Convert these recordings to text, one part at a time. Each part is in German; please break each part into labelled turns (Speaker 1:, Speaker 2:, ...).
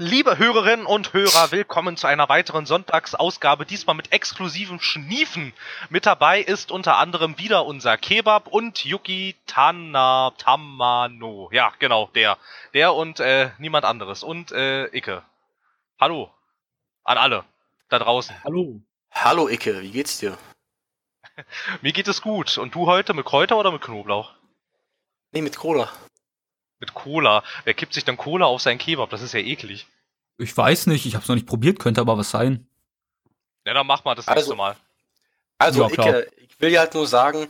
Speaker 1: Liebe Hörerinnen und Hörer, willkommen zu einer weiteren Sonntagsausgabe, diesmal mit exklusivem Schniefen. Mit dabei ist unter anderem wieder unser Kebab und Yuki Tana Tamano. Ja, genau, der. Der und äh, niemand anderes. Und äh, Icke. Hallo. An alle. Da draußen.
Speaker 2: Hallo.
Speaker 3: Hallo Icke, wie geht's dir?
Speaker 1: Mir geht es gut. Und du heute mit Kräuter oder mit Knoblauch?
Speaker 3: Nee, mit Cola.
Speaker 1: Mit Cola. Wer kippt sich dann Cola auf seinen Kebab? Das ist ja eklig.
Speaker 2: Ich weiß nicht, ich hab's noch nicht probiert, könnte aber was sein.
Speaker 1: Ja, dann mach mal das
Speaker 3: Also-
Speaker 1: nächste Mal.
Speaker 3: Also
Speaker 2: Ja.
Speaker 3: Icke, ich will dir halt nur sagen,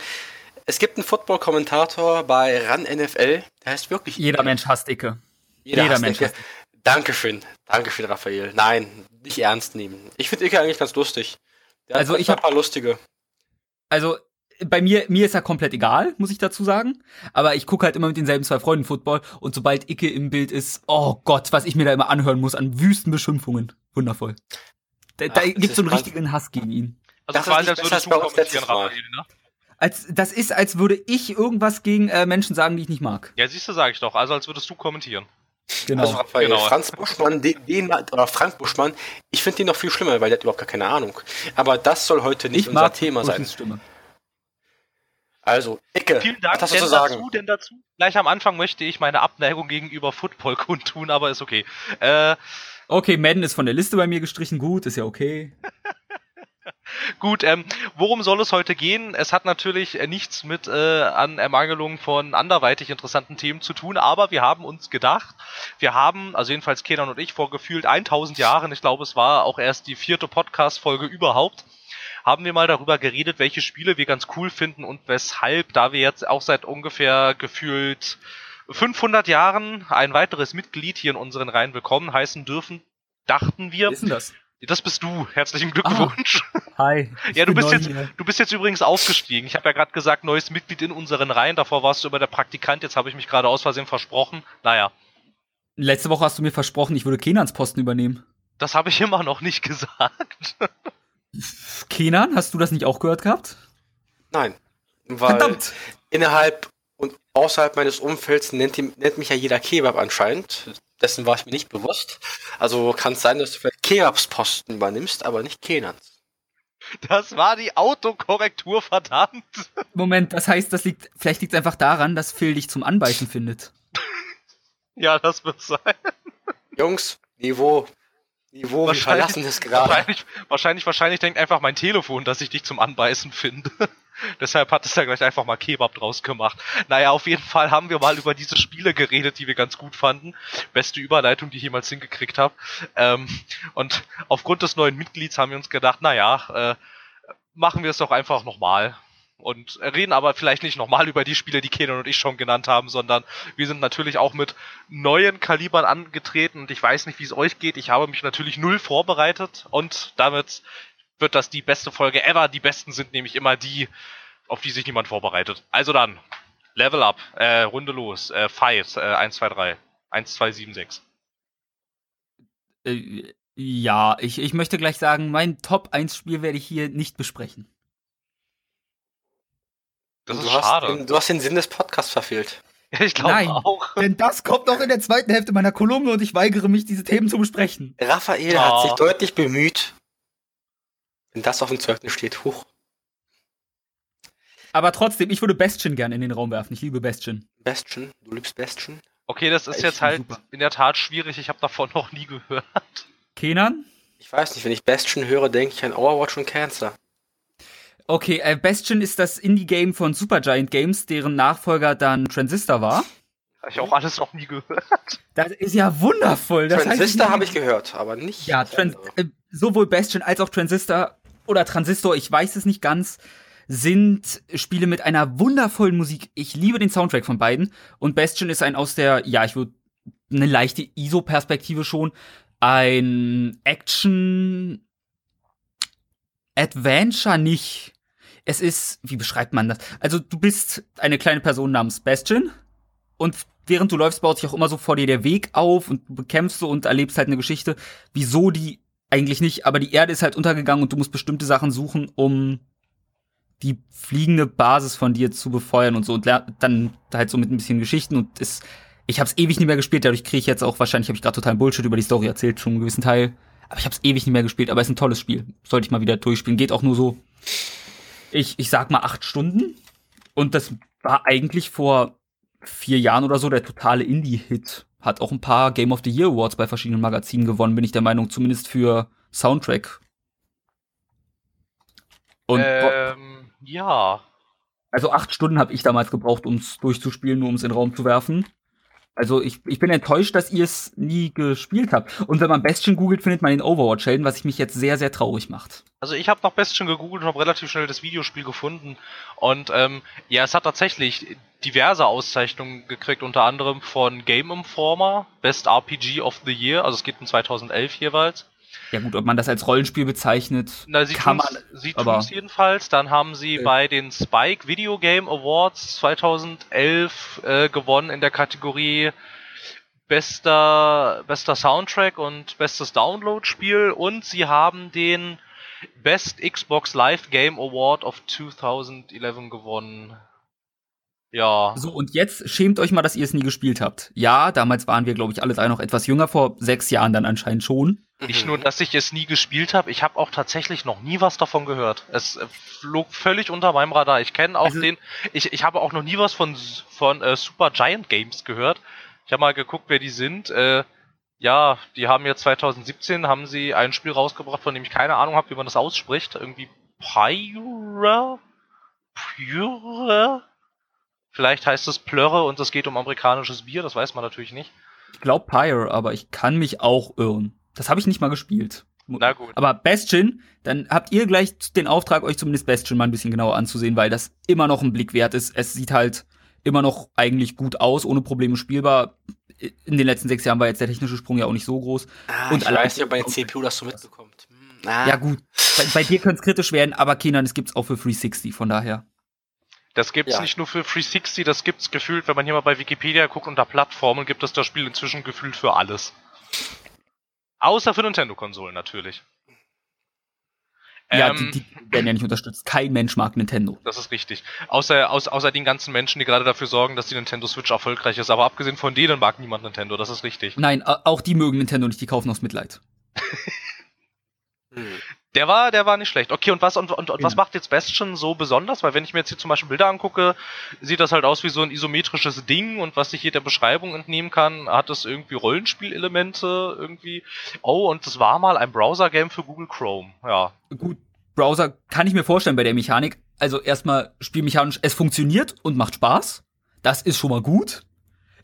Speaker 3: es gibt einen Football-Kommentator bei RAN NFL, der heißt wirklich
Speaker 2: Jeder Mensch hasst Icke.
Speaker 3: Jeder,
Speaker 2: jeder
Speaker 3: hasst
Speaker 2: Mensch
Speaker 3: Icke.
Speaker 2: hasst
Speaker 3: Dankeschön, Dankeschön, Raphael. Nein, nicht ernst nehmen. Ich finde Icke eigentlich ganz lustig. Der
Speaker 2: Also
Speaker 3: hat
Speaker 2: ich
Speaker 3: ein
Speaker 2: hab-
Speaker 3: paar lustige.
Speaker 2: Also, bei mir, mir ist er komplett egal, muss ich dazu sagen. Aber ich gucke halt immer mit denselben zwei Freunden Football und sobald Icke im Bild ist, oh Gott, was ich mir da immer anhören muss an wüsten Beschimpfungen. Wundervoll. Da, da
Speaker 3: Ach, das
Speaker 2: gibt's so einen richtigen Hass gegen ihn.
Speaker 1: Also
Speaker 3: das ist
Speaker 1: quasi,
Speaker 3: nicht
Speaker 1: als würdest du kommentieren. Raphael, ne?
Speaker 2: Als, das ist, als würde ich irgendwas gegen äh, Menschen sagen, die ich nicht mag.
Speaker 1: Ja, siehst du, sag ich doch. Also als würdest du kommentieren.
Speaker 2: Genau.
Speaker 3: Also Raphael,
Speaker 1: genau.
Speaker 3: Franz Buschmann, den, den oder Frank Buschmann, ich finde den noch viel schlimmer, weil der hat überhaupt gar keine Ahnung. Aber das soll heute nicht
Speaker 2: ich
Speaker 3: unser
Speaker 2: mag
Speaker 3: Thema sein.
Speaker 2: Stimme.
Speaker 3: Also, Icke,
Speaker 1: Vielen Dank.
Speaker 3: was hast du
Speaker 1: Denn dazu, denn dazu. Gleich am Anfang möchte ich meine Abneigung gegenüber Football kundtun, aber ist okay. Äh,
Speaker 2: Okay, Madden ist von der Liste bei mir gestrichen, gut, ist ja okay.
Speaker 1: gut, ähm, worum soll es heute gehen? Es hat natürlich äh, nichts mit äh, an Ermangelung von anderweitig interessanten Themen zu tun, aber wir haben uns gedacht, wir haben, also jedenfalls Kenan und ich, vor gefühlt 1000 Jahren, ich glaube, es war auch erst die vierte Podcast-Folge überhaupt, haben wir mal darüber geredet, welche Spiele wir ganz cool finden und weshalb, da wir jetzt auch seit ungefähr gefühlt 500 Jahren ein weiteres Mitglied hier in unseren Reihen willkommen heißen dürfen, dachten wir,
Speaker 2: Wer ist denn das?
Speaker 1: das bist du, herzlichen Glückwunsch.
Speaker 2: Hi. ich
Speaker 1: Ja, du bist jetzt,
Speaker 2: hier.
Speaker 1: du bist jetzt übrigens aufgestiegen. Ich habe ja gerade gesagt, neues Mitglied in unseren Reihen. Davor warst du immer der Praktikant. Jetzt habe ich mich gerade aus Versehen versprochen. Naja,
Speaker 2: Letzte Woche hast du mir versprochen, ich würde Kenans Posten übernehmen.
Speaker 1: das habe ich immer noch nicht gesagt.
Speaker 2: Kenan, hast du das nicht auch gehört gehabt?
Speaker 3: Nein. Weil
Speaker 2: Verdammt!
Speaker 3: innerhalb und außerhalb meines Umfelds nennt, nennt mich ja jeder Kebab anscheinend. Dessen war ich mir nicht bewusst. Also kann es sein, dass du vielleicht Kebabs Posten übernimmst, aber nicht Kenans.
Speaker 1: Das war die Autokorrektur, verdammt.
Speaker 2: Moment, das heißt, das liegt, vielleicht liegt es einfach daran, dass Phil dich zum Anbeißen findet.
Speaker 1: Ja, das wird sein.
Speaker 3: Jungs, Niveau. Niveau, wir
Speaker 1: Wahrscheinlich-
Speaker 3: verlassen es gerade.
Speaker 1: Wahrscheinlich, wahrscheinlich, wahrscheinlich denkt einfach mein Telefon, dass ich dich zum Anbeißen finde. Deshalb hat es da gleich einfach mal Kebab draus gemacht. Naja, auf jeden Fall haben wir mal über diese Spiele geredet, die wir ganz gut fanden. Beste Überleitung, die ich jemals hingekriegt habe. Ähm, und aufgrund des neuen Mitglieds haben wir uns gedacht, naja, äh, machen wir es doch einfach nochmal. Und reden aber vielleicht nicht nochmal über die Spiele, die Kenan und ich schon genannt haben, sondern wir sind natürlich auch mit neuen Kalibern angetreten und ich weiß nicht, wie es euch geht. Ich habe mich natürlich null vorbereitet und damit wird das die beste Folge ever. Die besten sind nämlich immer die, auf die sich niemand vorbereitet. Also dann, Level up, äh, Runde los, äh, Fight, äh, 1, 2, 3, 1, 2, 7, 6.
Speaker 2: Äh, ja, ich, ich möchte gleich sagen, mein Top-1-Spiel werde ich hier nicht besprechen.
Speaker 1: Das
Speaker 3: du
Speaker 1: ist
Speaker 3: hast
Speaker 1: schade.
Speaker 3: Den, du hast den Sinn des Podcasts verfehlt.
Speaker 1: Ja, ich glaube
Speaker 2: Nein.
Speaker 1: auch.
Speaker 2: Denn das kommt noch in der zweiten Hälfte meiner Kolumne und ich weigere mich, diese Themen zu besprechen.
Speaker 3: Raphael
Speaker 1: Oh.
Speaker 3: hat sich deutlich bemüht. Wenn das auf dem Zeugnis steht, huch.
Speaker 2: Aber trotzdem, ich würde Bestien gerne in den Raum werfen. Ich liebe Bestien.
Speaker 3: Bastion, du liebst Bastion.
Speaker 1: Okay, das ist
Speaker 3: Ich
Speaker 1: jetzt halt
Speaker 2: super.
Speaker 1: in der Tat schwierig. Ich habe davon noch nie gehört.
Speaker 2: Kenan?
Speaker 3: Ich weiß nicht, wenn ich Bastion höre, denke ich an Overwatch und Cancer.
Speaker 2: Okay, äh, Bastion ist das Indie-Game von Supergiant Games, deren Nachfolger dann Transistor war.
Speaker 1: Habe ich auch alles noch nie gehört.
Speaker 2: Das ist ja wundervoll. Das
Speaker 3: Transistor habe ich gehört, aber nicht.
Speaker 2: Ja, Trans äh, sowohl Bastion als auch Transistor oder Transistor, ich weiß es nicht ganz, sind Spiele mit einer wundervollen Musik. Ich liebe den Soundtrack von beiden. Und Bastion ist ein aus der, ja, ich würde eine leichte ISO-Perspektive schon, ein Action Adventure nicht. Es ist, wie beschreibt man das? Also du bist eine kleine Person namens Bastion und während du läufst, baut sich auch immer so vor dir der Weg auf und du bekämpfst so und erlebst halt eine Geschichte, wieso die eigentlich nicht, aber die Erde ist halt untergegangen und du musst bestimmte Sachen suchen, um die fliegende Basis von dir zu befeuern und so und dann halt so mit ein bisschen Geschichten und es Ich habe es ewig nicht mehr gespielt, dadurch kriege ich jetzt auch wahrscheinlich habe ich gerade totalen Bullshit über die Story erzählt, schon einen gewissen Teil. Aber ich habe es ewig nicht mehr gespielt, aber es ist ein tolles Spiel. Sollte ich mal wieder durchspielen. Geht auch nur so, ich, ich sag mal acht Stunden. Und das war eigentlich vor vier Jahren oder so der totale Indie-Hit. Hat auch ein paar Game of the Year Awards bei verschiedenen Magazinen gewonnen, bin ich der Meinung, zumindest für Soundtrack.
Speaker 1: Und ähm, ja.
Speaker 2: Also acht Stunden habe ich damals gebraucht, um es durchzuspielen, nur um es in den Raum zu werfen. Also ich, ich bin enttäuscht, dass ihr es nie gespielt habt. Und wenn man Bastion googelt, findet man den Overwatch-Helden, was mich jetzt sehr, sehr traurig macht.
Speaker 1: Also ich habe nach Bastion gegoogelt und habe relativ schnell das Videospiel gefunden. Und ähm, ja, es hat tatsächlich diverse Auszeichnungen gekriegt, unter anderem von Game Informer, Best RPG of the Year, also es geht um 2011 jeweils.
Speaker 2: Ja gut, ob man das als Rollenspiel bezeichnet,
Speaker 1: Na, sie kann man. Sie tun es jedenfalls. Dann haben sie äh. bei den Spike Video Game Awards 2011 äh, gewonnen in der Kategorie bester bester Soundtrack und bestes Download-Spiel und sie haben den Best Xbox Live Game Award of 2011 gewonnen. Ja.
Speaker 2: So, und jetzt schämt euch mal, dass ihr es nie gespielt habt. Ja, damals waren wir, glaube ich, alle drei noch etwas jünger, vor sechs Jahren dann anscheinend schon.
Speaker 1: Nicht nur, dass ich es nie gespielt habe, ich habe auch tatsächlich noch nie was davon gehört. Es äh, flog völlig unter meinem Radar. Ich kenne auch also, den, ich, ich habe auch noch nie was von, von äh, Super Giant Games gehört. Ich habe mal geguckt, wer die sind. Äh, ja, die haben jetzt 2017 haben sie ein Spiel rausgebracht, von dem ich keine Ahnung habe, wie man das ausspricht. Irgendwie Pyra? Pyra? Vielleicht heißt es Plörre und es geht um amerikanisches Bier, das weiß man natürlich nicht.
Speaker 2: Ich glaube Pyre, aber ich kann mich auch irren. Das habe ich nicht mal gespielt.
Speaker 1: Na gut.
Speaker 2: Aber Bastion, dann habt ihr gleich den Auftrag, euch zumindest Bastion mal ein bisschen genauer anzusehen, weil das immer noch ein Blick wert ist. Es sieht halt immer noch eigentlich gut aus, ohne Probleme spielbar. In den letzten sechs Jahren war jetzt der technische Sprung ja auch nicht so groß.
Speaker 3: Ah, und ich weiß nicht, ob bei der CPU das so mitbekommt.
Speaker 2: Hm, ah. Ja gut, bei, bei dir könnte es kritisch werden, aber Kenan, es gibt's auch für 360, von daher.
Speaker 1: Das gibt's ja. nicht nur für 360, das gibt's gefühlt, wenn man hier mal bei Wikipedia guckt unter Plattformen, gibt es das Spiel inzwischen gefühlt für alles. Außer für Nintendo-Konsolen natürlich.
Speaker 2: Ja, ähm, die, die, werden ja nicht unterstützt. Kein Mensch mag Nintendo.
Speaker 1: Das ist richtig. Außer, außer, außer den ganzen Menschen, die gerade dafür sorgen, dass die Nintendo Switch erfolgreich ist. Aber abgesehen von denen mag niemand Nintendo, das ist richtig.
Speaker 2: Nein, auch die mögen Nintendo nicht, die kaufen aus Mitleid.
Speaker 1: hm. Der war, der war nicht schlecht. Okay, und was und, und, und was macht jetzt Bastion so besonders? Weil wenn ich mir jetzt hier zum Beispiel Bilder angucke, sieht das halt aus wie so ein isometrisches Ding und was ich hier der Beschreibung entnehmen kann, hat es irgendwie Rollenspielelemente irgendwie. Oh, und das war mal ein Browser-Game für Google Chrome. Ja.
Speaker 2: Gut, Browser kann ich mir vorstellen bei der Mechanik. Also erstmal spielmechanisch, es funktioniert und macht Spaß. Das ist schon mal gut.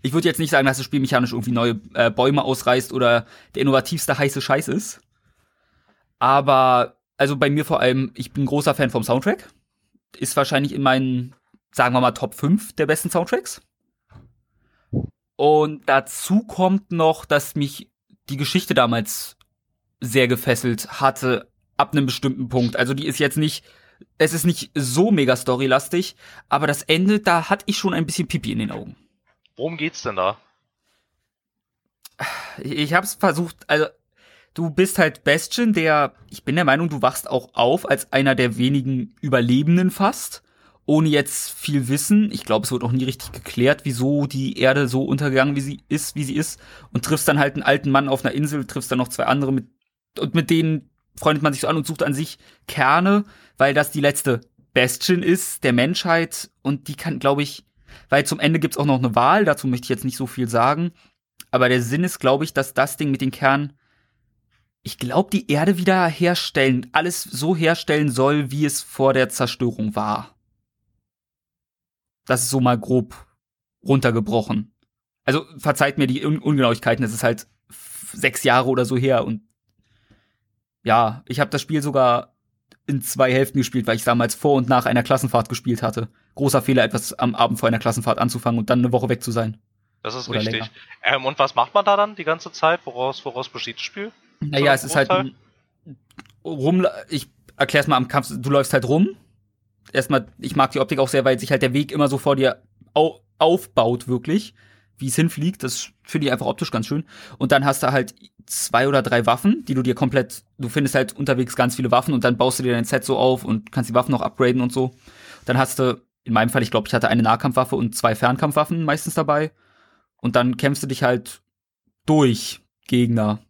Speaker 2: Ich würde jetzt nicht sagen, dass das spielmechanisch irgendwie neue äh, Bäume ausreißt oder der innovativste heiße Scheiß ist. Aber, also bei mir vor allem, ich bin großer Fan vom Soundtrack. Ist wahrscheinlich in meinen, sagen wir mal, Top 5 der besten Soundtracks. Und dazu kommt noch, dass mich die Geschichte damals sehr gefesselt hatte, ab einem bestimmten Punkt. Also die ist jetzt nicht, es ist nicht so mega storylastig, aber das Ende, da hatte ich schon ein bisschen Pipi in den Augen.
Speaker 1: Worum geht's denn da?
Speaker 2: Ich hab's versucht, also du bist halt Bastion, der, ich bin der Meinung, du wachst auch auf als einer der wenigen Überlebenden fast, ohne jetzt viel Wissen. Ich glaube, es wird auch nie richtig geklärt, wieso die Erde so untergegangen wie sie ist, wie sie ist. Und triffst dann halt einen alten Mann auf einer Insel, triffst dann noch zwei andere mit, und mit denen freundet man sich so an und sucht an sich Kerne, weil das die letzte Bastion ist der Menschheit und die kann, glaube ich, weil zum Ende gibt's auch noch eine Wahl, dazu möchte ich jetzt nicht so viel sagen. Aber der Sinn ist, glaube ich, dass das Ding mit den Kernen ich glaube, die Erde wieder herstellen, alles so herstellen soll, wie es vor der Zerstörung war. Das ist so mal grob runtergebrochen. Also verzeiht mir die Un Ungenauigkeiten, es ist halt sechs Jahre oder so her und ja, ich habe das Spiel sogar in zwei Hälften gespielt, weil ich damals vor und nach einer Klassenfahrt gespielt hatte. Großer Fehler, etwas am Abend vor einer Klassenfahrt anzufangen und dann eine Woche weg zu sein.
Speaker 1: Das ist Oder richtig. Ähm, und was macht man da dann die ganze Zeit? Woraus, woraus besteht das Spiel?
Speaker 2: Naja, es ist halt rum. Ich erklär's mal am Kampf. Du läufst halt rum. Erstmal, ich mag die Optik auch sehr, weil sich halt der Weg immer so vor dir au aufbaut, wirklich. Wie es hinfliegt. Das finde ich einfach optisch ganz schön. Und dann hast du halt zwei oder drei Waffen, die du dir komplett. Du findest halt unterwegs ganz viele Waffen und dann baust du dir dein Set so auf und kannst die Waffen noch upgraden und so. Dann hast du, in meinem Fall, ich glaube, ich hatte eine Nahkampfwaffe und zwei Fernkampfwaffen meistens dabei. Und dann kämpfst du dich halt durch Gegner.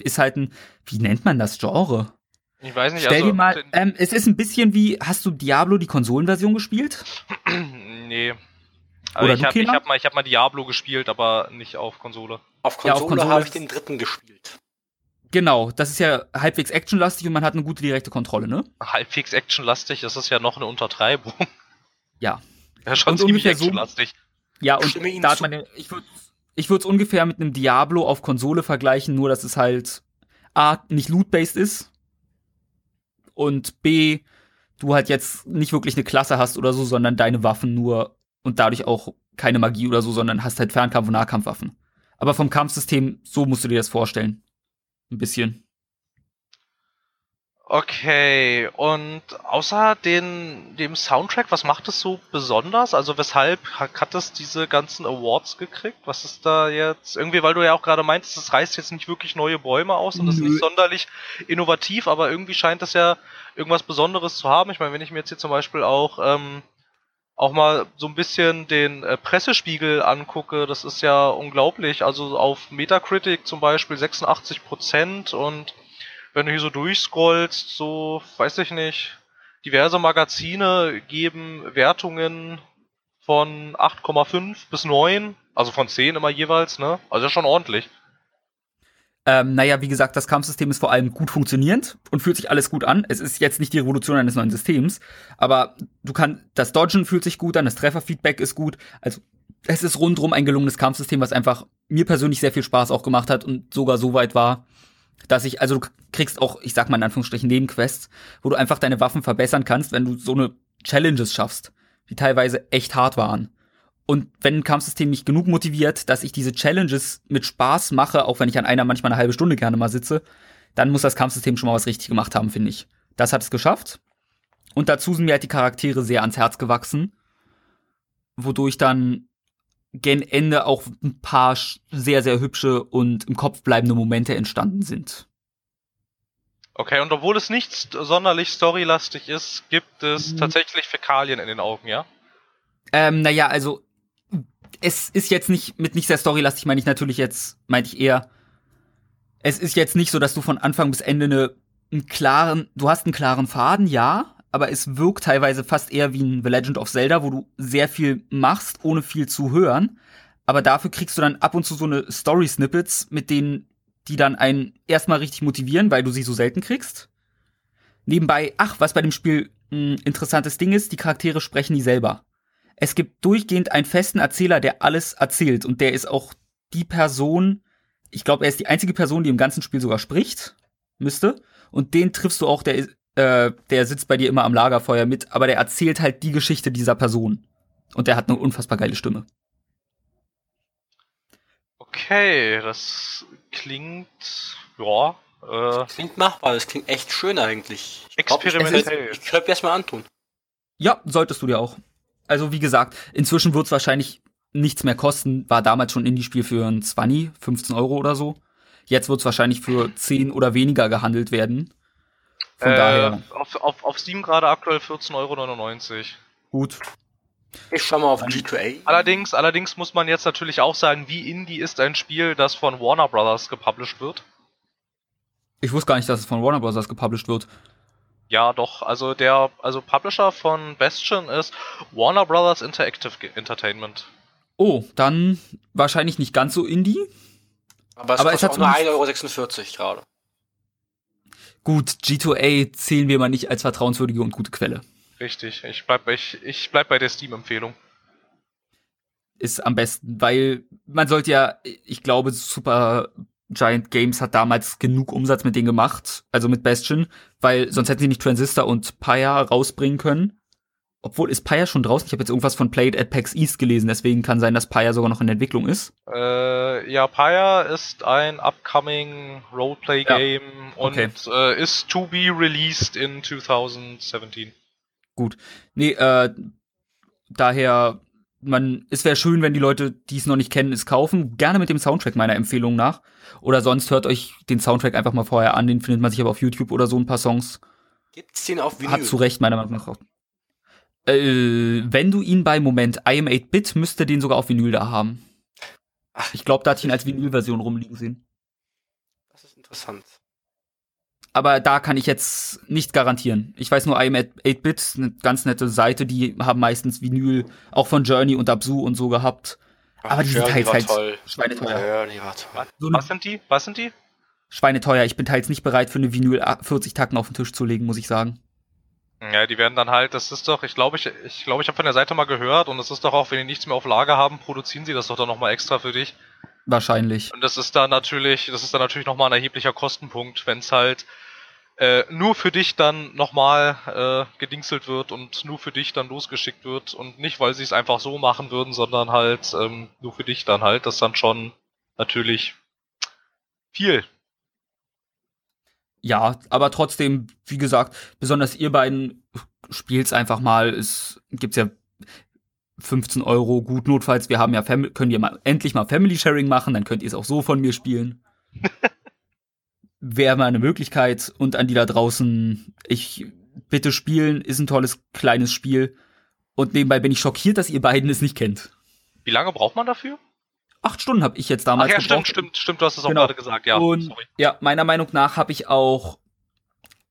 Speaker 2: Ist halt ein, wie nennt man das Genre?
Speaker 1: Ich weiß nicht,
Speaker 2: Stell
Speaker 1: also.
Speaker 2: dir mal, ähm, es ist ein bisschen wie, hast du Diablo die Konsolenversion gespielt?
Speaker 1: nee. Also
Speaker 2: Oder
Speaker 1: ich habe hab mal, ich hab mal Diablo gespielt, aber nicht auf Konsole.
Speaker 3: Auf
Speaker 2: Ja, auf
Speaker 3: Konsole,
Speaker 2: Konsole
Speaker 3: habe ich den dritten gespielt.
Speaker 2: Genau, das ist ja halbwegs actionlastig und man hat eine gute direkte Kontrolle, ne?
Speaker 1: Halbwegs actionlastig, das ist ja noch eine Untertreibung.
Speaker 2: Ja.
Speaker 1: Ja, schon
Speaker 2: Und
Speaker 1: ziemlich
Speaker 2: ungefähr so-
Speaker 1: actionlastig.
Speaker 2: Ja, und da hat man, den- ich würde ich würde es ungefähr mit einem Diablo auf Konsole vergleichen, nur dass es halt A, nicht loot-based ist und B, du halt jetzt nicht wirklich eine Klasse hast oder so, sondern deine Waffen nur und dadurch auch keine Magie oder so, sondern hast halt Fernkampf- und Nahkampfwaffen. Aber vom Kampfsystem, so musst du dir das vorstellen. Ein bisschen.
Speaker 1: Okay, und außer den, dem Soundtrack, was macht es so besonders? Also weshalb ha- hat es diese ganzen Awards gekriegt? Was ist da jetzt? Irgendwie, weil du ja auch gerade meintest, es reißt jetzt nicht wirklich neue Bäume aus und ist
Speaker 2: Nö.
Speaker 1: nicht sonderlich innovativ, aber irgendwie scheint es ja irgendwas Besonderes zu haben. Ich meine, wenn ich mir jetzt hier zum Beispiel auch, ähm, auch mal so ein bisschen den äh, Pressespiegel angucke, das ist ja unglaublich. Also auf Metacritic zum Beispiel 86% und wenn du hier so durchscrollst, so, weiß ich nicht, diverse Magazine geben Wertungen von 8,5 bis 9, also von 10 immer jeweils, ne? Also schon ordentlich.
Speaker 2: Ähm, naja, wie gesagt, das Kampfsystem ist vor allem gut funktionierend und fühlt sich alles gut an. Es ist jetzt nicht die Revolution eines neuen Systems, aber du kannst, das Dodgen fühlt sich gut an, das Trefferfeedback ist gut. Also, es ist rundrum ein gelungenes Kampfsystem, was einfach mir persönlich sehr viel Spaß auch gemacht hat und sogar so weit war, dass ich, also du kriegst auch, ich sag mal in Anführungsstrichen, Nebenquests, wo du einfach deine Waffen verbessern kannst, wenn du so eine Challenges schaffst, die teilweise echt hart waren. Und wenn ein Kampfsystem mich genug motiviert, dass ich diese Challenges mit Spaß mache, auch wenn ich an einer manchmal eine halbe Stunde gerne mal sitze, dann muss das Kampfsystem schon mal was richtig gemacht haben, finde ich. Das hat es geschafft. Und dazu sind mir halt die Charaktere sehr ans Herz gewachsen, wodurch dann gen Ende auch ein paar sehr, sehr hübsche und im Kopf bleibende Momente entstanden sind.
Speaker 1: Okay, und obwohl es nicht sonderlich storylastig ist, gibt es
Speaker 2: Mhm.
Speaker 1: tatsächlich Fäkalien in den Augen, ja?
Speaker 2: Ähm, naja, also es ist jetzt nicht mit nicht sehr storylastig, meine ich natürlich jetzt, meinte ich eher, es ist jetzt nicht so, dass du von Anfang bis Ende eine, einen klaren, du hast einen klaren Faden, ja, aber es wirkt teilweise fast eher wie ein The Legend of Zelda, wo du sehr viel machst, ohne viel zu hören. Aber dafür kriegst du dann ab und zu so eine Story-Snippets, mit denen, die dann einen erstmal richtig motivieren, weil du sie so selten kriegst. Nebenbei, ach, was bei dem Spiel ein interessantes Ding ist, die Charaktere sprechen die selber. Es gibt durchgehend einen festen Erzähler, der alles erzählt und der ist auch die Person, ich glaube, er ist die einzige Person, die im ganzen Spiel sogar spricht, müsste. Und den triffst du auch, der, äh, der sitzt bei dir immer am Lagerfeuer mit, aber der erzählt halt die Geschichte dieser Person. Und der hat eine unfassbar geile Stimme.
Speaker 1: Okay, das klingt, ja, äh,
Speaker 3: Klingt machbar, das klingt echt schön eigentlich. Ich glaub, ich-
Speaker 1: Experimentell.
Speaker 3: Ich könnte mir erstmal antun.
Speaker 2: Ja, solltest du dir auch. Also, wie gesagt, inzwischen wird es wahrscheinlich nichts mehr kosten. War damals schon Indie-Spiel für ein 20, 15 Euro oder so. Jetzt wird es wahrscheinlich für 10 oder weniger gehandelt werden. Von
Speaker 1: äh,
Speaker 2: daher,
Speaker 1: auf, auf, auf Steam gerade aktuell 14,99 Euro.
Speaker 2: gut.
Speaker 3: Ich schau mal auf
Speaker 2: Dann-
Speaker 3: G2A.
Speaker 1: Allerdings, allerdings muss man jetzt natürlich auch sagen, wie Indie ist ein Spiel, das von Warner Brothers gepublished wird.
Speaker 2: Ich wusste gar nicht, dass es von Warner Bros. gepublished wird.
Speaker 1: Ja, doch, also der, also Publisher von Bastion ist Warner Brothers Interactive Entertainment.
Speaker 2: Oh, dann wahrscheinlich nicht ganz so Indie.
Speaker 3: Aber es
Speaker 2: aber es hat
Speaker 3: auch nur
Speaker 2: zumindest-
Speaker 3: 1,46 Euro gerade.
Speaker 2: Gut, G2A zählen wir mal nicht als vertrauenswürdige und gute Quelle.
Speaker 1: Richtig, ich bleib, ich, ich bleib bei der Steam-Empfehlung.
Speaker 2: Ist am besten, weil man sollte ja, ich glaube, Super Giant Games hat damals genug Umsatz mit denen gemacht, also mit Bastion, weil sonst hätten sie nicht Transistor und Pyre rausbringen können. Obwohl, ist Pyre schon draußen? Ich habe jetzt irgendwas von Played at PAX East gelesen, deswegen kann sein, dass Pyre sogar noch in Entwicklung ist.
Speaker 1: Äh, ja, Pyre ist ein upcoming Roleplay-Game
Speaker 2: okay.
Speaker 1: und äh, ist to be released in 2017.
Speaker 2: Gut. Nee, äh, daher, man, es wäre schön, wenn die Leute, die es noch nicht kennen, es kaufen. Gerne mit dem Soundtrack meiner Empfehlung nach. Oder sonst hört euch den Soundtrack einfach mal vorher an. Den findet man sich aber auf YouTube oder so ein paar Songs.
Speaker 3: Gibt's den auf Vinyl?
Speaker 2: Hat zu Recht meiner Meinung nach auch. Äh, wenn du ihn bei Moment I am 8-Bit, müsste den sogar auf Vinyl da haben.
Speaker 3: Ach,
Speaker 2: Ich glaube, da hatte ich ihn als Vinylversion rumliegen sehen.
Speaker 3: das ist interessant.
Speaker 2: Aber da kann ich jetzt nicht garantieren. Ich weiß nur, I am 8-Bit, eine ganz nette Seite, die haben meistens Vinyl, auch von Journey und Absu und so gehabt. Aber die sind
Speaker 3: Journey
Speaker 2: teils
Speaker 3: war
Speaker 2: halt
Speaker 3: toll.
Speaker 2: schweineteuer.
Speaker 3: Journey war toll.
Speaker 2: So eine
Speaker 1: Was sind die? Was sind die?
Speaker 2: Schweineteuer. Ich bin teils nicht bereit, für eine Vinyl 40 Tacken auf den Tisch zu legen, muss ich sagen.
Speaker 1: Ja, die werden dann halt, das ist doch, ich glaube, ich, ich glaube, ich habe von der Seite mal gehört und es ist doch auch, wenn die nichts mehr auf Lager haben, produzieren sie das doch dann nochmal extra für dich.
Speaker 2: Wahrscheinlich.
Speaker 1: Und das ist dann natürlich, das ist dann natürlich nochmal ein erheblicher Kostenpunkt, wenn es halt äh, nur für dich dann nochmal äh, gedingselt wird und nur für dich dann losgeschickt wird und nicht, weil sie es einfach so machen würden, sondern halt ähm, nur für dich dann halt, das dann schon natürlich viel.
Speaker 2: Ja, aber trotzdem, wie gesagt, besonders ihr beiden spielt's einfach mal. Es gibt's ja 15 Euro gut notfalls. Wir haben ja Fam könnt ihr mal endlich mal Family Sharing machen, dann könnt ihr es auch so von mir spielen. Wäre mal eine Möglichkeit. Und an die da draußen, ich bitte spielen, ist ein tolles kleines Spiel. Und nebenbei bin ich schockiert, dass ihr beiden es nicht kennt.
Speaker 1: Wie lange braucht man dafür?
Speaker 2: Acht Stunden habe ich jetzt
Speaker 1: Ach
Speaker 2: damals
Speaker 1: ja,
Speaker 2: gebraucht.
Speaker 1: stimmt, stimmt, stimmt, du hast es auch
Speaker 2: Genau.
Speaker 1: gerade gesagt, ja.
Speaker 2: Und
Speaker 1: sorry.
Speaker 2: ja, meiner Meinung nach habe ich auch,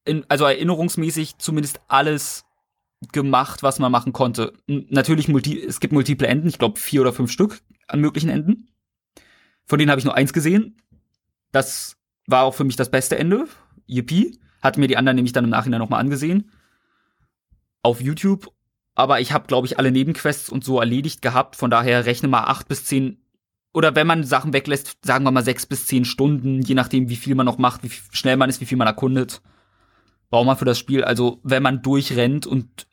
Speaker 2: in, also erinnerungsmäßig zumindest alles gemacht, was man machen konnte. Natürlich, multi es gibt multiple Enden, ich glaube vier oder fünf Stück an möglichen Enden. Von denen habe ich nur eins gesehen. Das war auch für mich das beste Ende. Yippie. Hatte mir die anderen nämlich dann im Nachhinein nochmal angesehen. Auf YouTube. Aber ich habe, glaube ich, alle Nebenquests und so erledigt gehabt. Von daher rechne mal acht bis zehn oder wenn man Sachen weglässt, sagen wir mal sechs bis zehn Stunden, je nachdem, wie viel man noch macht, wie schnell man ist, wie viel man erkundet. Braucht man für das Spiel. Also, wenn man durchrennt und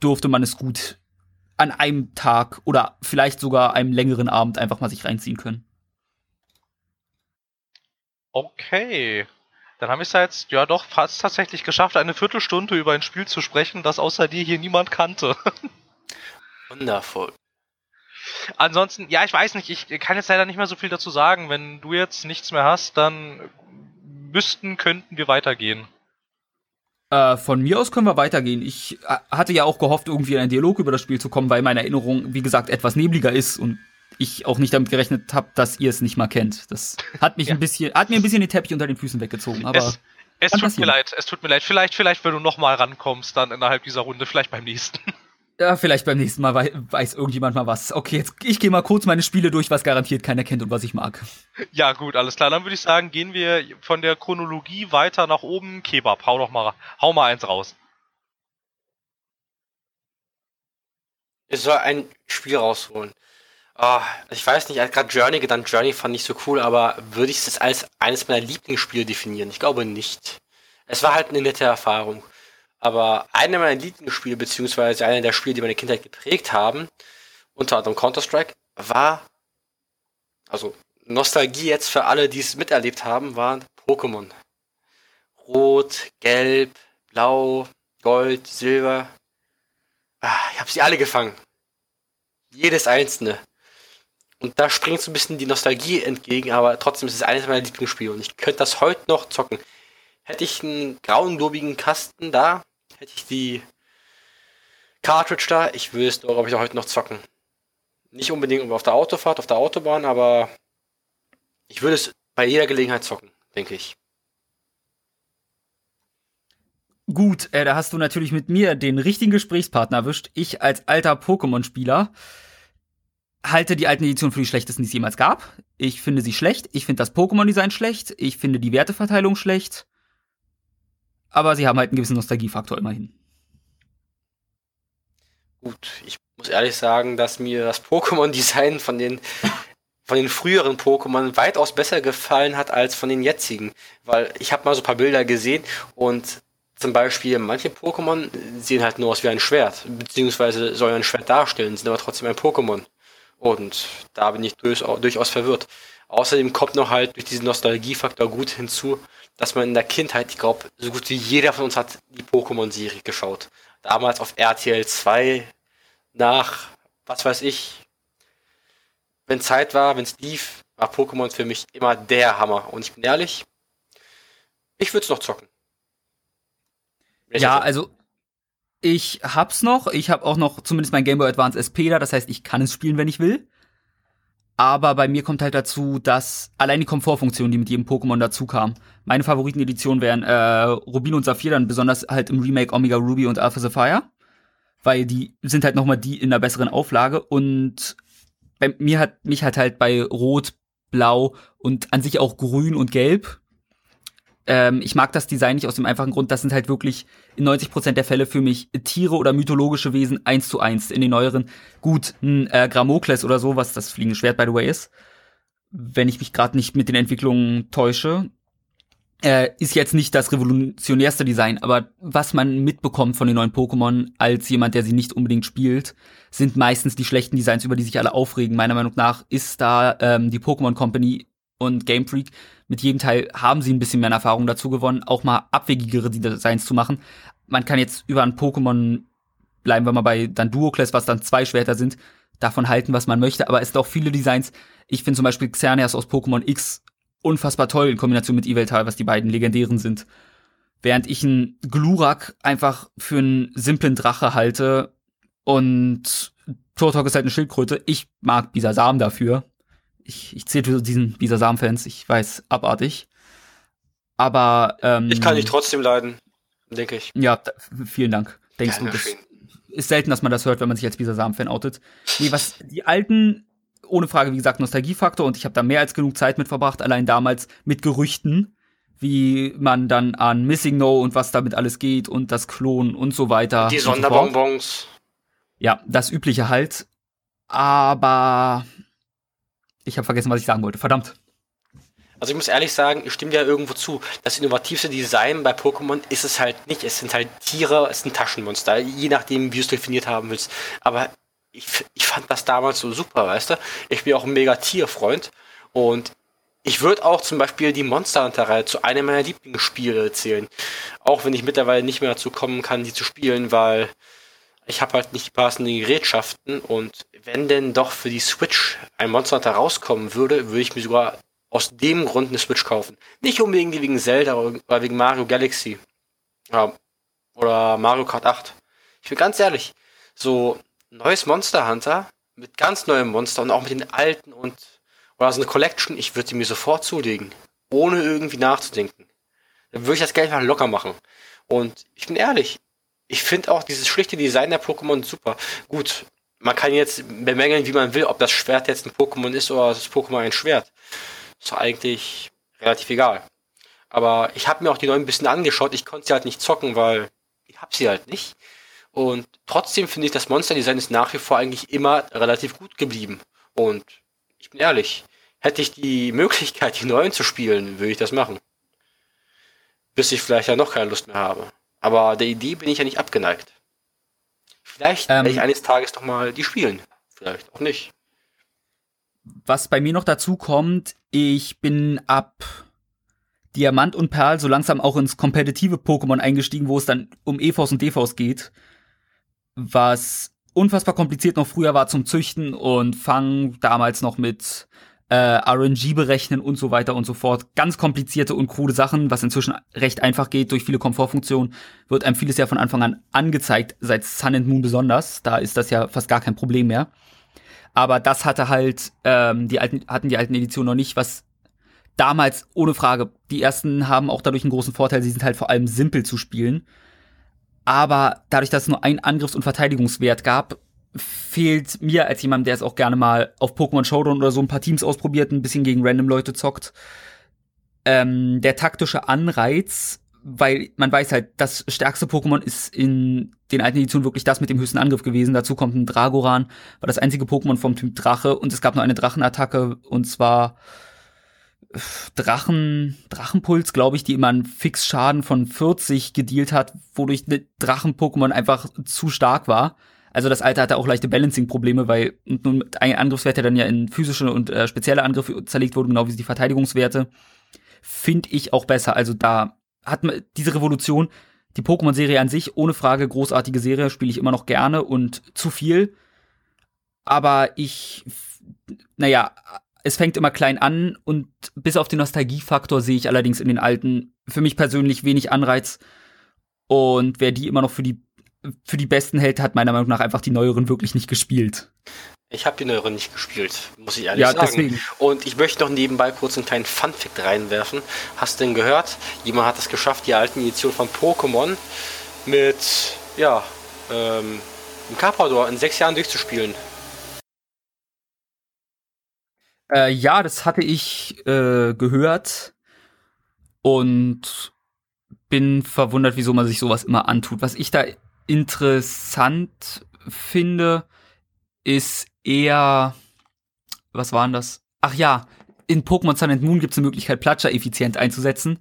Speaker 2: durfte man es gut an einem Tag oder vielleicht sogar einem längeren Abend einfach mal sich reinziehen können.
Speaker 1: Okay. Dann haben wir es ja jetzt ja doch fast tatsächlich geschafft, eine Viertelstunde über ein Spiel zu sprechen, das außer dir hier niemand kannte.
Speaker 3: Wundervoll.
Speaker 1: Ansonsten, ja, ich weiß nicht, ich kann jetzt leider nicht mehr so viel dazu sagen. Wenn du jetzt nichts mehr hast, dann müssten, könnten wir weitergehen.
Speaker 2: Äh, von mir aus können wir weitergehen. Ich äh, hatte ja auch gehofft, irgendwie in einen Dialog über das Spiel zu kommen, weil meine Erinnerung, wie gesagt, etwas nebliger ist und ich auch nicht damit gerechnet habe, dass ihr es nicht mal kennt. Das hat mich
Speaker 1: Ja.
Speaker 2: ein bisschen, hat mir ein bisschen den Teppich unter den Füßen weggezogen. Aber
Speaker 1: es es tut mir
Speaker 2: passieren.
Speaker 1: leid, es tut mir leid. Vielleicht, vielleicht, wenn du nochmal rankommst, dann innerhalb dieser Runde, vielleicht beim nächsten.
Speaker 2: Ja, vielleicht beim nächsten Mal wei weiß irgendjemand mal was. Okay, jetzt ich gehe mal kurz meine Spiele durch, was garantiert keiner kennt und was ich mag.
Speaker 1: ja, gut, alles klar. Dann würde ich sagen, gehen wir von der Chronologie weiter nach oben. Kebab, hau doch mal, hau mal eins raus.
Speaker 3: Ich soll ein Spiel rausholen. Ah, ich weiß nicht, gerade Journey genannt. Journey fand ich so cool, aber würde ich es als eines meiner Lieblingsspiele definieren? Ich glaube nicht. Es war halt eine nette Erfahrung. Aber eine meiner Lieblingsspiele, beziehungsweise eine der Spiele, die meine Kindheit geprägt haben, unter anderem Counter-Strike, war, also Nostalgie jetzt für alle, die es miterlebt haben, waren Pokémon. Rot, Gelb, Blau, Gold, Silber. Ah, ich habe sie alle gefangen. Jedes einzelne. Und da springt so ein bisschen die Nostalgie entgegen, aber trotzdem ist es eines meiner Lieblingsspiele und ich könnte das heute noch zocken. Hätte ich einen grauen, lobigen Kasten da, hätte ich die Cartridge da, ich würde es, glaube ich, auch heute noch zocken. Nicht unbedingt auf der Autofahrt, auf der Autobahn, aber ich würde es bei jeder Gelegenheit zocken, denke ich.
Speaker 2: Gut, äh, da hast du natürlich mit mir den richtigen Gesprächspartner erwischt. Ich als alter Pokémon-Spieler halte die alten Editionen für die schlechtesten, die es jemals gab. Ich finde sie schlecht. Ich finde das Pokémon-Design schlecht. Ich finde die Werteverteilung schlecht. Aber sie haben halt einen gewissen Nostalgiefaktor immerhin.
Speaker 3: Gut, ich muss ehrlich sagen, dass mir das Pokémon-Design von den von den früheren Pokémon weitaus besser gefallen hat als von den jetzigen. Weil ich habe mal so ein paar Bilder gesehen und zum Beispiel manche Pokémon sehen halt nur aus wie ein Schwert, beziehungsweise sollen ein Schwert darstellen, sind aber trotzdem ein Pokémon. Und da bin ich durchaus, durchaus verwirrt. Außerdem kommt noch halt durch diesen Nostalgiefaktor gut hinzu, dass man in der Kindheit, ich glaube, so gut wie jeder von uns hat die Pokémon-Serie geschaut. Damals auf RTL 2 nach, was weiß ich, wenn Zeit war, wenn es lief, war Pokémon für mich immer der Hammer. Und ich bin ehrlich, ich würde es noch zocken. Wenn
Speaker 2: Ja, also Ich hab's noch. Ich hab auch noch zumindest mein Game Boy Advance SP da. Das heißt, ich kann es spielen, wenn ich will. Aber bei mir kommt halt dazu, dass allein die Komfortfunktion, die mit jedem Pokémon dazu kam. Meine Favoriteneditionen wären äh, Rubin und Saphir, dann besonders halt im Remake Omega Ruby und Alpha Sapphire. Weil die sind halt nochmal die in einer besseren Auflage. Und bei mir hat mich halt halt bei Rot, Blau und an sich auch Grün und Gelb ähm, ich mag das Design nicht aus dem einfachen Grund, das sind halt wirklich in 90% der Fälle für mich Tiere oder mythologische Wesen eins zu eins. In den neueren, gut, ein äh, Gramokles oder so, was das fliegende Schwert, by the way, ist. Wenn ich mich gerade nicht mit den Entwicklungen täusche. Äh, ist jetzt nicht das revolutionärste Design, aber was man mitbekommt von den neuen Pokémon als jemand, der sie nicht unbedingt spielt, sind meistens die schlechten Designs, über die sich alle aufregen. Meiner Meinung nach ist da ähm, die Pokémon Company und Game Freak mit jedem Teil haben sie ein bisschen mehr Erfahrung dazu gewonnen, auch mal abwegigere Designs zu machen. Man kann jetzt über ein Pokémon, bleiben wir mal bei dann Duoclass, was dann zwei Schwerter sind, davon halten, was man möchte, aber es sind auch viele Designs. Ich finde zum Beispiel Xerneas aus Pokémon X unfassbar toll in Kombination mit Eveltal, was die beiden legendären sind. Während ich einen Glurak einfach für einen simplen Drache halte und Turtok ist halt eine Schildkröte. Ich mag Bisasam dafür ich, ich zähle zu diesen Bisasam-Fans, ich weiß, abartig. Aber ähm,
Speaker 3: ich kann dich trotzdem leiden, denke ich.
Speaker 2: Ja, vielen Dank. Denkst du, das ist selten, dass man das hört, wenn man sich als Bisasam-Fan outet. Nee, was die alten, ohne Frage, wie gesagt, Nostalgiefaktor und ich habe da mehr als genug Zeit mit verbracht, allein damals mit Gerüchten, wie man dann an Missing No und was damit alles geht und das Klonen und so weiter.
Speaker 3: Die Sonderbonbons.
Speaker 2: Ja, das übliche halt. Aber ich habe vergessen, was ich sagen wollte. Verdammt.
Speaker 3: Also ich muss ehrlich sagen, ich stimme dir irgendwo zu. Das innovativste Design bei Pokémon ist es halt nicht. Es sind halt Tiere, es sind Taschenmonster, je nachdem, wie du es definiert haben willst. Aber ich, ich fand das damals so super, weißt du? Ich bin auch ein mega Tierfreund und ich würde auch zum Beispiel die Monster Hunter-Reihe zu einem meiner Lieblingsspiele zählen. Auch wenn ich mittlerweile nicht mehr dazu kommen kann, die zu spielen, weil ich habe halt nicht die passenden Gerätschaften und wenn denn doch für die Switch ein Monster Hunter rauskommen würde, würde ich mir sogar aus dem Grund eine Switch kaufen. Nicht unbedingt wegen Zelda oder wegen Mario Galaxy. Ja, oder Mario Kart 8. Ich bin ganz ehrlich, so neues Monster Hunter mit ganz neuem Monster und auch mit den alten und oder so eine Collection, ich würde sie mir sofort zulegen, ohne irgendwie nachzudenken. Dann würde ich das Geld einfach locker machen. Und ich bin ehrlich, ich finde auch dieses schlichte Design der Pokémon super. Gut, man kann jetzt bemängeln, wie man will, ob das Schwert jetzt ein Pokémon ist oder das Pokémon ein Schwert. Ist eigentlich relativ egal. Aber ich habe mir auch die neuen ein bisschen angeschaut. Ich konnte sie halt nicht zocken, weil ich habe sie halt nicht. Und trotzdem finde ich, das Monster-Design ist nach wie vor eigentlich immer relativ gut geblieben. Und ich bin ehrlich, hätte ich die Möglichkeit, die neuen zu spielen, würde ich das machen. Bis ich vielleicht ja noch keine Lust mehr habe. Aber der Idee bin ich ja nicht abgeneigt. Vielleicht ähm, werde ich eines Tages doch mal die spielen. Vielleicht auch nicht.
Speaker 2: Was bei mir noch dazu kommt, ich bin ab Diamant und Perl so langsam auch ins kompetitive Pokémon eingestiegen, wo es dann um EVs und DVs geht. Was unfassbar kompliziert noch früher war zum Züchten und Fangen, damals noch mit äh, RNG berechnen und so weiter und so fort. Ganz komplizierte und krude Sachen, was inzwischen recht einfach geht durch viele Komfortfunktionen, wird einem vieles ja von Anfang an angezeigt, seit Sun and Moon besonders. Da ist das ja fast gar kein Problem mehr. Aber das hatte halt, ähm, die alten, hatten die alten Editionen noch nicht, was damals ohne Frage, die ersten haben auch dadurch einen großen Vorteil, sie sind halt vor allem simpel zu spielen. Aber dadurch, dass es nur einen Angriffs- und Verteidigungswert gab, fehlt mir als jemand, der es auch gerne mal auf Pokémon Showdown oder so ein paar Teams ausprobiert, ein bisschen gegen random Leute zockt, ähm, der taktische Anreiz, weil man weiß halt, das stärkste Pokémon ist in den alten Editionen wirklich das mit dem höchsten Angriff gewesen. Dazu kommt ein Dragoran, war das einzige Pokémon vom Typ Drache und es gab nur eine Drachenattacke und zwar Drachen, Drachenpuls, glaube ich, die immer einen Fixschaden von 40 gedealt hat, wodurch Drachen-Pokémon einfach zu stark war. Also das alte hatte auch leichte Balancing-Probleme, weil nun ein Angriffswert, dann ja in physische und äh, spezielle Angriffe zerlegt wurde, genau wie die Verteidigungswerte, finde ich auch besser. Also da hat man diese Revolution, die Pokémon-Serie an sich, ohne Frage, großartige Serie, spiele ich immer noch gerne und zu viel. Aber ich, naja, es fängt immer klein an und bis auf den Nostalgiefaktor sehe ich allerdings in den alten für mich persönlich wenig Anreiz. Und wer die immer noch für die für die besten hält, hat meiner Meinung nach einfach die neueren wirklich nicht gespielt.
Speaker 3: Ich habe die neueren nicht gespielt, muss ich ehrlich
Speaker 2: Ja,
Speaker 3: sagen.
Speaker 2: deswegen.
Speaker 3: Und ich möchte noch nebenbei kurz einen kleinen Funfact reinwerfen. Hast du denn gehört? Jemand hat es geschafft, die alten Editionen von Pokémon mit, ja, ähm, im Carpador in sechs Jahren durchzuspielen.
Speaker 2: Äh, ja, das hatte ich äh, gehört und bin verwundert, wieso man sich sowas immer antut. Was ich da interessant finde, ist eher, was waren das? Ach ja, in Pokémon Sun and Moon gibt es eine Möglichkeit, Platscher effizient einzusetzen.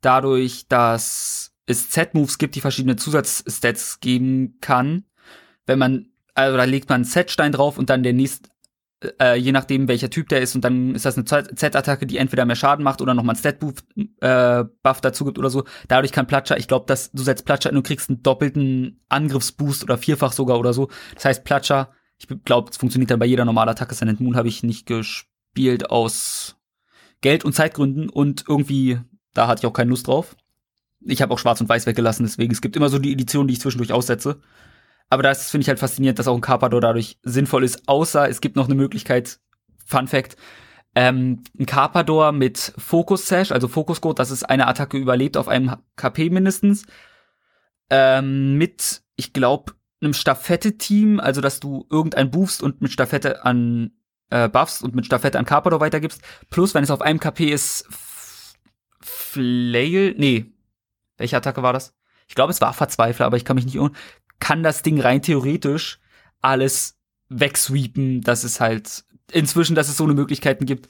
Speaker 2: Dadurch, dass es Z-Moves gibt, die verschiedene Zusatzstats geben kann. Wenn man, also da legt man einen Z-Stein drauf und dann der nächste, äh, je nachdem welcher Typ der ist und dann ist das eine Z-Attacke, die entweder mehr Schaden macht oder nochmal einen Stat-Buff äh, dazu gibt oder so. Dadurch kann Platscher, ich glaube, dass du setzt Platscher und du kriegst einen doppelten Angriffsboost oder vierfach sogar oder so. Das heißt, Platscher, ich glaube, es funktioniert dann bei jeder normalen Attacke. Silent Moon habe ich nicht gespielt aus Geld- und Zeitgründen und irgendwie, da hatte ich auch keine Lust drauf. Ich habe auch Schwarz und Weiß weggelassen, deswegen es gibt immer so die Edition, die ich zwischendurch aussetze. Aber das finde ich halt faszinierend, dass auch ein Carpador dadurch sinnvoll ist, außer es gibt noch eine Möglichkeit, Fun Fact, ähm, ein Carpador mit Focus Sash, also Focus Code, das ist eine Attacke überlebt auf einem KP mindestens, ähm, mit, ich glaube, einem Staffette-Team, also dass du irgendein buffst und mit Staffette an äh, buffst und mit Staffette an Carpador weitergibst, plus wenn es auf einem KP ist, Flail, nee, welche Attacke war das? Ich glaube, es war Verzweifler, aber ich kann mich nicht irren. Kann das Ding rein theoretisch alles wegsweepen, dass es halt inzwischen, dass es so eine Möglichkeiten gibt,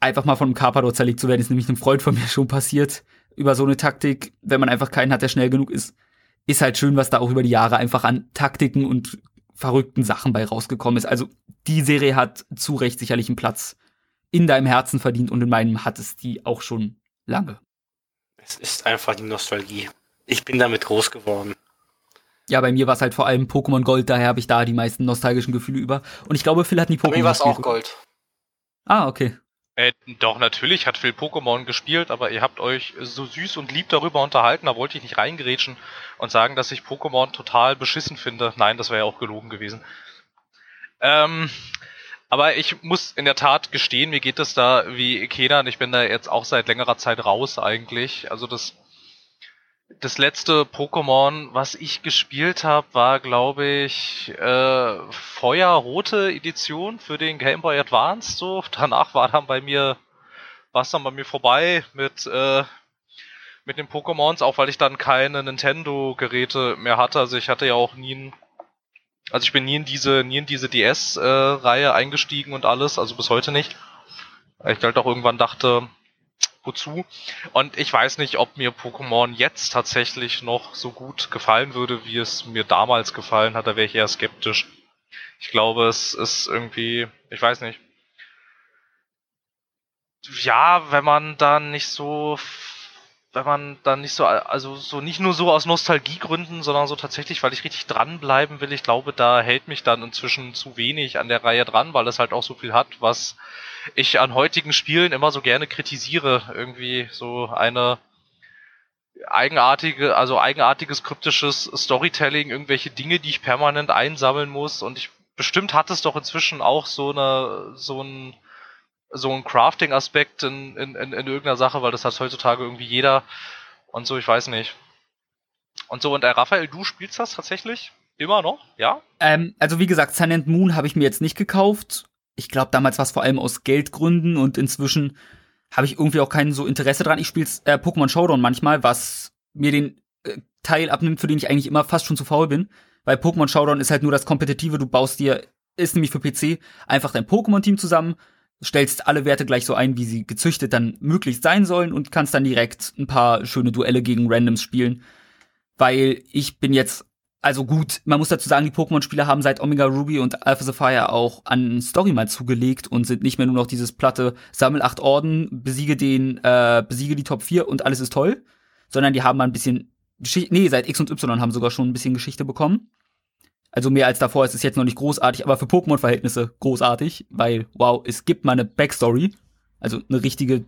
Speaker 2: einfach mal von einem Carpador zerlegt zu werden, ist nämlich einem Freund von mir schon passiert. Über so eine Taktik, wenn man einfach keinen hat, der schnell genug ist, ist halt schön, was da auch über die Jahre einfach an Taktiken und verrückten Sachen bei rausgekommen ist. Also die Serie hat zu Recht sicherlich einen Platz in deinem Herzen verdient und in meinem hat es die auch schon lange.
Speaker 3: Es ist einfach die Nostalgie. Ich bin damit groß geworden.
Speaker 2: Ja, bei mir war es halt vor allem Pokémon Gold, daher habe ich da die meisten nostalgischen Gefühle über. Und ich glaube, Phil hat nie Pokémon
Speaker 3: Bei mir war es auch
Speaker 2: gespielt.
Speaker 3: Gold.
Speaker 2: Ah, okay.
Speaker 1: Äh, doch, natürlich hat Phil Pokémon gespielt, aber ihr habt euch so süß und lieb darüber unterhalten, da wollte ich nicht reingerätschen und sagen, dass ich Pokémon total beschissen finde. Nein, das wäre ja auch gelogen gewesen. Ähm, aber ich muss in der Tat gestehen, mir geht es da wie Kenan, ich bin da jetzt auch seit längerer Zeit raus eigentlich. Also das, das letzte Pokémon, was ich gespielt habe, war, glaube ich, äh, Feuerrote Edition für den Game Boy Advance. So, danach war dann bei mir, war dann bei mir vorbei mit äh, mit den Pokémons, auch weil ich dann keine Nintendo-Geräte mehr hatte. Also ich hatte ja auch nie ein, also ich bin nie in diese, nie in diese DS-Reihe eingestiegen und alles, also bis heute nicht. Ich halt auch irgendwann dachte, wozu? Und ich weiß nicht, ob mir Pokémon jetzt tatsächlich noch so gut gefallen würde, wie es mir damals gefallen hat. Da wäre ich eher skeptisch. Ich glaube, es ist irgendwie, ich weiß nicht. Ja, wenn man dann nicht so, wenn man dann nicht so, also so nicht nur so aus Nostalgiegründen, sondern so tatsächlich, weil ich richtig dranbleiben will. Ich glaube, da hält mich dann inzwischen zu wenig an der Reihe dran, weil es halt auch so viel hat, was ich an heutigen Spielen immer so gerne kritisiere. Irgendwie so eine eigenartige, also eigenartiges kryptisches Storytelling, irgendwelche Dinge, die ich permanent einsammeln muss. Und ich bestimmt hat es doch inzwischen auch so eine, so ein, so ein Crafting-Aspekt in, in, in, in irgendeiner Sache, weil das hat heutzutage irgendwie jeder. Und so, ich weiß nicht. Und so, und äh, Raphael, du spielst das tatsächlich? Immer noch? Ja?
Speaker 2: Ähm, also wie gesagt, Sun and Moon habe ich mir jetzt nicht gekauft. Ich glaube, damals war es vor allem aus Geldgründen und inzwischen habe ich irgendwie auch kein so Interesse dran. Ich spiele äh, Pokémon Showdown manchmal, was mir den äh, Teil abnimmt, für den ich eigentlich immer fast schon zu faul bin. Weil Pokémon Showdown ist halt nur das Kompetitive. Du baust dir, ist nämlich für PC, einfach dein Pokémon-Team zusammen, stellst alle Werte gleich so ein, wie sie gezüchtet dann möglichst sein sollen und kannst dann direkt ein paar schöne Duelle gegen Randoms spielen. Weil ich bin jetzt also gut, man muss dazu sagen, die Pokémon-Spieler haben seit Omega Ruby und Alpha Sapphire auch an Story mal zugelegt und sind nicht mehr nur noch dieses platte Sammel acht Orden, besiege den, äh, besiege die Top 4 und alles ist toll, sondern die haben mal ein bisschen Geschichte, nee, seit X und Y haben sogar schon ein bisschen Geschichte bekommen. Also mehr als davor ist es jetzt noch nicht großartig, aber für Pokémon-Verhältnisse großartig, weil, wow, es gibt mal eine Backstory, also eine richtige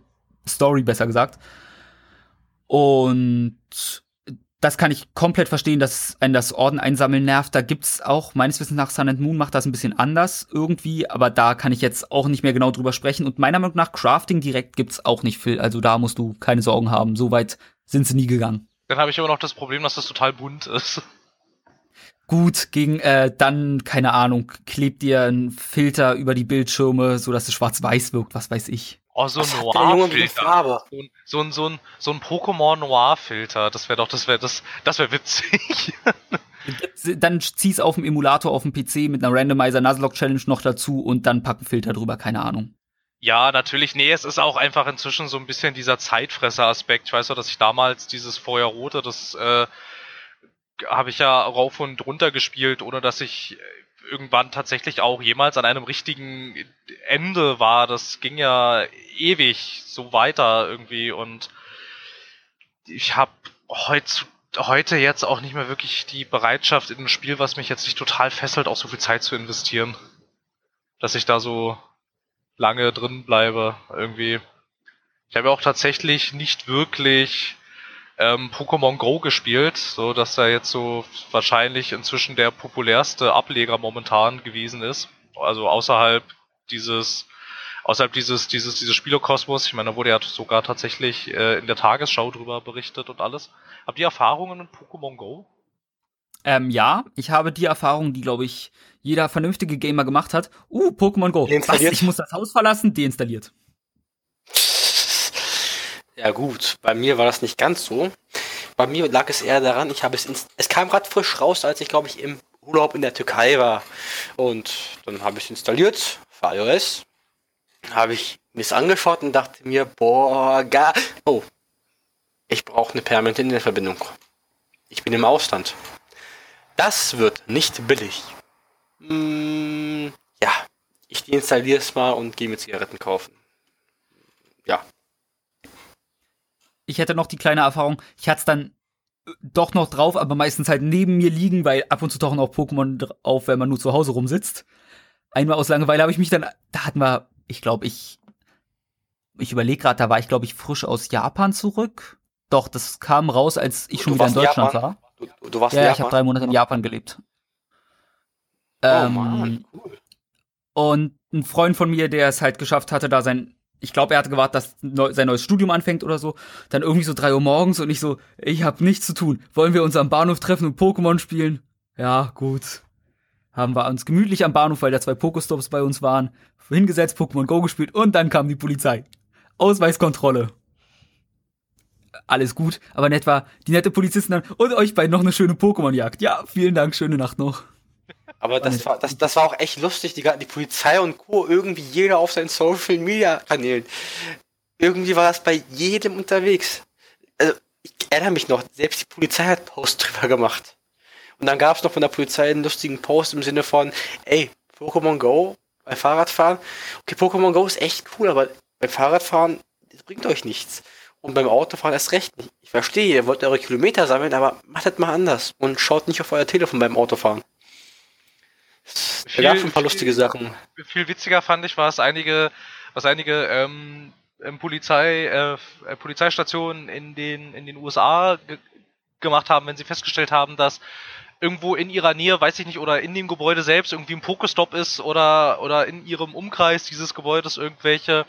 Speaker 2: Story, besser gesagt. Und das kann ich komplett verstehen, dass ein das Orden einsammeln nervt. Da gibt's auch, meines Wissens nach, Sun and Moon macht das ein bisschen anders irgendwie, aber da kann ich jetzt auch nicht mehr genau drüber sprechen. Und meiner Meinung nach, Crafting direkt gibt's auch nicht viel. Also da musst du keine Sorgen haben. Soweit sind sie nie gegangen.
Speaker 1: Dann habe ich immer noch das Problem, dass das total bunt ist.
Speaker 2: Gut, gegen äh, dann, keine Ahnung, klebt dir ein Filter über die Bildschirme, so dass es schwarz-weiß wirkt, was weiß ich.
Speaker 1: Oh, so ein Noir-Filter. So ein, so ein, so ein, so ein Pokémon Noir-Filter. Das wäre doch, das wäre, das, das wäre witzig.
Speaker 2: Dann zieh's auf dem Emulator auf dem PC mit einer Randomizer Nuzlocke Challenge noch dazu und dann packen Filter drüber, keine Ahnung.
Speaker 1: Ja, natürlich. Nee, es ist auch einfach inzwischen so ein bisschen dieser Zeitfresser-Aspekt. Ich weiß noch, dass ich damals dieses Feuerrote, das äh, habe ich ja rauf und runter gespielt, ohne dass ich äh, irgendwann tatsächlich auch jemals an einem richtigen Ende war. Das ging ja ewig so weiter irgendwie und ich habe heutzu- heute jetzt auch nicht mehr wirklich die Bereitschaft in ein Spiel, was mich jetzt nicht total fesselt, auch so viel Zeit zu investieren. Dass ich da so lange drin bleibe, irgendwie. Ich habe ja auch tatsächlich nicht wirklich ähm, Pokémon Go gespielt, so dass er jetzt so wahrscheinlich inzwischen der populärste Ableger momentan gewesen ist. Also außerhalb dieses, außerhalb dieses, dieses, dieses Spielekosmos. Ich meine, da wurde ja sogar tatsächlich äh, in der Tagesschau drüber berichtet und alles. Habt ihr Erfahrungen mit Pokémon Go?
Speaker 2: Ähm, ja, ich habe die Erfahrung, die, glaube ich, jeder vernünftige Gamer gemacht hat. Uh, Pokémon Go. Was,
Speaker 3: Deinstalliert?
Speaker 2: ich muss das Haus verlassen? Deinstalliert.
Speaker 3: Ja gut, bei mir war das nicht ganz so. Bei mir lag es eher daran, ich habe es ins es kam gerade frisch raus, als ich glaube ich im Urlaub in der Türkei war und dann habe ich installiert für iOS. Habe ich mir es angeschaut und dachte mir, boah, gar oh. Ich brauche eine permanente Internetverbindung. Ich bin im Ausland. Das wird nicht billig. Hm, ja, ich deinstalliere es mal und gehe mir Zigaretten kaufen. Ja,
Speaker 2: Ich hätte noch die kleine Erfahrung, ich hatte es dann äh, doch noch drauf, aber meistens halt neben mir liegen, weil ab und zu tauchen auch Pokémon auf, wenn man nur zu Hause rumsitzt. Einmal aus Langeweile habe ich mich dann, da hatten wir, ich glaube, ich, ich überlege gerade, da war ich, glaube ich, frisch aus Japan zurück. Doch, das kam raus, als ich schon wieder in Deutschland
Speaker 3: Japan?
Speaker 2: war.
Speaker 3: Du, du warst
Speaker 2: Ja,
Speaker 3: in
Speaker 2: ja, ich
Speaker 3: Japan?
Speaker 2: habe drei Monate in Japan gelebt.
Speaker 3: Oh
Speaker 2: Ähm,
Speaker 3: Mann, cool.
Speaker 2: Und ein Freund von mir, der es halt geschafft hatte, da sein, ich glaube, er hatte gewartet, dass neu, sein neues Studium anfängt oder so, dann irgendwie so drei Uhr morgens und ich so, ich habe nichts zu tun. Wollen wir uns am Bahnhof treffen und Pokémon spielen? Ja, gut. Haben wir uns gemütlich am Bahnhof, weil da zwei Pokestops bei uns waren, hingesetzt, Pokémon Go gespielt und dann kam die Polizei. Ausweiskontrolle. Alles gut, aber nett war die nette Polizistin dann und euch beiden noch eine schöne Pokémon-Jagd. Ja, vielen Dank, schöne Nacht noch.
Speaker 3: Aber das war, das, das war auch echt lustig, die, die Polizei und Co. irgendwie jeder auf seinen Social Media Kanälen. Irgendwie war das bei jedem unterwegs. Also, ich erinnere mich noch, selbst die Polizei hat Post drüber gemacht. Und dann gab es noch von der Polizei einen lustigen Post im Sinne von, ey, Pokémon Go bei Fahrradfahren. Okay, Pokémon Go ist echt cool, aber beim Fahrradfahren, das bringt euch nichts. Und beim Autofahren erst recht nicht. Ich verstehe, ihr wollt eure Kilometer sammeln, aber macht das mal anders. Und schaut nicht auf euer Telefon beim Autofahren. Da gab ein paar lustige Sachen.
Speaker 1: viel witziger fand ich, was einige, was einige ähm, ähm, Polizei, äh, äh, Polizeistationen in den, in den USA ge gemacht haben, wenn sie festgestellt haben, dass irgendwo in ihrer Nähe, weiß ich nicht, oder in dem Gebäude selbst irgendwie ein Pokestop ist oder, oder in ihrem Umkreis dieses Gebäudes irgendwelche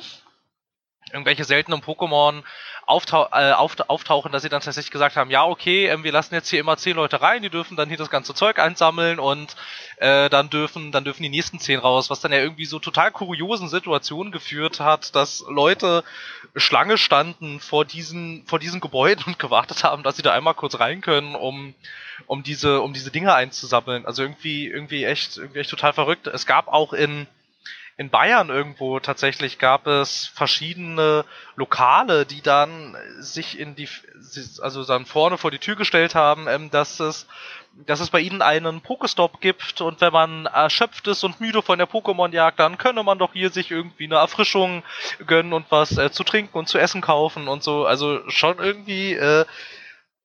Speaker 1: irgendwelche seltenen Pokémon auftau äh, auft auftauchen, dass sie dann tatsächlich gesagt haben, ja, okay, ähm, wir lassen jetzt hier immer zehn Leute rein, die dürfen dann hier das ganze Zeug einsammeln und äh, dann dürfen dann dürfen die nächsten zehn raus, was dann ja irgendwie so total kuriosen Situationen geführt hat, dass Leute Schlange standen vor diesen vor diesen Gebäuden und gewartet haben, dass sie da einmal kurz rein können, um um diese um diese Dinge einzusammeln. Also irgendwie irgendwie echt irgendwie echt total verrückt. Es gab auch in in Bayern irgendwo tatsächlich gab es verschiedene Lokale, die dann sich in die, also dann vorne vor die Tür gestellt haben, ähm, dass es, dass es bei ihnen einen Pokestop gibt und wenn man erschöpft ist und müde von der Pokémon-Jagd, dann könne man doch hier sich irgendwie eine Erfrischung gönnen und was äh, zu trinken und zu essen kaufen und so. Also schon irgendwie äh,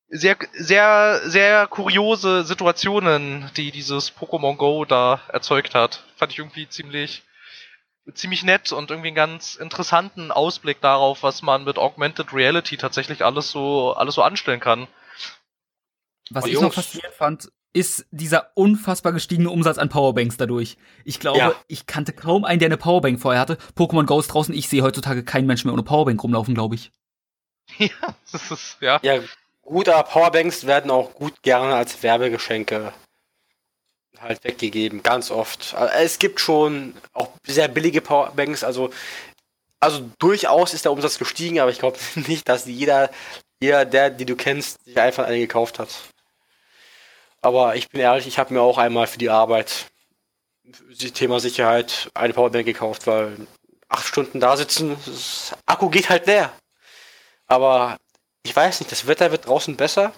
Speaker 1: sehr, sehr, sehr kuriose Situationen, die dieses Pokémon Go da erzeugt hat. Fand ich irgendwie ziemlich ziemlich nett und irgendwie einen ganz interessanten Ausblick darauf, was man mit Augmented Reality tatsächlich alles so alles so anstellen kann.
Speaker 2: Was
Speaker 3: Oh,
Speaker 2: ich noch faszinierend fand, ist dieser unfassbar gestiegene Umsatz an Powerbanks dadurch. Ich glaube,
Speaker 3: Ja.
Speaker 2: ich kannte kaum einen, der eine Powerbank vorher hatte. Pokémon Go ist draußen, ich sehe heutzutage keinen Menschen mehr ohne Powerbank rumlaufen, glaube ich.
Speaker 1: Ja, das ist, ja.
Speaker 3: Ja, gut, aber Powerbanks werden auch gut gerne als Werbegeschenke halt weggegeben, ganz oft. Es gibt schon auch sehr billige Powerbanks, also, also durchaus ist der Umsatz gestiegen, aber ich glaube nicht, dass jeder, jeder, der, die du kennst, sich einfach eine gekauft hat. Aber ich bin ehrlich, ich habe mir auch einmal für die Arbeit, für das Thema Sicherheit, eine Powerbank gekauft, weil acht Stunden da sitzen, das Akku geht halt leer. Aber ich weiß nicht, das Wetter wird draußen besser.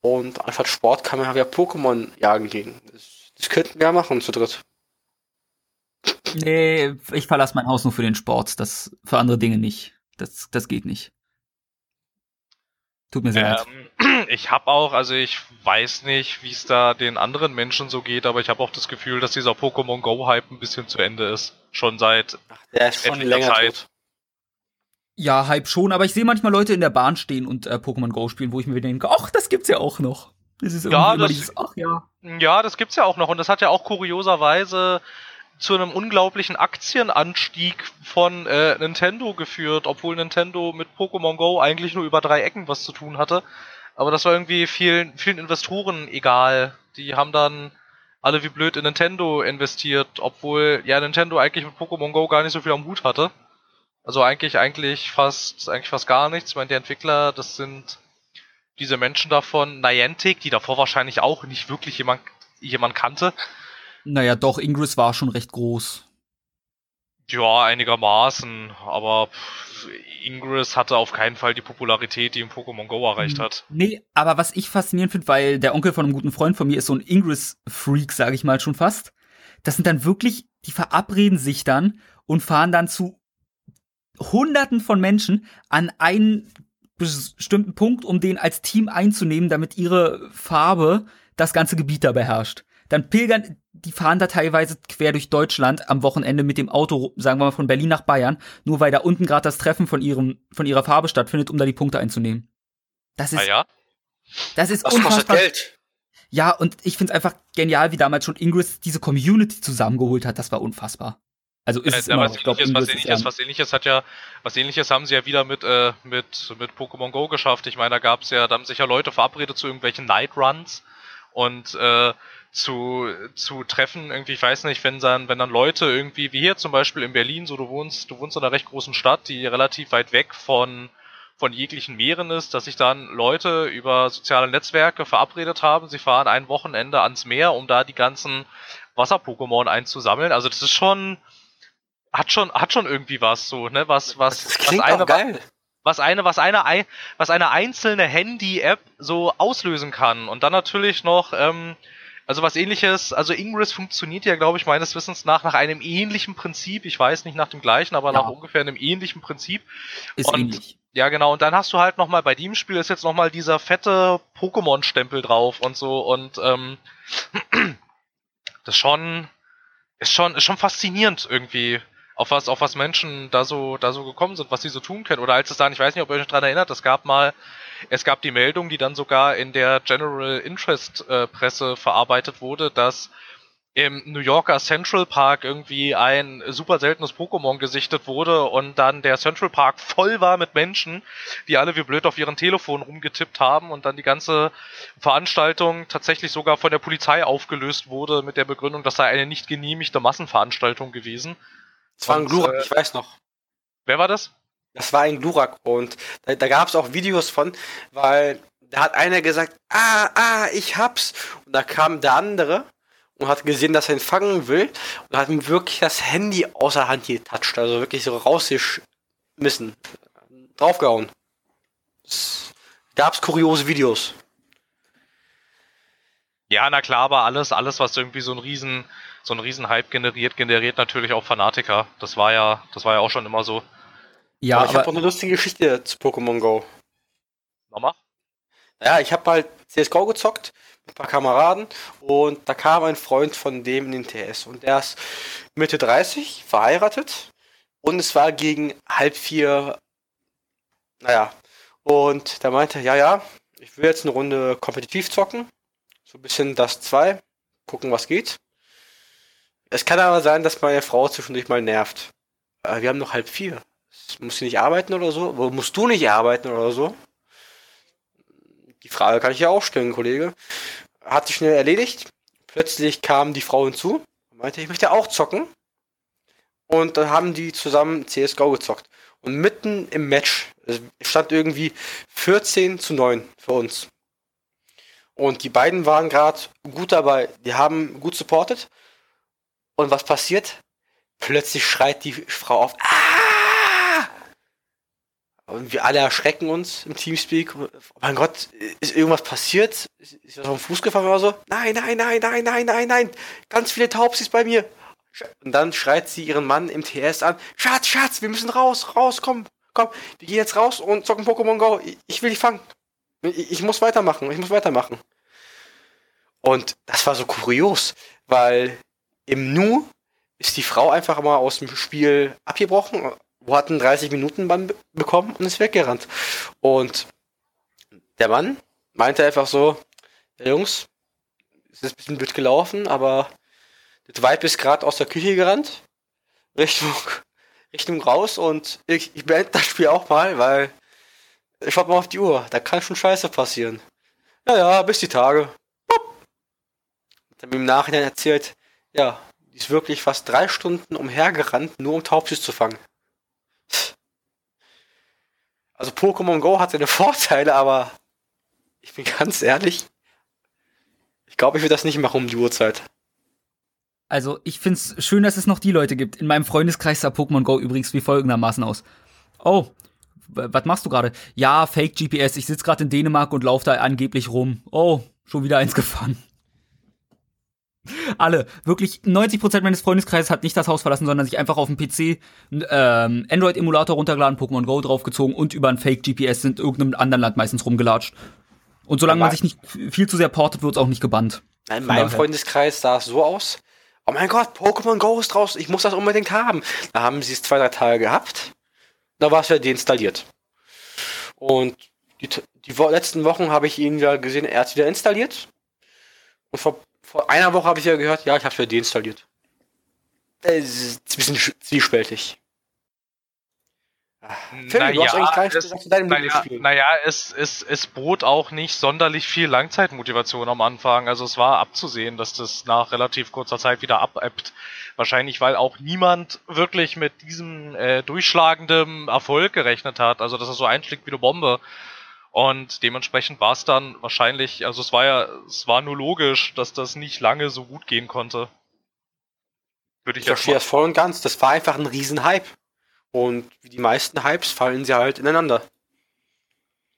Speaker 3: Und anstatt Sport kann man ja Pokémon jagen gehen. Das, das könnten wir ja machen zu dritt.
Speaker 2: Nee, ich verlasse mein Haus nur für den Sport, das für andere Dinge nicht. Das, das geht nicht. Tut mir sehr leid.
Speaker 1: Ähm, ich habe auch, also ich weiß nicht, wie es da den anderen Menschen so geht, aber ich habe auch das Gefühl, dass dieser Pokémon Go Hype ein bisschen zu Ende ist. Schon seit
Speaker 3: Ach, der ist schon länger
Speaker 1: Zeit.
Speaker 3: tot.
Speaker 2: Ja, Hype schon, aber ich sehe manchmal Leute in der Bahn stehen und äh, Pokémon Go spielen, wo ich mir wieder denke, ach, das gibt's ja auch noch. Das ist irgendwie
Speaker 1: Ja, das-
Speaker 2: dieses, ach ja.
Speaker 1: Ja, das gibt's ja auch noch und das hat ja auch kurioserweise zu einem unglaublichen Aktienanstieg von äh, Nintendo geführt, obwohl Nintendo mit Pokémon Go eigentlich nur über drei Ecken was zu tun hatte. Aber das war irgendwie vielen, vielen Investoren egal. Die haben dann alle wie blöd in Nintendo investiert, obwohl ja Nintendo eigentlich mit Pokémon Go gar nicht so viel am Hut hatte. Also eigentlich, eigentlich fast, eigentlich fast gar nichts. Ich meine, die Entwickler, das sind diese Menschen davon, Niantic, die davor wahrscheinlich auch nicht wirklich jemand, jemand kannte.
Speaker 2: Naja, doch, Ingress war schon recht groß.
Speaker 1: Ja, einigermaßen, aber Ingress hatte auf keinen Fall die Popularität, die im Pokémon Go erreicht hat.
Speaker 2: Nee, aber was ich faszinierend finde, weil der Onkel von einem guten Freund von mir ist so ein Ingress-Freak, sage ich mal schon fast. Das sind dann wirklich, die verabreden sich dann und fahren dann zu Hunderten von Menschen an einen bestimmten Punkt, um den als Team einzunehmen, damit ihre Farbe das ganze Gebiet da beherrscht. Dann pilgern, die fahren da teilweise quer durch Deutschland am Wochenende mit dem Auto, sagen wir mal von Berlin nach Bayern, nur weil da unten gerade das Treffen von ihrem, von ihrer Farbe stattfindet, um da die Punkte einzunehmen. Das ist,
Speaker 1: Ah ja?
Speaker 2: das ist
Speaker 3: Das
Speaker 2: unfassbar.
Speaker 3: Geld.
Speaker 2: Ja, und ich find's einfach genial, wie damals schon Ingress diese Community zusammengeholt hat. Das war unfassbar. Also ist es
Speaker 1: ja,
Speaker 2: immer
Speaker 1: was,
Speaker 2: glaub,
Speaker 1: ähnliches, was, ähnliches, was ähnliches hat ja, was ähnliches haben sie ja wieder mit, äh, mit, mit Pokémon Go geschafft. Ich meine, da gab's ja, da haben sich ja Leute verabredet zu irgendwelchen Night Runs und äh, zu, zu Treffen, irgendwie, ich weiß nicht, wenn dann, wenn dann Leute irgendwie, wie hier zum Beispiel in Berlin, so du wohnst, du wohnst in einer recht großen Stadt, die relativ weit weg von, von jeglichen Meeren ist, dass sich dann Leute über soziale Netzwerke verabredet haben. Sie fahren ein Wochenende ans Meer, um da die ganzen Wasser-Pokémon einzusammeln. Also das ist schon, hat schon, hat schon irgendwie was so, ne? Was, was,
Speaker 3: Das
Speaker 1: was
Speaker 3: klingt
Speaker 1: eine,
Speaker 3: auch geil.
Speaker 1: was eine, was eine, ei- was eine einzelne Handy-App so auslösen kann. Und dann natürlich noch, ähm, also was ähnliches, also Ingress funktioniert ja, glaube ich, meines Wissens nach nach einem ähnlichen Prinzip. Ich weiß nicht nach dem gleichen, aber
Speaker 2: Ja.
Speaker 1: nach ungefähr einem ähnlichen Prinzip.
Speaker 2: ist
Speaker 1: und-
Speaker 2: ähnlich.
Speaker 1: Ja, genau. Und dann hast du halt nochmal bei dem Spiel ist jetzt nochmal dieser fette Pokémon-Stempel drauf und so und ähm, das schon, ist schon, ist schon faszinierend irgendwie, auf was, auf was Menschen da so, da so gekommen sind, was sie so tun können. Oder als es dann, ich weiß nicht, ob ihr euch daran erinnert, es gab mal, es gab die Meldung, die dann sogar in der General Interest äh, Presse verarbeitet wurde, dass im New Yorker Central Park irgendwie ein super seltenes Pokémon gesichtet wurde und dann der Central Park voll war mit Menschen, die alle wie blöd auf ihren Telefon rumgetippt haben und dann die ganze Veranstaltung tatsächlich sogar von der Polizei aufgelöst wurde mit der Begründung, das sei eine nicht genehmigte Massenveranstaltung gewesen.
Speaker 3: Das war ein Glurak,
Speaker 1: äh,
Speaker 3: ich weiß noch.
Speaker 1: Wer war das?
Speaker 3: Das war ein Glurak und da, da gab es auch Videos von, weil da hat einer gesagt, ah, ah, ich hab's. Und da kam der andere und hat gesehen, dass er ihn fangen will und hat ihm wirklich das Handy außer Hand getatscht, also wirklich so rausgeschmissen, draufgehauen. Es gab's kuriose Videos.
Speaker 1: Ja, na klar, aber alles, alles, was irgendwie so ein riesen, so ein riesen Hype generiert, generiert natürlich auch Fanatiker. Das war ja, das war ja auch schon immer so.
Speaker 2: Ja,
Speaker 3: aber ich habe auch eine lustige Geschichte zu Pokémon Go.
Speaker 1: Nochmal?
Speaker 3: Ja, ich habe halt CSGO gezockt mit ein paar Kameraden und da kam ein Freund von dem in den TS und der ist Mitte 30, verheiratet und es war gegen halb vier, naja, und der meinte, ja, ja, ich will jetzt eine Runde kompetitiv zocken. So ein bisschen das 2. Gucken, was geht. Es kann aber sein, dass meine Frau zwischendurch mal nervt. Äh, wir haben noch halb vier. Muss sie nicht arbeiten oder so? Wo musst du nicht arbeiten oder so? Die Frage kann ich ja auch stellen, Kollege. Hat sich schnell erledigt. Plötzlich kam die Frau hinzu und meinte, ich möchte auch zocken. Und dann haben die zusammen CSGO gezockt. Und mitten im Match stand irgendwie 14 zu 9 für uns. Und die beiden waren gerade gut dabei. Die haben gut supportet. Und was passiert? Plötzlich schreit die Frau auf. Ah! Und wir alle erschrecken uns im Teamspeak. Oh mein Gott, ist irgendwas passiert? Ist was auf den Fuß gefallen oder so? Nein, nein, nein, nein, nein, nein, nein. Ganz viele Taubsis bei mir. Und dann schreit sie ihren Mann im TS an. Schatz, Schatz, wir müssen raus, raus, komm, komm, wir gehen jetzt raus und zocken Pokémon Go. Ich will die fangen. Ich, ich muss weitermachen, ich muss weitermachen. Und das war so kurios, weil im Nu ist die Frau einfach mal aus dem Spiel abgebrochen, hat einen 30 Minuten Bann bekommen und ist weggerannt. Und der Mann meinte einfach so, Jungs, es ist ein bisschen blöd gelaufen, aber das Vibe ist gerade aus der Küche gerannt, Richtung, Richtung raus und ich, ich beende das Spiel auch mal, weil ich schaut mal auf die Uhr, da kann schon Scheiße passieren. Ja, ja, bis die Tage. Mir im Nachhinein erzählt, ja, die ist wirklich fast drei Stunden umhergerannt, nur um Taubsis zu fangen. Also Pokémon Go hat seine Vorteile, aber ich bin ganz ehrlich, ich glaube, ich will das nicht machen um die Uhrzeit.
Speaker 2: Also, ich find's schön, dass es noch die Leute gibt. In meinem Freundeskreis sah Pokémon Go übrigens wie folgendermaßen aus. Oh, was machst du gerade? Ja, Fake GPS. Ich sitze gerade in Dänemark und laufe da angeblich rum. Oh, schon wieder eins gefahren. Alle, wirklich 90% meines Freundeskreises hat nicht das Haus verlassen, sondern sich einfach auf dem PC ähm, Android-Emulator runtergeladen, Pokémon Go draufgezogen und über ein Fake GPS sind irgendeinem anderen Land meistens rumgelatscht. Und solange man sich nicht viel zu sehr portet, wird's auch nicht gebannt.
Speaker 3: In meinem Freundeskreis sah es so aus, oh mein Gott, Pokémon Go ist draußen, ich muss das unbedingt haben. Da haben sie es zwei, drei Tage gehabt, da war es wieder deinstalliert. Und die, die letzten Wochen habe ich ihn ja gesehen, er hat es wieder installiert. Und vor, vor einer Woche habe ich ja gehört, ja, ich habe es wieder deinstalliert. Das ist ein bisschen zwiespältig.
Speaker 1: Phil, naja, du hast eigentlich gar nicht gesagt zu deinem naja, naja, es, es, es bot auch nicht sonderlich viel Langzeitmotivation am Anfang. Also es war abzusehen, dass das nach relativ kurzer Zeit wieder abebbt. Wahrscheinlich, weil auch niemand wirklich mit diesem äh, durchschlagenden Erfolg gerechnet hat. Also dass er so einschlägt wie eine Bombe. Und dementsprechend war es dann wahrscheinlich, also es war ja, es war nur logisch, dass das nicht lange so gut gehen konnte.
Speaker 3: Würde ich, ich verstehe das voll und ganz. Das war einfach ein Riesenhype. Und wie die meisten Hypes fallen sie halt ineinander.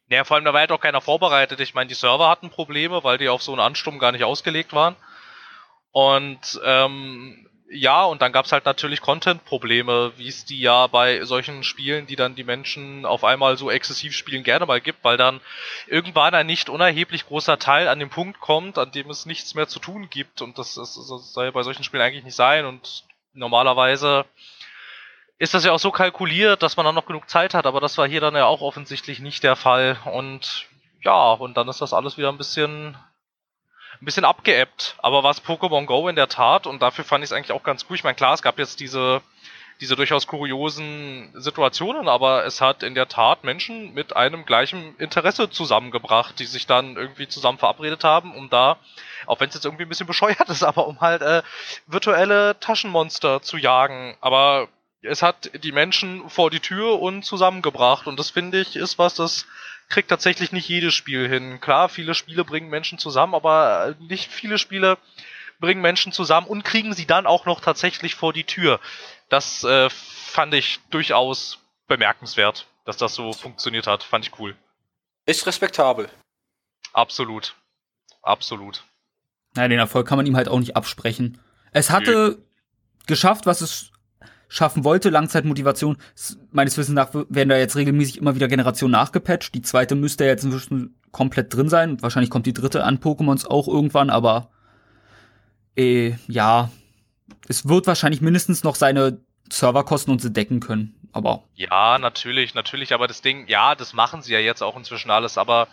Speaker 1: Ja, vor allem da war halt auch keiner vorbereitet. Ich meine, die Server hatten Probleme, weil die auf so einen Ansturm gar nicht ausgelegt waren. Und ähm, ja, und dann gab's halt natürlich Content-Probleme, wie es die ja bei solchen Spielen, die dann die Menschen auf einmal so exzessiv spielen, gerne mal gibt, weil dann irgendwann ein nicht unerheblich großer Teil an den Punkt kommt, an dem es nichts mehr zu tun gibt. Und das, ist, das soll bei solchen Spielen eigentlich nicht sein. Und normalerweise ist das ja auch so kalkuliert, dass man dann noch genug Zeit hat, aber das war hier dann ja auch offensichtlich nicht der Fall. Und ja, und dann ist das alles wieder ein bisschen ein bisschen abgeebbt. Aber was Pokémon Go in der Tat, und dafür fand ich es eigentlich auch ganz gut. Ich meine, klar, es gab jetzt diese, diese durchaus kuriosen Situationen, aber es hat in der Tat Menschen mit einem gleichen Interesse zusammengebracht, die sich dann irgendwie zusammen verabredet haben, um da, auch wenn es jetzt irgendwie ein bisschen bescheuert ist, aber um halt äh, virtuelle Taschenmonster zu jagen. Aber es hat die Menschen vor die Tür und zusammengebracht. Und das finde ich ist was, das kriegt tatsächlich nicht jedes Spiel hin. Klar, viele Spiele bringen Menschen zusammen, aber nicht viele Spiele bringen Menschen zusammen und kriegen sie dann auch noch tatsächlich vor die Tür. Das äh, fand ich durchaus bemerkenswert, dass das so funktioniert hat. Fand ich cool.
Speaker 3: Ist respektabel.
Speaker 1: Absolut. Absolut.
Speaker 2: Ja, den Erfolg kann man ihm halt auch nicht absprechen. Es hatte Nö. geschafft, was es schaffen wollte, Langzeitmotivation. Meines Wissens nach werden da jetzt regelmäßig immer wieder Generationen nachgepatcht. Die zweite müsste jetzt inzwischen komplett drin sein. Wahrscheinlich kommt die dritte an Pokémons auch irgendwann, aber äh, ja, es wird wahrscheinlich mindestens noch seine Serverkosten und sie decken können. Aber
Speaker 1: ja, natürlich, natürlich. Aber das Ding, ja, das machen sie ja jetzt auch inzwischen alles. Aber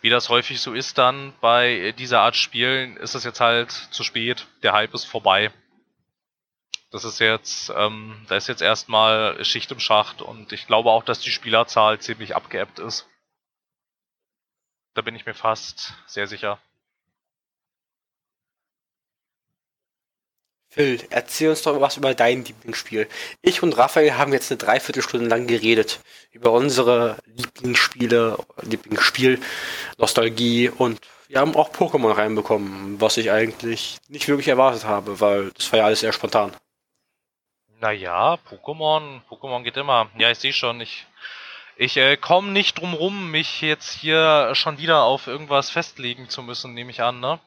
Speaker 1: wie das häufig so ist dann bei dieser Art Spielen, ist es jetzt halt zu spät. Der Hype ist vorbei. Das ist jetzt, ähm, da ist jetzt erstmal Schicht im Schacht und ich glaube auch, dass die Spielerzahl ziemlich abgeebbt ist. Da bin ich mir fast sehr sicher.
Speaker 3: Phil, erzähl uns doch was über dein Lieblingsspiel. Ich und Raphael haben jetzt eine Dreiviertelstunde lang geredet über unsere Lieblingsspiele, Lieblingsspiel, Nostalgie und wir haben auch Pokémon reinbekommen, was ich eigentlich nicht wirklich erwartet habe, weil das war ja alles sehr spontan.
Speaker 1: Naja, Pokémon, Pokémon geht immer. Ja, ich sehe schon, ich, ich äh, komme nicht drum rum, mich jetzt hier schon wieder auf irgendwas festlegen zu müssen, nehme ich an, ne?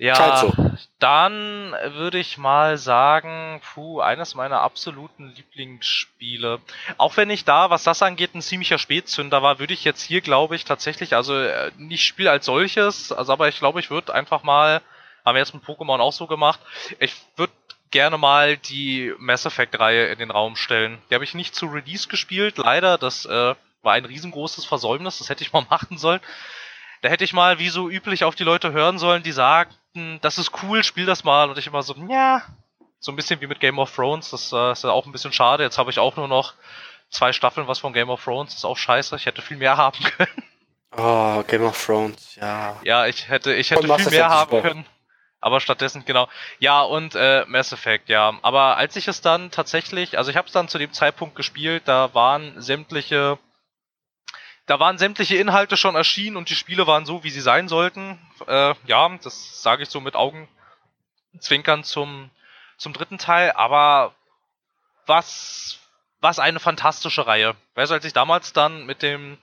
Speaker 1: Ja, so. dann würde ich mal sagen, puh, eines meiner absoluten Lieblingsspiele. Auch wenn ich da, was das angeht, ein ziemlicher Spätzünder war, würde ich jetzt hier, glaube ich, tatsächlich, also äh, nicht Spiel als solches, also aber ich glaube, ich würde einfach mal, haben wir jetzt mit Pokémon auch so gemacht, ich würde gerne mal die Mass Effect-Reihe in den Raum stellen. Die habe ich nicht zu Release gespielt, leider, das äh, war ein riesengroßes Versäumnis, das hätte ich mal machen sollen. Da hätte ich mal, wie so üblich, auf die Leute hören sollen, die sagten, das ist cool, spiel das mal. Und ich immer so, ja, so ein bisschen wie mit Game of Thrones, das äh, ist ja auch ein bisschen schade. Jetzt habe ich auch nur noch zwei Staffeln was von Game of Thrones, das ist auch scheiße, ich hätte viel mehr haben können.
Speaker 3: Oh, Game of Thrones, ja.
Speaker 1: Ja, ich hätte, ich hätte viel mehr haben können. Aber stattdessen, genau. Ja, und äh, Mass Effect, ja. Aber als ich es dann tatsächlich, also ich habe es dann zu dem Zeitpunkt gespielt, da waren sämtliche da waren sämtliche Inhalte schon erschienen und die Spiele waren so, wie sie sein sollten. Äh, ja, das sage ich so mit Augenzwinkern zum, zum dritten Teil, aber was, was eine fantastische Reihe. Weißt du, als ich damals dann mit dem,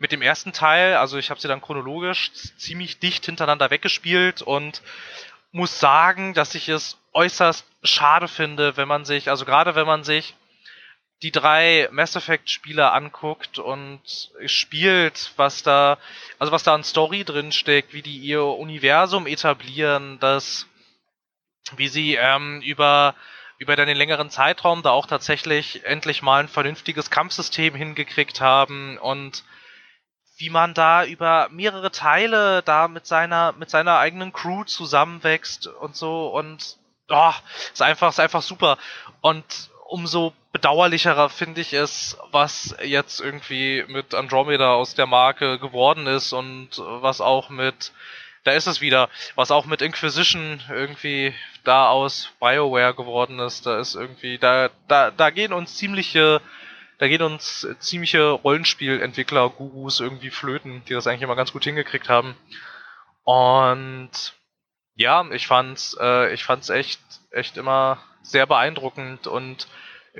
Speaker 1: mit dem ersten Teil, also ich habe sie dann chronologisch ziemlich dicht hintereinander weggespielt und muss sagen, dass ich es äußerst schade finde, wenn man sich, also gerade wenn man sich die drei Mass Effect Spiele anguckt und spielt, was da, also was da an Story drin steckt, wie die ihr Universum etablieren, das, wie sie ähm, über über den längeren Zeitraum da auch tatsächlich endlich mal ein vernünftiges Kampfsystem hingekriegt haben und wie man da über mehrere Teile da mit seiner mit seiner eigenen Crew zusammenwächst und so und oh, ist einfach ist einfach super und umso bedauerlicherer finde ich es, was jetzt irgendwie mit Andromeda aus der Marke geworden ist und was auch mit, da ist es wieder, was auch mit Inquisition irgendwie da aus BioWare geworden ist. Da ist irgendwie, da, da, da gehen uns ziemliche, da gehen uns ziemliche Rollenspielentwickler, Gurus irgendwie flöten, die das eigentlich immer ganz gut hingekriegt haben. Und ja, ich fand's, äh, ich fand's echt, echt immer sehr beeindruckend und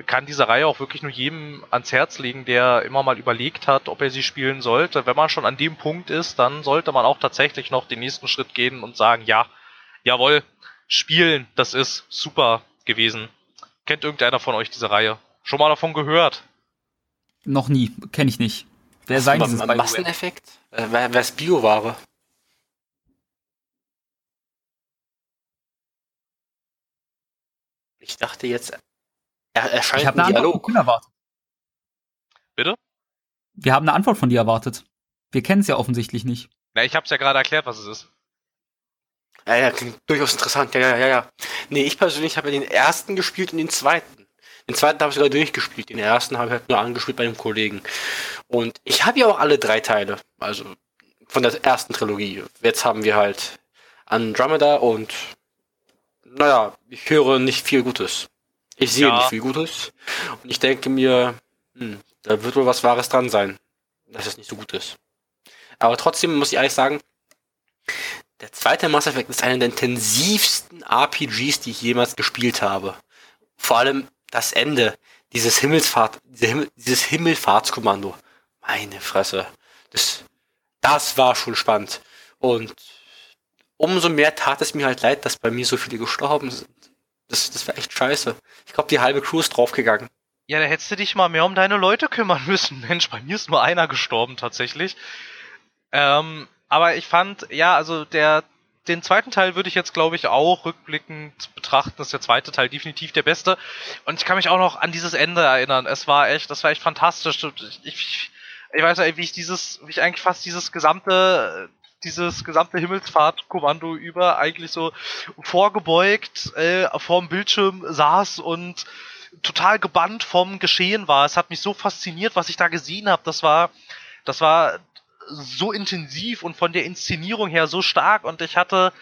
Speaker 1: kann diese Reihe auch wirklich nur jedem ans Herz legen, der immer mal überlegt hat, ob er sie spielen sollte. Wenn man schon an dem Punkt ist, dann sollte man auch tatsächlich noch den nächsten Schritt gehen und sagen, ja, jawohl, spielen, das ist super gewesen. Kennt irgendeiner von euch diese Reihe? Schon mal davon gehört?
Speaker 2: Noch nie, kenne ich nicht.
Speaker 3: Wer sein dieses Masseneffekt? Äh, wer, wer ist Bioware? Ich dachte jetzt
Speaker 2: er erscheint ich habe eine Dialog. Antwort von erwartet.
Speaker 1: Bitte?
Speaker 2: Wir haben eine Antwort von dir erwartet. Wir kennen es ja offensichtlich nicht.
Speaker 1: Na, ich habe es ja gerade erklärt, was es ist.
Speaker 3: Ja, ja, klingt durchaus interessant. Ja, ja, ja, ja. Nee, ich persönlich habe ja den ersten gespielt und den zweiten. Den zweiten habe ich sogar durchgespielt. Den ersten habe ich halt nur angespielt bei einem Kollegen. Und ich habe ja auch alle drei Teile. Also von der ersten Trilogie. Jetzt haben wir halt Andromeda und naja, ich höre nicht viel Gutes. Ich sehe ja. nicht viel Gutes. Und ich denke mir, hm, da wird wohl was Wahres dran sein, dass es nicht so gut ist. Aber trotzdem muss ich ehrlich sagen, der zweite Mass Effect ist einer der intensivsten RPGs, die ich jemals gespielt habe. Vor allem das Ende, dieses Himmelsfahrt, dieses Himmelfahrtskommando. Meine Fresse. Das, das war schon spannend. Und umso mehr tat es mir halt leid, dass bei mir so viele gestorben sind. Das, das war echt scheiße. Ich glaube, die halbe Crew ist draufgegangen.
Speaker 1: Ja, da hättest du dich mal mehr um deine Leute kümmern müssen. Mensch, bei mir ist nur einer gestorben tatsächlich. Ähm, aber ich fand, ja, also der, den zweiten Teil würde ich jetzt, glaube ich, auch rückblickend betrachten. Das ist der zweite Teil definitiv der beste. Und ich kann mich auch noch an dieses Ende erinnern. Es war echt, das war echt fantastisch. Ich, ich, ich weiß nicht, wie ich dieses, wie ich eigentlich fast dieses gesamte, dieses gesamte Himmelsfahrtkommando über eigentlich so vorgebeugt äh, vorm Bildschirm saß und total gebannt vom Geschehen war. Es hat mich so fasziniert, was ich da gesehen habe. Das war, das war so intensiv und von der Inszenierung her so stark und ich hatte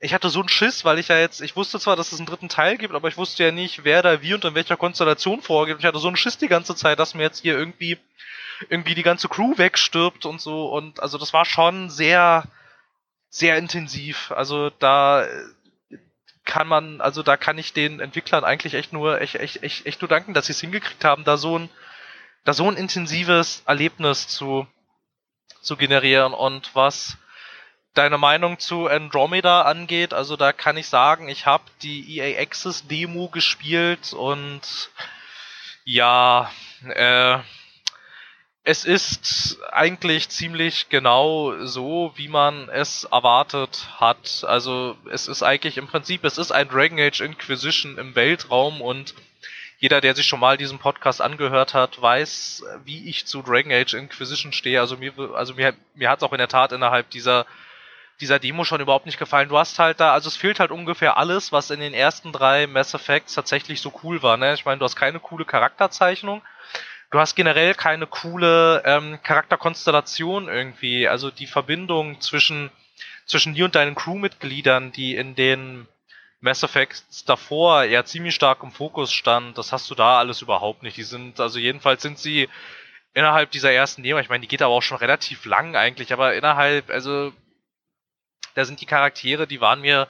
Speaker 1: ich hatte so einen Schiss, weil ich ja jetzt, ich wusste zwar, dass es einen dritten Teil gibt, aber ich wusste ja nicht, wer da wie und in welcher Konstellation vorgeht. Ich hatte so einen Schiss die ganze Zeit, dass mir jetzt hier irgendwie, irgendwie die ganze Crew wegstirbt und so. Und also das war schon sehr, sehr intensiv. Also da kann man, also da kann ich den Entwicklern eigentlich echt nur, echt, echt, echt, echt nur danken, dass sie es hingekriegt haben, da so ein, da so ein intensives Erlebnis zu, zu generieren und was deine Meinung zu Andromeda angeht, also da kann ich sagen, ich habe die EA Access Demo gespielt und ja, äh, es ist eigentlich ziemlich genau so, wie man es erwartet hat. Also es ist eigentlich im Prinzip, es ist ein Dragon Age Inquisition im Weltraum und jeder, der sich schon mal diesen Podcast angehört hat, weiß, wie ich zu Dragon Age Inquisition stehe. Also mir, also mir, mir hat es auch in der Tat innerhalb dieser dieser Demo schon überhaupt nicht gefallen. Du hast halt da, also es fehlt halt ungefähr alles, was in den ersten drei Mass Effects tatsächlich so cool war. Ne? Ich meine, du hast keine coole Charakterzeichnung. Du hast generell keine coole ähm, Charakterkonstellation irgendwie. Also die Verbindung zwischen, zwischen dir und deinen Crewmitgliedern, die in den Mass Effects davor ja ziemlich stark im Fokus stand, das hast du da alles überhaupt nicht. Die sind, also jedenfalls sind sie innerhalb dieser ersten Demo, ich meine, die geht aber auch schon relativ lang eigentlich, aber innerhalb, also da sind die Charaktere, die waren mir,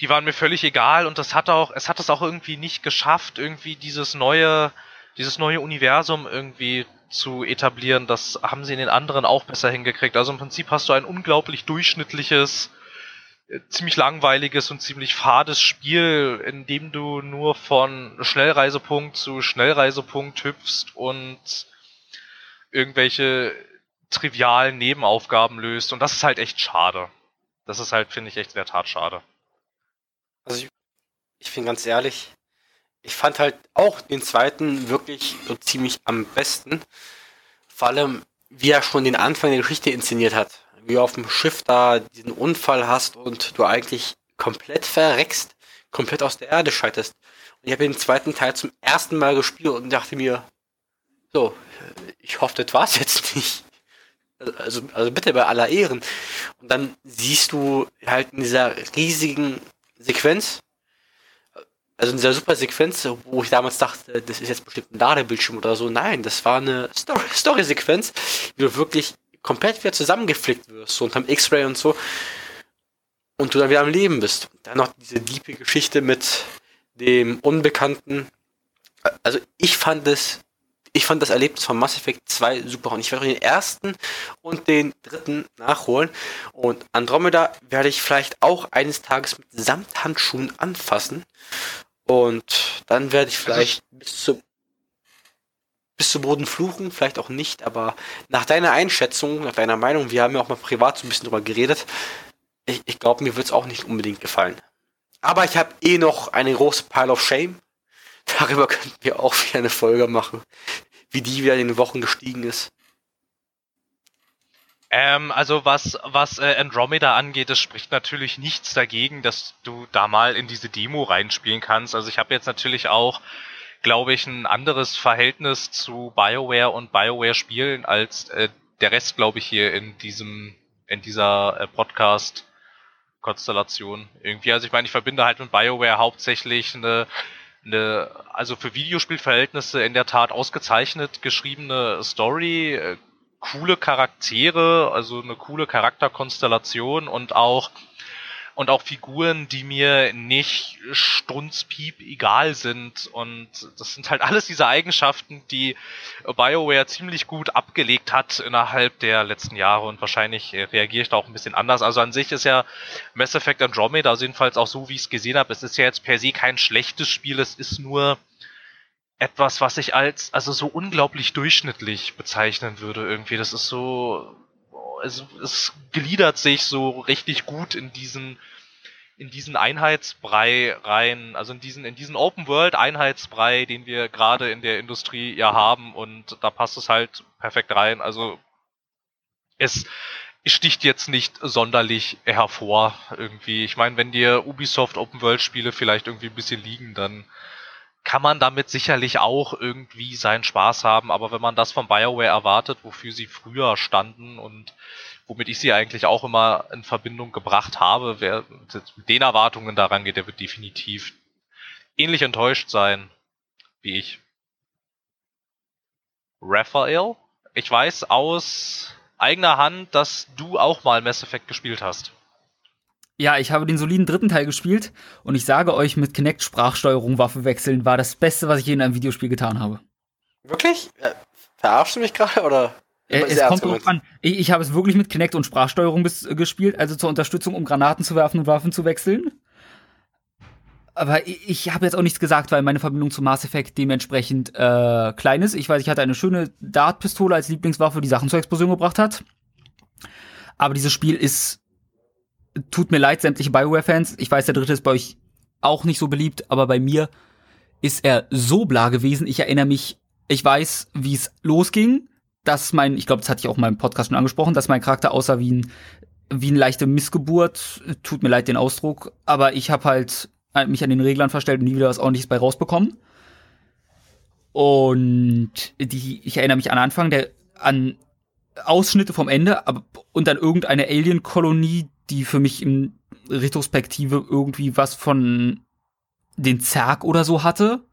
Speaker 1: die waren mir völlig egal und das hat auch, es hat es auch irgendwie nicht geschafft, irgendwie dieses neue, dieses neue Universum irgendwie zu etablieren. Das haben sie in den anderen auch besser hingekriegt. Also im Prinzip hast du ein unglaublich durchschnittliches, ziemlich langweiliges und ziemlich fades Spiel, in dem du nur von Schnellreisepunkt zu Schnellreisepunkt hüpfst und irgendwelche trivialen Nebenaufgaben löst. Und das ist halt echt schade. Das ist halt, finde ich, echt sehr tat schade.
Speaker 3: Also ich, ich bin ganz ehrlich, ich fand halt auch den zweiten wirklich so ziemlich am besten. Vor allem, wie er schon den Anfang der Geschichte inszeniert hat. Wie auf dem Schiff da diesen Unfall hast und du eigentlich komplett verreckst, komplett aus der Erde scheiterst. Und ich habe den zweiten Teil zum ersten Mal gespielt und dachte mir, so, ich hoffe, das war's jetzt nicht also, also bitte bei aller Ehren. Und dann siehst du halt in dieser riesigen Sequenz, also in dieser super Sequenz, wo ich damals dachte, das ist jetzt bestimmt ein Ladebildschirm oder so. Nein, das war eine Story-Sequenz, wie du wirklich komplett wieder zusammengeflickt wirst, so unterm X-Ray und so. Und du dann wieder am Leben bist. Dann noch diese diepe Geschichte mit dem Unbekannten. Also ich fand es ich fand das Erlebnis von Mass Effect 2 super und ich werde den ersten und den dritten nachholen. Und Andromeda werde ich vielleicht auch eines Tages mit Samthandschuhen anfassen. Und dann werde ich vielleicht bis zu bis zu Boden fluchen, vielleicht auch nicht, aber nach deiner Einschätzung, nach deiner Meinung, wir haben ja auch mal privat so ein bisschen drüber geredet, ich, ich glaube, mir wird es auch nicht unbedingt gefallen. Aber ich habe eh noch eine große Pile of Shame Darüber könnten wir auch wieder eine Folge machen, wie die wieder in den Wochen gestiegen ist.
Speaker 1: Ähm, also was, was äh, Andromeda angeht, es spricht natürlich nichts dagegen, dass du da mal in diese Demo reinspielen kannst. Also ich habe jetzt natürlich auch, glaube ich, ein anderes Verhältnis zu BioWare und BioWare-Spielen als äh, der Rest, glaube ich, hier in diesem, in dieser äh, Podcast-Konstellation. Irgendwie, also ich meine, ich verbinde halt mit BioWare hauptsächlich eine eine, also für Videospielverhältnisse in der Tat ausgezeichnet geschriebene Story, äh, coole Charaktere, also eine coole Charakterkonstellation und auch und auch Figuren, die mir nicht strunzpiep egal sind. Und das sind halt alles diese Eigenschaften, die BioWare ziemlich gut abgelegt hat innerhalb der letzten Jahre und wahrscheinlich äh, reagiere ich da auch ein bisschen anders. Also an sich ist ja Mass Effect Andromeda, also jedenfalls auch so, wie ich es gesehen habe, es ist ja jetzt per se kein schlechtes Spiel, es ist nur etwas, was ich als also so unglaublich durchschnittlich bezeichnen würde irgendwie. Das ist so es, es gliedert sich so richtig gut in diesen in diesen Einheitsbrei rein, also in diesen, in diesen Open World Einheitsbrei, den wir gerade in der Industrie ja haben und da passt es halt perfekt rein. Also es sticht jetzt nicht sonderlich hervor irgendwie. Ich meine, wenn dir Ubisoft Open World Spiele vielleicht irgendwie ein bisschen liegen, dann kann man damit sicherlich auch irgendwie seinen Spaß haben, aber wenn man das von BioWare erwartet, wofür sie früher standen und womit ich sie eigentlich auch immer in Verbindung gebracht habe, wer mit den Erwartungen daran geht, der wird definitiv ähnlich enttäuscht sein wie ich. Raphael, ich weiß aus eigener Hand, dass du auch mal Mass Effect gespielt hast.
Speaker 2: Ja, ich habe den soliden dritten Teil gespielt und ich sage euch, mit Kinect Sprachsteuerung Waffe wechseln war das Beste, was ich je in einem Videospiel getan habe.
Speaker 3: Wirklich? Äh, verarschst du mich gerade oder?
Speaker 2: Äh, es kommt drauf an. Ich, ich, habe es wirklich mit Kinect und Sprachsteuerung bis, äh, gespielt, also zur Unterstützung, um Granaten zu werfen und Waffen zu wechseln. Aber ich, ich habe jetzt auch nichts gesagt, weil meine Verbindung zu Mass Effect dementsprechend äh, klein ist. Ich weiß, ich hatte eine schöne Dartpistole als Lieblingswaffe, die Sachen zur Explosion gebracht hat. Aber dieses Spiel ist tut mir leid, sämtliche Bioware-Fans. Ich weiß, der dritte ist bei euch auch nicht so beliebt, aber bei mir ist er so bla gewesen. Ich erinnere mich, ich weiß, wie es losging, dass mein, ich glaube, das hatte ich auch in meinem Podcast schon angesprochen, dass mein Charakter aussah wie ein, wie eine leichte Missgeburt. Tut mir leid den Ausdruck, aber ich habe halt mich an den Reglern verstellt und nie wieder was ordentliches bei rausbekommen. Und die, ich erinnere mich an Anfang, der an Ausschnitte vom Ende aber, und dann irgendeine Alien-Kolonie, die für mich in Retrospektive irgendwie was von den Zerg oder so hatte.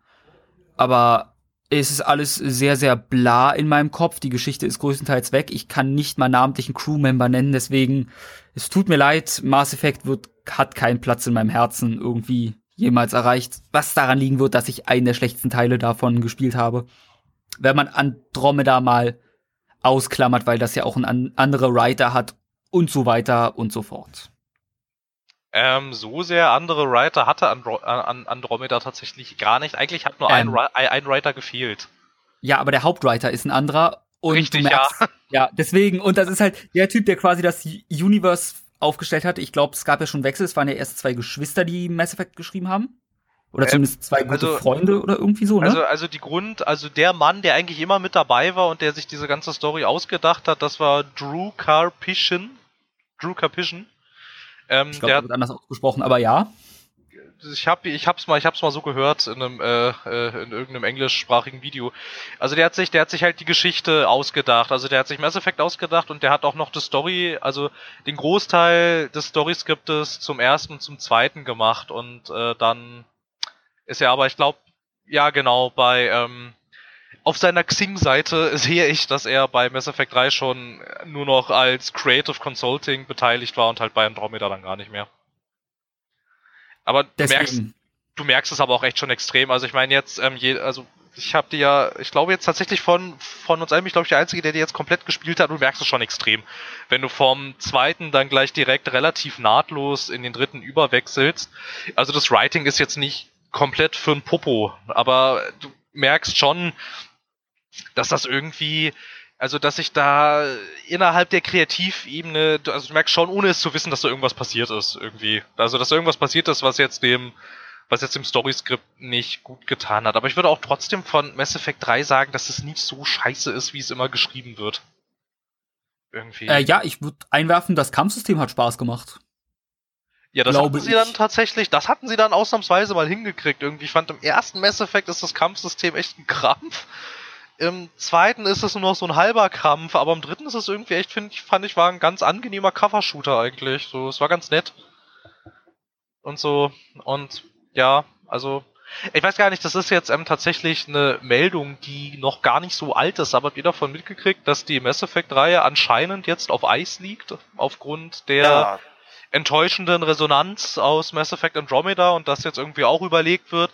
Speaker 2: Aber es ist alles sehr, sehr bla in meinem Kopf. Die Geschichte ist größtenteils weg. Ich kann nicht mal namentlichen Crewmember nennen, deswegen, es tut mir leid, Mass Effect wird, hat keinen Platz in meinem Herzen irgendwie jemals erreicht. Was daran liegen wird, dass ich einen der schlechtesten Teile davon gespielt habe. Wenn man Andromeda mal ausklammert, weil das ja auch ein anderer Writer hat und so weiter und so fort.
Speaker 1: Ähm, so sehr andere Writer hatte Andro an Andromeda tatsächlich gar nicht. Eigentlich hat nur ähm, ein, ein Writer gefehlt.
Speaker 2: Ja, aber der Hauptwriter ist ein anderer. Und
Speaker 1: Richtig, merkst, ja.
Speaker 2: Ja, deswegen, und das ist halt der Typ, der quasi das Universe aufgestellt hat. Ich glaube, es gab ja schon Wechsel. Es waren ja erst zwei Geschwister, die Mass Effect geschrieben haben. Oder ähm, zumindest zwei gute also, Freunde oder irgendwie so, ne?
Speaker 1: Also, also die Grund, also der Mann, der eigentlich immer mit dabei war und der sich diese ganze Story ausgedacht hat, das war Drew Carpishin. Drew Carpishin.
Speaker 2: Ähm, ich glaube, der wird anders ausgesprochen, aber ja.
Speaker 1: Ich habe ich hab's mal ich hab's mal so gehört in einem äh, äh, in irgendeinem englischsprachigen Video. Also der hat sich der hat sich halt die Geschichte ausgedacht. Also der hat sich Mass Effect ausgedacht und der hat auch noch die Story, also den Großteil des Storyskriptes zum ersten und zum zweiten gemacht und äh, dann ist er aber ich glaube ja genau bei ähm, auf seiner Xing-Seite sehe ich, dass er bei Mass Effect 3 schon nur noch als Creative Consulting beteiligt war und halt bei Andromeda dann gar nicht mehr. Aber du merkst, du merkst es aber auch echt schon extrem. Also ich meine jetzt, ähm, je, also ich habe die ja, ich glaube jetzt tatsächlich von, von uns allen, ich glaube ich der Einzige, der die jetzt komplett gespielt hat, du merkst es schon extrem. Wenn du vom zweiten dann gleich direkt relativ nahtlos in den dritten überwechselst. Also das Writing ist jetzt nicht komplett für ein Popo, aber du merkst schon, dass das irgendwie, also dass ich da innerhalb der Kreativebene, also du merkst schon, ohne es zu wissen, dass da irgendwas passiert ist, irgendwie. Also dass da irgendwas passiert ist, was jetzt dem, was jetzt dem Storyskript nicht gut getan hat. Aber ich würde auch trotzdem von Mass Effect 3 sagen, dass es nicht so scheiße ist, wie es immer geschrieben wird.
Speaker 2: Irgendwie. Äh, ja, ich würde einwerfen, das Kampfsystem hat Spaß gemacht.
Speaker 1: Ja, das hatten sie ich. dann tatsächlich, das hatten sie dann ausnahmsweise mal hingekriegt. Irgendwie ich fand im ersten Mass Effect ist das Kampfsystem echt ein Krampf. Im zweiten ist es nur noch so ein halber Kampf, aber im dritten ist es irgendwie echt, find, ich, fand ich, war ein ganz angenehmer Cover-Shooter eigentlich. So, es war ganz nett. Und so, und ja, also, ich weiß gar nicht, das ist jetzt ähm, tatsächlich eine Meldung, die noch gar nicht so alt ist, aber habt ihr davon mitgekriegt, dass die Mass Effect-Reihe anscheinend jetzt auf Eis liegt, aufgrund der ja. enttäuschenden Resonanz aus Mass Effect Andromeda und dass jetzt irgendwie auch überlegt wird,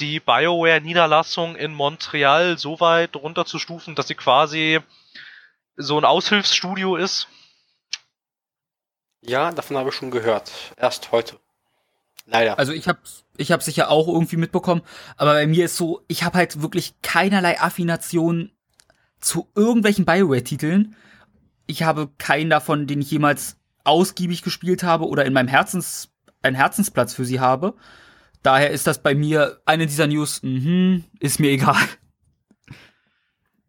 Speaker 1: die BioWare-Niederlassung in Montreal so weit runterzustufen, dass sie quasi so ein Aushilfsstudio ist?
Speaker 3: Ja, davon habe ich schon gehört. Erst heute. Leider.
Speaker 2: Also ich habe ich hab sicher auch irgendwie mitbekommen, aber bei mir ist so, ich habe halt wirklich keinerlei Affination zu irgendwelchen BioWare-Titeln. Ich habe keinen davon, den ich jemals ausgiebig gespielt habe oder in meinem Herzens einen Herzensplatz für sie habe. Daher ist das bei mir eine dieser News, mhm, ist mir egal.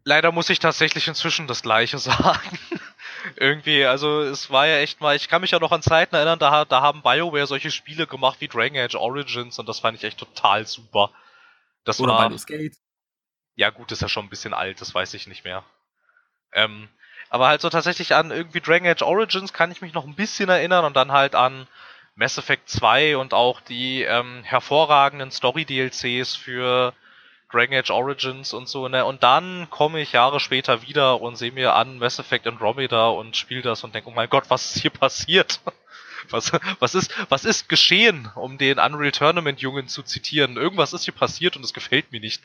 Speaker 1: Leider muss ich tatsächlich inzwischen das gleiche sagen. Irgendwie, also es war ja echt mal, ich kann mich ja noch an Zeiten erinnern, da, da haben BioWare solche Spiele gemacht wie Dragon Age Origins und das fand ich echt total super. Das
Speaker 2: Oder
Speaker 1: war,
Speaker 2: Baldur's Gate.
Speaker 1: ja gut, ist ja schon ein bisschen alt, das weiß ich nicht mehr. Ähm, aber halt so tatsächlich an irgendwie Dragon Age Origins kann ich mich noch ein bisschen erinnern und dann halt an Mass Effect 2 und auch die ähm, hervorragenden Story-DLCs für Dragon Age Origins und so, ne? Und dann komme ich Jahre später wieder und sehe mir an Mass Effect Andromeda und spiele das und denke, oh mein Gott, was ist hier passiert? Was, was ist, was ist geschehen, um den Unreal Tournament Jungen zu zitieren? Irgendwas ist hier passiert und es gefällt mir nicht.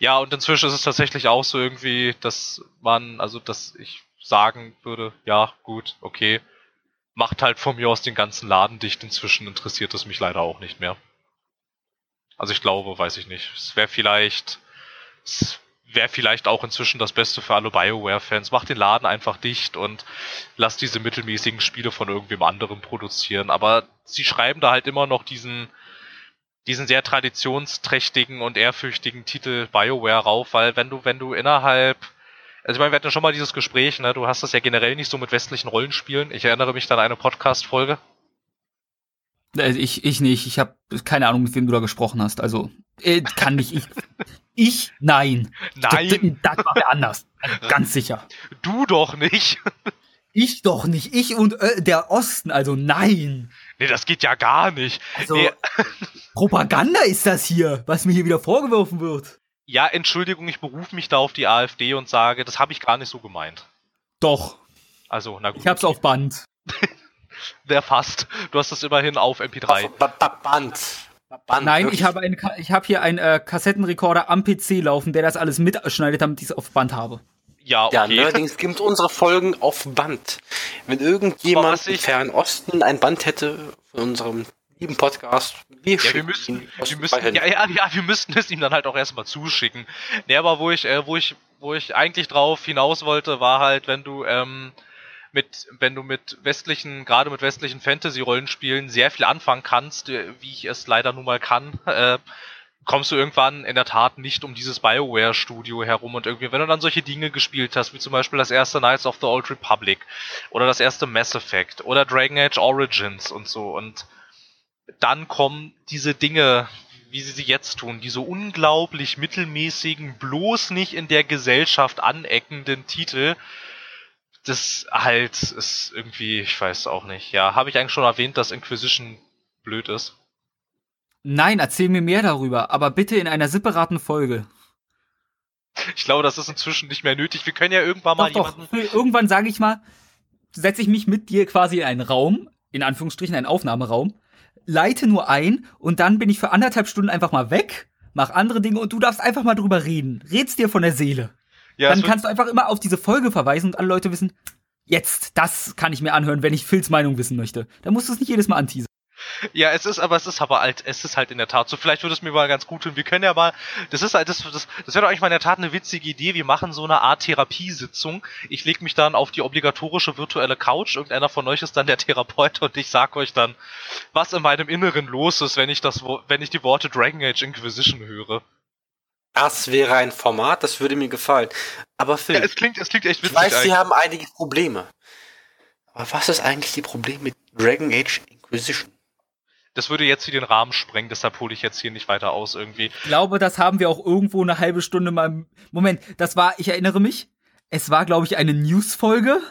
Speaker 1: Ja, und inzwischen ist es tatsächlich auch so irgendwie, dass man, also, dass ich sagen würde, ja, gut, okay, macht halt von mir aus den ganzen Laden dicht. Inzwischen interessiert es mich leider auch nicht mehr. Also ich glaube, weiß ich nicht. Es wäre vielleicht, es wäre vielleicht auch inzwischen das Beste für alle BioWare-Fans. Macht den Laden einfach dicht und lasst diese mittelmäßigen Spiele von irgendwem anderem produzieren. Aber sie schreiben da halt immer noch diesen, diesen sehr traditionsträchtigen und ehrfürchtigen Titel BioWare rauf, weil wenn du, wenn du innerhalb also ich meine, wir hatten ja schon mal dieses Gespräch, ne? Du hast das ja generell nicht so mit westlichen Rollenspielen. Ich erinnere mich an eine Podcast-Folge.
Speaker 2: Äh, Ich, ich nicht. Ich habe keine Ahnung, mit wem du da gesprochen hast. Also, äh, kann nicht ich. Ich? Nein.
Speaker 1: Nein,
Speaker 2: Das, das war wer anders. Ganz sicher.
Speaker 1: du doch nicht.
Speaker 2: Ich doch nicht. Ich und äh, der Osten. Also, nein.
Speaker 1: Nee, das geht ja gar nicht.
Speaker 2: Also,
Speaker 1: Nee,
Speaker 2: Propaganda ist das hier, was mir hier wieder vorgeworfen wird.
Speaker 1: Ja, Entschuldigung, ich berufe mich da auf die AfD und sage, das habe ich gar nicht so gemeint.
Speaker 2: Doch.
Speaker 1: Also, na gut.
Speaker 2: Ich hab's auf Band.
Speaker 1: Der fast. Du hast das immerhin auf MP3.
Speaker 3: Ba- ba- Band. Band.
Speaker 2: Nein,
Speaker 3: wirklich.
Speaker 2: ich habe, einen, ich habe hier einen äh, Kassettenrekorder am PC laufen, der das alles mitschneidet, damit ich es auf Band habe.
Speaker 1: Ja,
Speaker 3: Ja,
Speaker 1: okay.
Speaker 3: allerdings gibt unsere Folgen auf Band. Wenn irgendjemand im
Speaker 1: ich-
Speaker 3: Fernen Osten ein Band hätte von unserem lieben Podcast, wir
Speaker 1: Ja, wir müssen, wir müssen, ja, ja, ja, wir müssten es ihm dann halt auch erstmal zuschicken. Nee, aber wo ich, äh, wo ich, wo ich eigentlich drauf hinaus wollte, war halt, wenn du, ähm, mit, wenn du mit westlichen, gerade mit westlichen Fantasy-Rollenspielen sehr viel anfangen kannst, äh, wie ich es leider nun mal kann, äh, kommst du irgendwann in der Tat nicht um dieses BioWare-Studio herum. Und irgendwie, wenn du dann solche Dinge gespielt hast, wie zum Beispiel das erste Knights of the Old Republic oder das erste Mass Effect oder Dragon Age Origins und so. Und dann kommen diese Dinge, wie sie sie jetzt tun, diese unglaublich mittelmäßigen, bloß nicht in der Gesellschaft aneckenden Titel. Das halt ist irgendwie, ich weiß auch nicht. Ja, habe ich eigentlich schon erwähnt, dass Inquisition blöd ist?
Speaker 2: Nein, erzähl mir mehr darüber, aber bitte in einer separaten Folge.
Speaker 1: Ich glaube, das ist inzwischen nicht mehr nötig. Wir können ja irgendwann mal
Speaker 2: Doch, doch.
Speaker 1: jemanden.
Speaker 2: Irgendwann sage ich mal, setze ich mich mit dir quasi in einen Raum, in Anführungsstrichen einen Aufnahmeraum, leite nur ein und dann bin ich für anderthalb Stunden einfach mal weg, mach andere Dinge und du darfst einfach mal drüber reden. Redst dir von der Seele.
Speaker 1: Ja,
Speaker 2: dann kannst du einfach immer auf diese Folge verweisen und alle Leute wissen, jetzt, das kann ich mir anhören, wenn ich Phils Meinung wissen möchte. Da musst du es nicht jedes Mal anteasern.
Speaker 1: Ja, es ist, aber es ist aber halt, es ist halt in der Tat so. Vielleicht würde es mir mal ganz gut tun. Wir können ja mal, das ist halt, das, das, das wäre doch eigentlich mal in der Tat eine witzige Idee. Wir machen so eine Art Therapiesitzung. Ich lege mich dann auf die obligatorische virtuelle Couch. Irgendeiner von euch ist dann der Therapeut und ich sag euch dann, was in meinem Inneren los ist, wenn ich das, wenn ich die Worte Dragon Age Inquisition höre.
Speaker 3: Das wäre ein Format, das würde mir gefallen. Aber Phil,
Speaker 1: Ja, es klingt, es klingt echt
Speaker 3: ich
Speaker 1: witzig.
Speaker 3: weiß, Sie
Speaker 1: eigentlich.
Speaker 3: haben einige Probleme. Aber was ist eigentlich die Problem mit Dragon Age Inquisition?
Speaker 1: Das würde jetzt hier den Rahmen sprengen, deshalb hole ich jetzt hier nicht weiter aus irgendwie.
Speaker 2: Ich glaube, das haben wir auch irgendwo eine halbe Stunde mal. Moment, das war, ich erinnere mich, es war, glaube ich, eine News-Folge.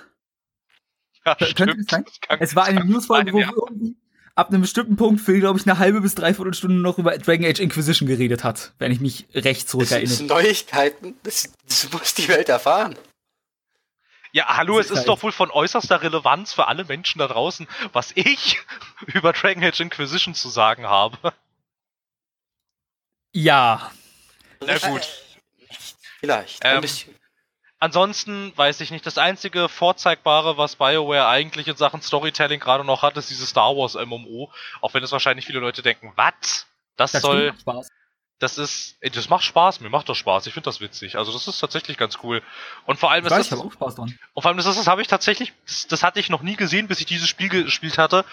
Speaker 1: Ja,
Speaker 2: Könnte es sein?
Speaker 1: Das kann-
Speaker 2: Es war eine
Speaker 1: das
Speaker 2: Newsfolge, wo
Speaker 1: ja.
Speaker 2: wir irgendwie ab einem bestimmten Punkt Phil, glaube ich, eine halbe bis dreiviertel Stunde noch über Dragon Age Inquisition geredet hat, wenn ich mich recht
Speaker 3: Das
Speaker 2: zurückerinnere.
Speaker 3: sind Neuigkeiten, das, das muss die Welt erfahren.
Speaker 1: Ja, hallo,
Speaker 2: Das
Speaker 1: es
Speaker 2: ist
Speaker 1: ist doch wohl von äußerster Relevanz für alle Menschen da draußen, was ich über Dragon Age Inquisition zu sagen habe.
Speaker 2: Ja,
Speaker 1: Na gut.
Speaker 3: Vielleicht,
Speaker 1: Ähm,
Speaker 3: ein bisschen.
Speaker 1: Ansonsten weiß ich nicht, das einzige Vorzeigbare, was BioWare eigentlich in Sachen Storytelling gerade noch hat, ist dieses Star Wars MMO. Auch wenn es wahrscheinlich viele Leute denken, was? Das,
Speaker 2: das
Speaker 1: soll,
Speaker 2: Spaß.
Speaker 1: Das ist, ey, das macht Spaß, mir macht das Spaß, ich finde das witzig. Also das ist tatsächlich ganz cool. Und vor allem
Speaker 2: Ich
Speaker 1: ist
Speaker 2: weiß, ich
Speaker 1: das,
Speaker 2: habe auch Spaß dran.
Speaker 1: und vor allem das ist, das habe ich tatsächlich, das, das hatte ich noch nie gesehen, bis ich dieses Spiel gespielt hatte.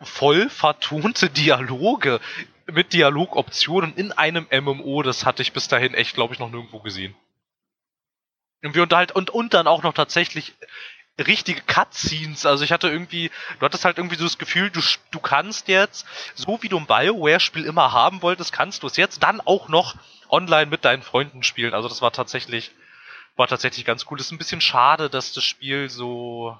Speaker 1: Voll vertonte Dialoge mit Dialogoptionen in einem MMO, das hatte ich bis dahin echt, glaube ich, noch nirgendwo gesehen. Und wir unterhalt und, und dann auch noch tatsächlich richtige Cutscenes. Also ich hatte irgendwie, du hattest halt irgendwie so das Gefühl, du, du kannst jetzt, so wie du ein Bioware-Spiel immer haben wolltest, kannst du es jetzt dann auch noch online mit deinen Freunden spielen. Also das war tatsächlich, war tatsächlich ganz cool. ist ein bisschen schade, dass das Spiel so,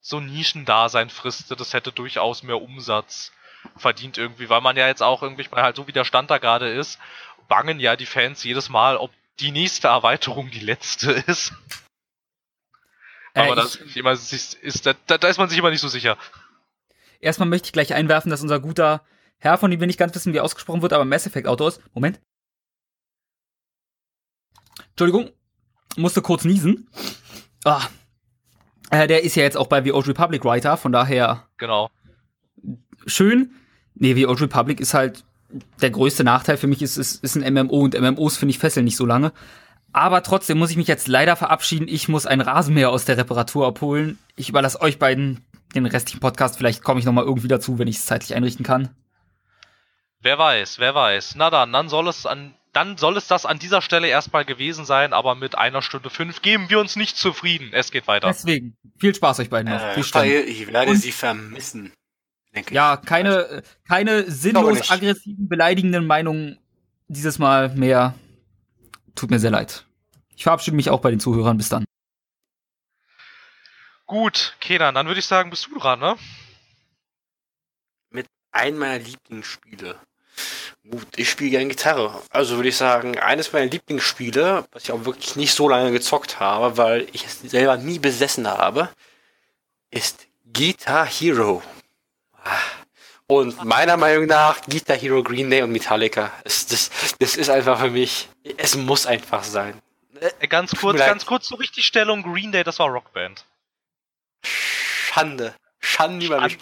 Speaker 1: so Nischendasein fristet. Das hätte durchaus mehr Umsatz verdient irgendwie, weil man ja jetzt auch irgendwie, weil halt so wie der Stand da gerade ist, bangen ja die Fans jedes Mal, ob die nächste Erweiterung die letzte ist.
Speaker 2: Äh,
Speaker 1: Aber das
Speaker 2: ich-
Speaker 1: ist immer, sich- ist, da, da ist man sich immer nicht so sicher.
Speaker 2: Erstmal möchte ich gleich einwerfen, dass unser guter Herr, von dem wir nicht ganz wissen, wie er ausgesprochen wird, aber Mass Effect Autor ist. Moment. Entschuldigung, musste kurz niesen. Ah. Äh, der ist ja jetzt auch bei The Old Republic Writer, von daher
Speaker 1: Genau.
Speaker 2: schön. Nee, The Old Republic ist halt der größte Nachteil für mich ist, ist, ist ein MMO und MMOs finde ich fesseln nicht so lange. Aber trotzdem muss ich mich jetzt leider verabschieden. Ich muss ein Rasenmäher aus der Reparatur abholen. Ich überlasse euch beiden den restlichen Podcast. Vielleicht komme ich noch mal irgendwie dazu, wenn ich es zeitlich einrichten kann.
Speaker 1: Wer weiß, wer weiß. Na dann, dann soll es an, dann soll es das an dieser Stelle erstmal gewesen sein, aber mit einer Stunde fünf geben wir uns nicht zufrieden. Es geht weiter.
Speaker 2: Deswegen, viel Spaß euch beiden noch.
Speaker 3: Äh, weil ich werde
Speaker 2: Und-
Speaker 3: sie vermissen. Denke
Speaker 2: Ja, keine, keine sinnlos aggressiven, beleidigenden Meinungen dieses Mal mehr. Tut mir sehr leid. Ich verabschiede mich auch bei den Zuhörern. Bis dann.
Speaker 1: Gut, Kenan, dann würde ich sagen, bist du dran, ne?
Speaker 3: Mit einem meiner Lieblingsspiele. Gut, ich spiele gerne Gitarre. Also würde ich sagen, eines meiner Lieblingsspiele, was ich auch wirklich nicht so lange gezockt habe, weil ich es selber nie besessen habe, ist Guitar Hero. Ah. Und meiner Meinung nach Guitar Hero Green Day und Metallica. Das, das, das ist einfach für mich, es muss einfach sein.
Speaker 1: Äh, Ganz kurz, ganz kurz zur Richtigstellung. Green Day, das war Rockband.
Speaker 3: Schande. Schande über mich.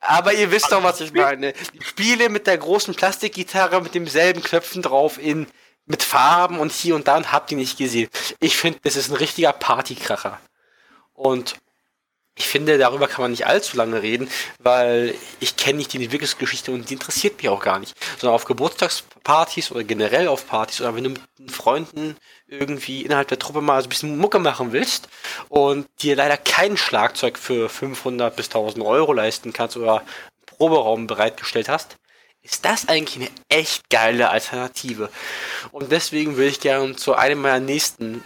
Speaker 3: Aber ihr wisst doch, was ich meine. Die Spiele mit der großen Plastikgitarre mit demselben Knöpfen drauf in mit Farben und hier und da und habt ihr nicht gesehen. Ich finde, das ist ein richtiger Partykracher. Und ich finde, darüber kann man nicht allzu lange reden, weil ich kenne nicht die Entwicklungsgeschichte und die interessiert mich auch gar nicht. Sondern auf Geburtstagspartys oder generell auf Partys oder wenn du mit Freunden irgendwie innerhalb der Truppe mal so ein bisschen Mucke machen willst und dir leider kein Schlagzeug für 500 bis 1000 Euro leisten kannst oder Proberaum bereitgestellt hast, ist das eigentlich eine echt geile Alternative. Und deswegen würde ich gerne zu einem meiner nächsten,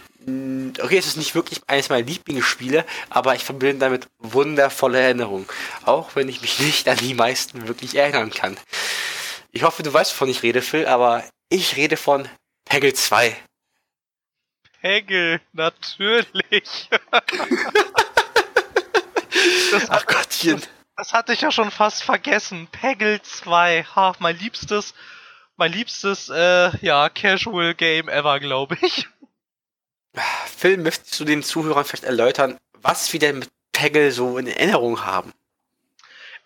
Speaker 3: okay, es ist nicht wirklich eines meiner Lieblingsspiele, aber ich verbinde damit wundervolle Erinnerungen. Auch wenn ich mich nicht an die meisten wirklich erinnern kann. Ich hoffe, du weißt, wovon ich rede, Phil, aber ich rede von Peggle 2.
Speaker 1: Hegel, natürlich. das,
Speaker 3: Ach Gottchen.
Speaker 1: das hatte ich ja schon fast vergessen. Peggle 2, ha, mein liebstes, mein liebstes, äh, ja, Casual Game ever, glaube ich.
Speaker 3: Phil, möchtest du den Zuhörern vielleicht erläutern, was wir denn mit Peggle so in Erinnerung haben?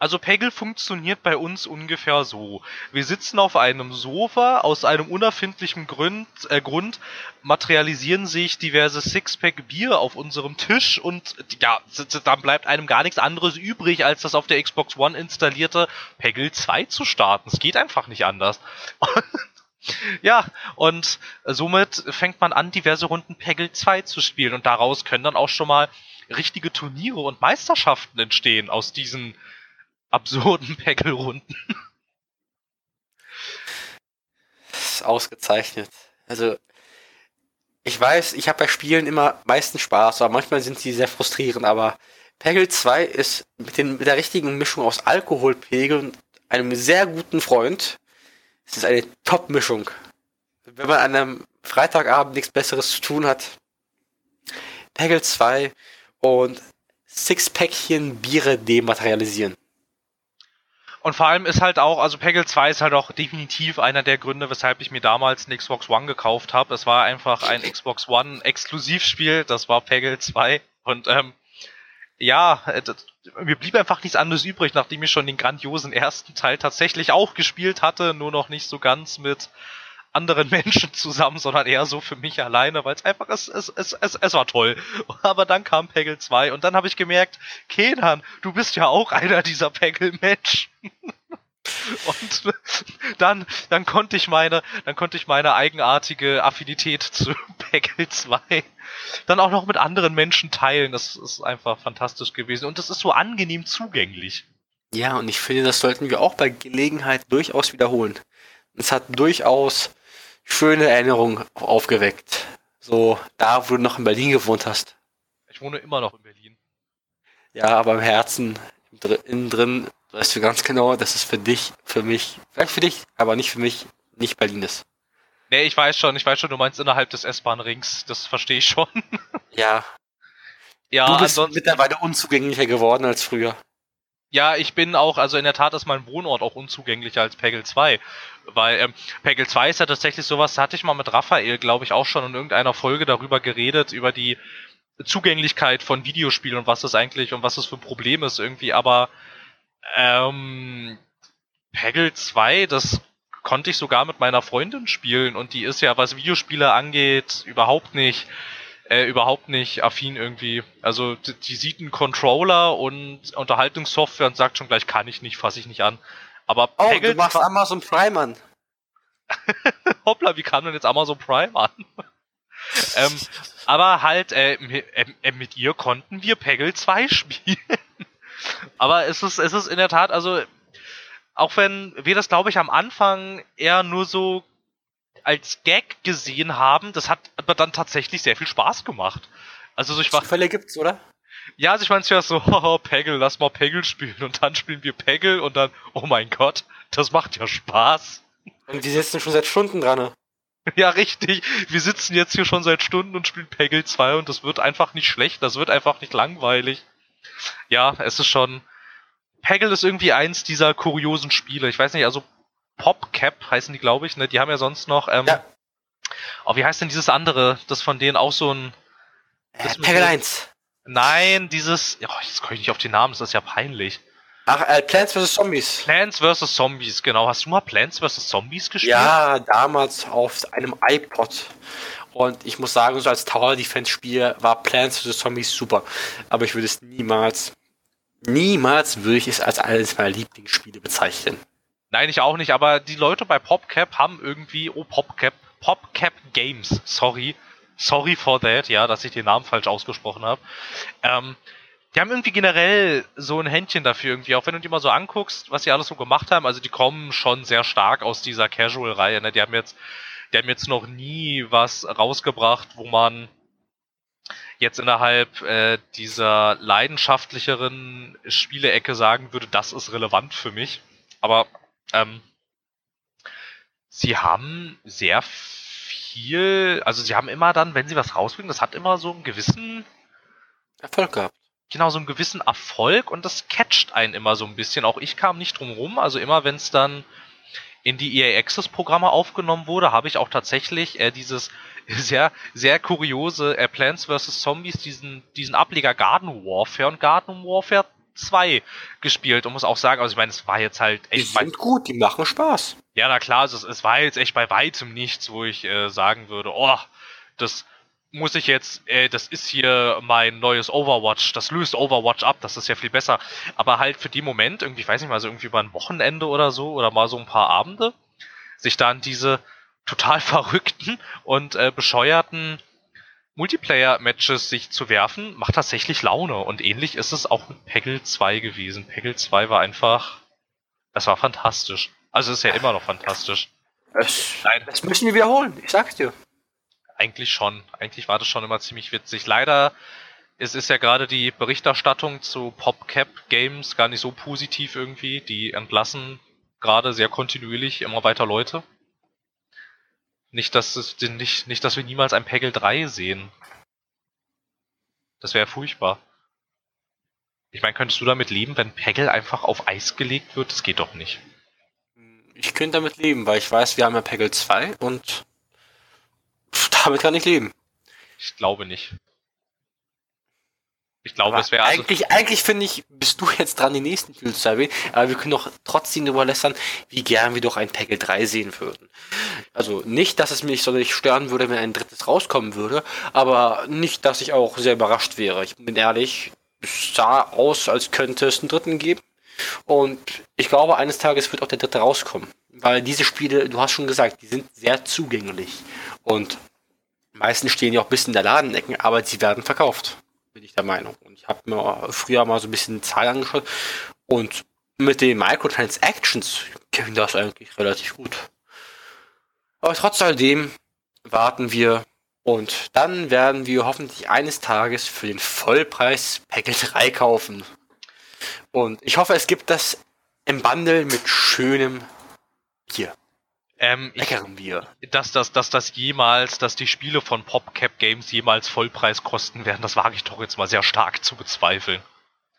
Speaker 1: Also Peggle funktioniert bei uns ungefähr so. Wir sitzen auf einem Sofa, aus einem unerfindlichen Grund, äh, Grund materialisieren sich diverse Sixpack Bier auf unserem Tisch und ja, dann bleibt einem gar nichts anderes übrig, als das auf der Xbox One installierte Peggle 2 zu starten. Es geht einfach nicht anders. Ja, und somit fängt man an, diverse Runden Peggle 2 zu spielen und daraus können dann auch schon mal richtige Turniere und Meisterschaften entstehen aus diesen absurden Peggle-Runden.
Speaker 3: Ausgezeichnet. Also, ich weiß, ich habe bei Spielen immer meistens Spaß, aber manchmal sind sie sehr frustrierend, aber Peggle 2 ist mit, den, mit der richtigen Mischung aus Alkoholpegel und einem sehr guten Freund, es ist eine Top-Mischung. Wenn man an einem Freitagabend nichts Besseres zu tun hat, Peggle 2 und Six-Päckchen Biere dematerialisieren.
Speaker 1: Und vor allem ist halt auch, also Peggle 2 ist halt auch definitiv einer der Gründe, weshalb ich mir damals eine Xbox One gekauft habe. Es war einfach ein Xbox One Exklusivspiel, das war Peggle 2. Und ähm, ja, äh, mir blieb einfach nichts anderes übrig, nachdem ich schon den grandiosen ersten Teil tatsächlich auch gespielt hatte, nur noch nicht so ganz mit anderen Menschen zusammen, sondern eher so für mich alleine, weil es einfach, es, es, es, es, es war toll. Aber dann kam Peggle 2 und dann habe ich gemerkt, Kenan, du bist ja auch einer dieser Peggle-Menschen. Und dann, dann konnte ich meine, dann konnte ich meine eigenartige Affinität zu Peggle 2 dann auch noch mit anderen Menschen teilen. Das ist einfach fantastisch gewesen. Und das ist so angenehm zugänglich.
Speaker 3: Ja, und ich finde, das sollten wir auch bei Gelegenheit durchaus wiederholen. Es hat durchaus schöne Erinnerungen aufgeweckt. So, da, wo du noch in Berlin gewohnt hast.
Speaker 1: Ich wohne immer noch in Berlin.
Speaker 3: Ja, aber im Herzen, innen drin, weißt du ganz genau, dass es für dich, für mich, vielleicht für dich, aber nicht für mich, nicht Berlin ist.
Speaker 1: Nee, ich weiß schon, ich weiß schon, du meinst innerhalb des S-Bahn-Rings, das verstehe ich schon.
Speaker 3: Ja. Ja, du bist ansonsten, mittlerweile unzugänglicher geworden als früher.
Speaker 1: Ja, ich bin auch, also in der Tat ist mein Wohnort auch unzugänglicher als Peggle 2. Weil ähm, Peggle 2 ist ja tatsächlich sowas, da hatte ich mal mit Raphael, glaube ich, auch schon in irgendeiner Folge darüber geredet, über die Zugänglichkeit von Videospielen und was das eigentlich und was das für ein Problem ist irgendwie, aber ähm, Peggle 2, das konnte ich sogar mit meiner Freundin spielen und die ist ja, was Videospiele angeht, überhaupt nicht äh, überhaupt nicht affin irgendwie. Also die, die sieht einen Controller und Unterhaltungssoftware und sagt schon gleich, kann ich nicht, fasse ich nicht an. Aber
Speaker 3: oh, Peggle du machst Amazon Prime an.
Speaker 1: Hoppla, wie kam denn jetzt Amazon Prime an? ähm, aber halt, äh, äh, mit ihr konnten wir Peggle 2 spielen. Aber es ist, es ist in der Tat, also, auch wenn wir das, glaube ich, am Anfang eher nur so als Gag gesehen haben, das hat aber dann tatsächlich sehr viel Spaß gemacht. Also so ich war.
Speaker 3: Zufälle gibt's, oder?
Speaker 1: Ja, also ich meine ja so, oh, Peggle, lass mal Peggle spielen und dann spielen wir Peggle und dann, oh mein Gott, das macht ja Spaß.
Speaker 3: Und die sitzen schon seit Stunden dran. Ne?
Speaker 1: Ja, richtig. Wir sitzen jetzt hier schon seit Stunden und spielen Peggle 2 und das wird einfach nicht schlecht, das wird einfach nicht langweilig. Ja, es ist schon. Peggle ist irgendwie eins dieser kuriosen Spiele. Ich weiß nicht, also PopCap heißen die, glaube ich, ne? Die haben ja sonst noch. Ähm, ja. Oh, wie heißt denn dieses andere, das von denen auch so ein.
Speaker 3: Äh, Peggle 1.
Speaker 1: Nein, dieses. Oh, jetzt komme ich nicht auf den Namen, das ist ja peinlich.
Speaker 3: Ach, äh, Plants vs. Zombies.
Speaker 1: Plants vs. Zombies, genau. Hast du mal Plants vs. Zombies gespielt?
Speaker 3: Ja, damals auf einem iPod. Und ich muss sagen, so als Tower Defense Spiel war Plants vs. Zombies super. Aber ich würde es niemals, niemals würde ich es als eines meiner Lieblingsspiele bezeichnen.
Speaker 1: Nein, ich auch nicht, aber die Leute bei PopCap haben irgendwie, oh PopCap, PopCap Games, sorry, sorry for that, ja, dass ich den Namen falsch ausgesprochen habe. Ähm, die haben irgendwie generell so ein Händchen dafür irgendwie, auch wenn du dir mal so anguckst, was sie alles so gemacht haben, also die kommen schon sehr stark aus dieser Casual-Reihe, ne? Die haben jetzt, die haben jetzt noch nie was rausgebracht, wo man jetzt innerhalb äh, dieser leidenschaftlicheren Spielecke sagen würde, das ist relevant für mich. Aber ähm, sie haben sehr viel, also sie haben immer dann, wenn sie was rausbringen, das hat immer so einen gewissen
Speaker 3: Erfolg gehabt.
Speaker 1: Genau, so einen gewissen Erfolg und das catcht einen immer so ein bisschen. Auch ich kam nicht drum rum, also immer wenn es dann in die EA Access Programme aufgenommen wurde, habe ich auch tatsächlich äh, dieses sehr, sehr kuriose äh, Plants vs. Zombies, diesen, diesen Ableger Garden Warfare und Garden Warfare 2 gespielt und muss auch sagen, also ich meine, es war jetzt halt
Speaker 3: echt. Die sind gut, die machen Spaß.
Speaker 1: Ja, na klar, also es, es war jetzt echt bei weitem nichts, wo ich äh, sagen würde, oh, das muss ich jetzt, äh, das ist hier mein neues Overwatch, das löst Overwatch ab, das ist ja viel besser. Aber halt für die Moment, irgendwie, ich weiß nicht mal, so irgendwie über ein Wochenende oder so, oder mal so ein paar Abende, sich dann diese total verrückten und äh, bescheuerten Multiplayer-Matches sich zu werfen, macht tatsächlich Laune. Und ähnlich ist es auch mit Peggle 2 gewesen. Peggle 2 war einfach, das war fantastisch. Also ist ja immer noch fantastisch.
Speaker 3: Das, Nein. das müssen wir wiederholen, ich sag's dir.
Speaker 1: Eigentlich schon. Eigentlich war das schon immer ziemlich witzig. Leider es ist ja gerade die Berichterstattung zu PopCap Games gar nicht so positiv irgendwie. Die entlassen gerade sehr kontinuierlich immer weiter Leute. Nicht, dass es nicht, nicht, dass wir niemals ein Peggle 3 sehen. Das wäre furchtbar. Ich meine, könntest du damit leben, wenn Peggle einfach auf Eis gelegt wird? Das geht doch nicht.
Speaker 3: Ich könnte damit leben, weil ich weiß, wir haben ja Peggle 2 und damit kann ich leben.
Speaker 1: Ich glaube nicht. Ich glaube,
Speaker 3: Aber
Speaker 1: es wäre also,
Speaker 3: eigentlich, eigentlich finde ich, bist du jetzt dran, die nächsten Titel zu erwähnen, aber wir können doch trotzdem darüber lästern, wie gern wir doch ein Peggle 3 sehen würden. Also nicht, dass es mich sonderlich stören würde, wenn ein drittes rauskommen würde, aber nicht, dass ich auch sehr überrascht wäre. Ich bin ehrlich, es sah aus, als könnte es einen dritten geben. Und ich glaube, eines Tages wird auch der dritte rauskommen. Weil diese Spiele, du hast schon gesagt, die sind sehr zugänglich. Und meistens stehen ja auch bis in der Ladenecken, aber sie werden verkauft bin ich der Meinung. Und ich habe mir früher mal so ein bisschen Zahlen angeschaut und mit den Microtransactions ging das eigentlich relativ gut. Aber trotz alledem warten wir und dann werden wir hoffentlich eines Tages für den Vollpreis Packet 3 kaufen. Und ich hoffe, es gibt das im Bundle mit schönem Bier.
Speaker 1: Ähm,
Speaker 3: Leckerem Bier.
Speaker 1: Dass, dass, dass das jemals, dass die Spiele von PopCap Games jemals Vollpreis kosten werden, das wage ich doch jetzt mal sehr stark zu bezweifeln.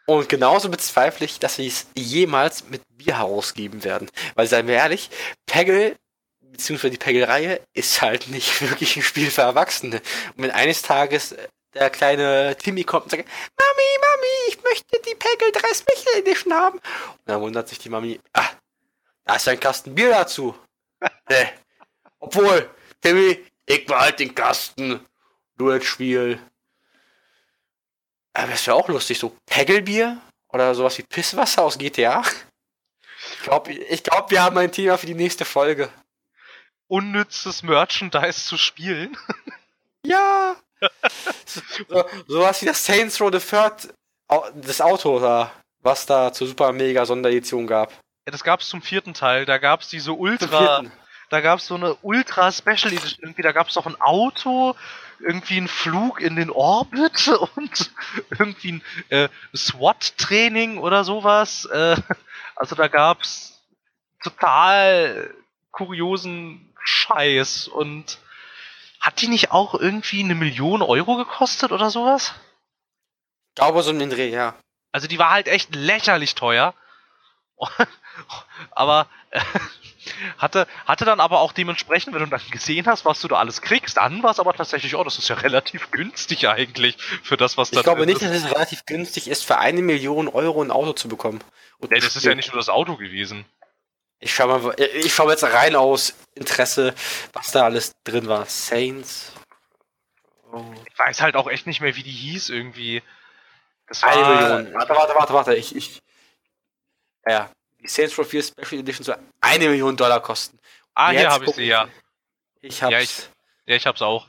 Speaker 3: Und genauso bezweifle ich, dass sie es jemals mit Bier herausgeben werden. Weil, seien wir ehrlich, Peggle, beziehungsweise die Peggle-Reihe, ist halt nicht wirklich ein Spiel für Erwachsene. Und wenn eines Tages der kleine Timmy kommt und sagt, Mami, Mami, ich möchte die Peggle 3 Special Edition haben. Und dann wundert sich die Mami, ah, da ist ein Kasten Bier dazu. Nee. Obwohl, Timmy, ich behalte den Kasten. Du jetzt Spiel. Aber das wäre auch lustig, so Peggelbier oder sowas wie Pisswasser aus GTA. Ich glaube, ich glaub, wir haben ein Thema für die nächste Folge.
Speaker 1: Unnützes Merchandise zu spielen.
Speaker 3: Ja. so, sowas wie das Saints Row the Third, das Auto da, was da zur Super Mega Sonderedition gab.
Speaker 1: Ja, das gab's zum vierten Teil. Da gab's diese Ultra, da gab's so eine Ultra Special Edition. Irgendwie, da gab's noch ein Auto, irgendwie ein Flug in den Orbit und irgendwie ein äh, SWAT-Training oder sowas. Äh, also da gab's total kuriosen Scheiß und hat die nicht auch irgendwie eine Million Euro gekostet oder sowas?
Speaker 3: Ich glaube so in den Dreh, ja.
Speaker 1: Also die war halt echt lächerlich teuer. aber äh, hatte, hatte dann aber auch dementsprechend, wenn du dann gesehen hast, was du da alles kriegst, an war es aber tatsächlich, oh, das ist ja relativ günstig eigentlich für das, was da
Speaker 3: Ich glaube nicht, dass es relativ günstig ist, für eine Million Euro ein Auto zu bekommen.
Speaker 1: Und nee, das ist ja nicht nur das Auto gewesen.
Speaker 3: Ich schau mal, ich schau mal jetzt rein aus Interesse, was da alles drin war. Saints.
Speaker 1: Oh. Ich weiß halt auch echt nicht mehr, wie die hieß irgendwie.
Speaker 3: Das war, eine Million. Warte, warte, warte, warte. Ich, ich. Ja, die Saints Row 4 Special Edition soll eine Million Dollar kosten.
Speaker 1: Ah, Jetzt hier habe ich sie, ja.
Speaker 3: Ich hab's.
Speaker 1: Ja, ich, ja, ich hab's auch.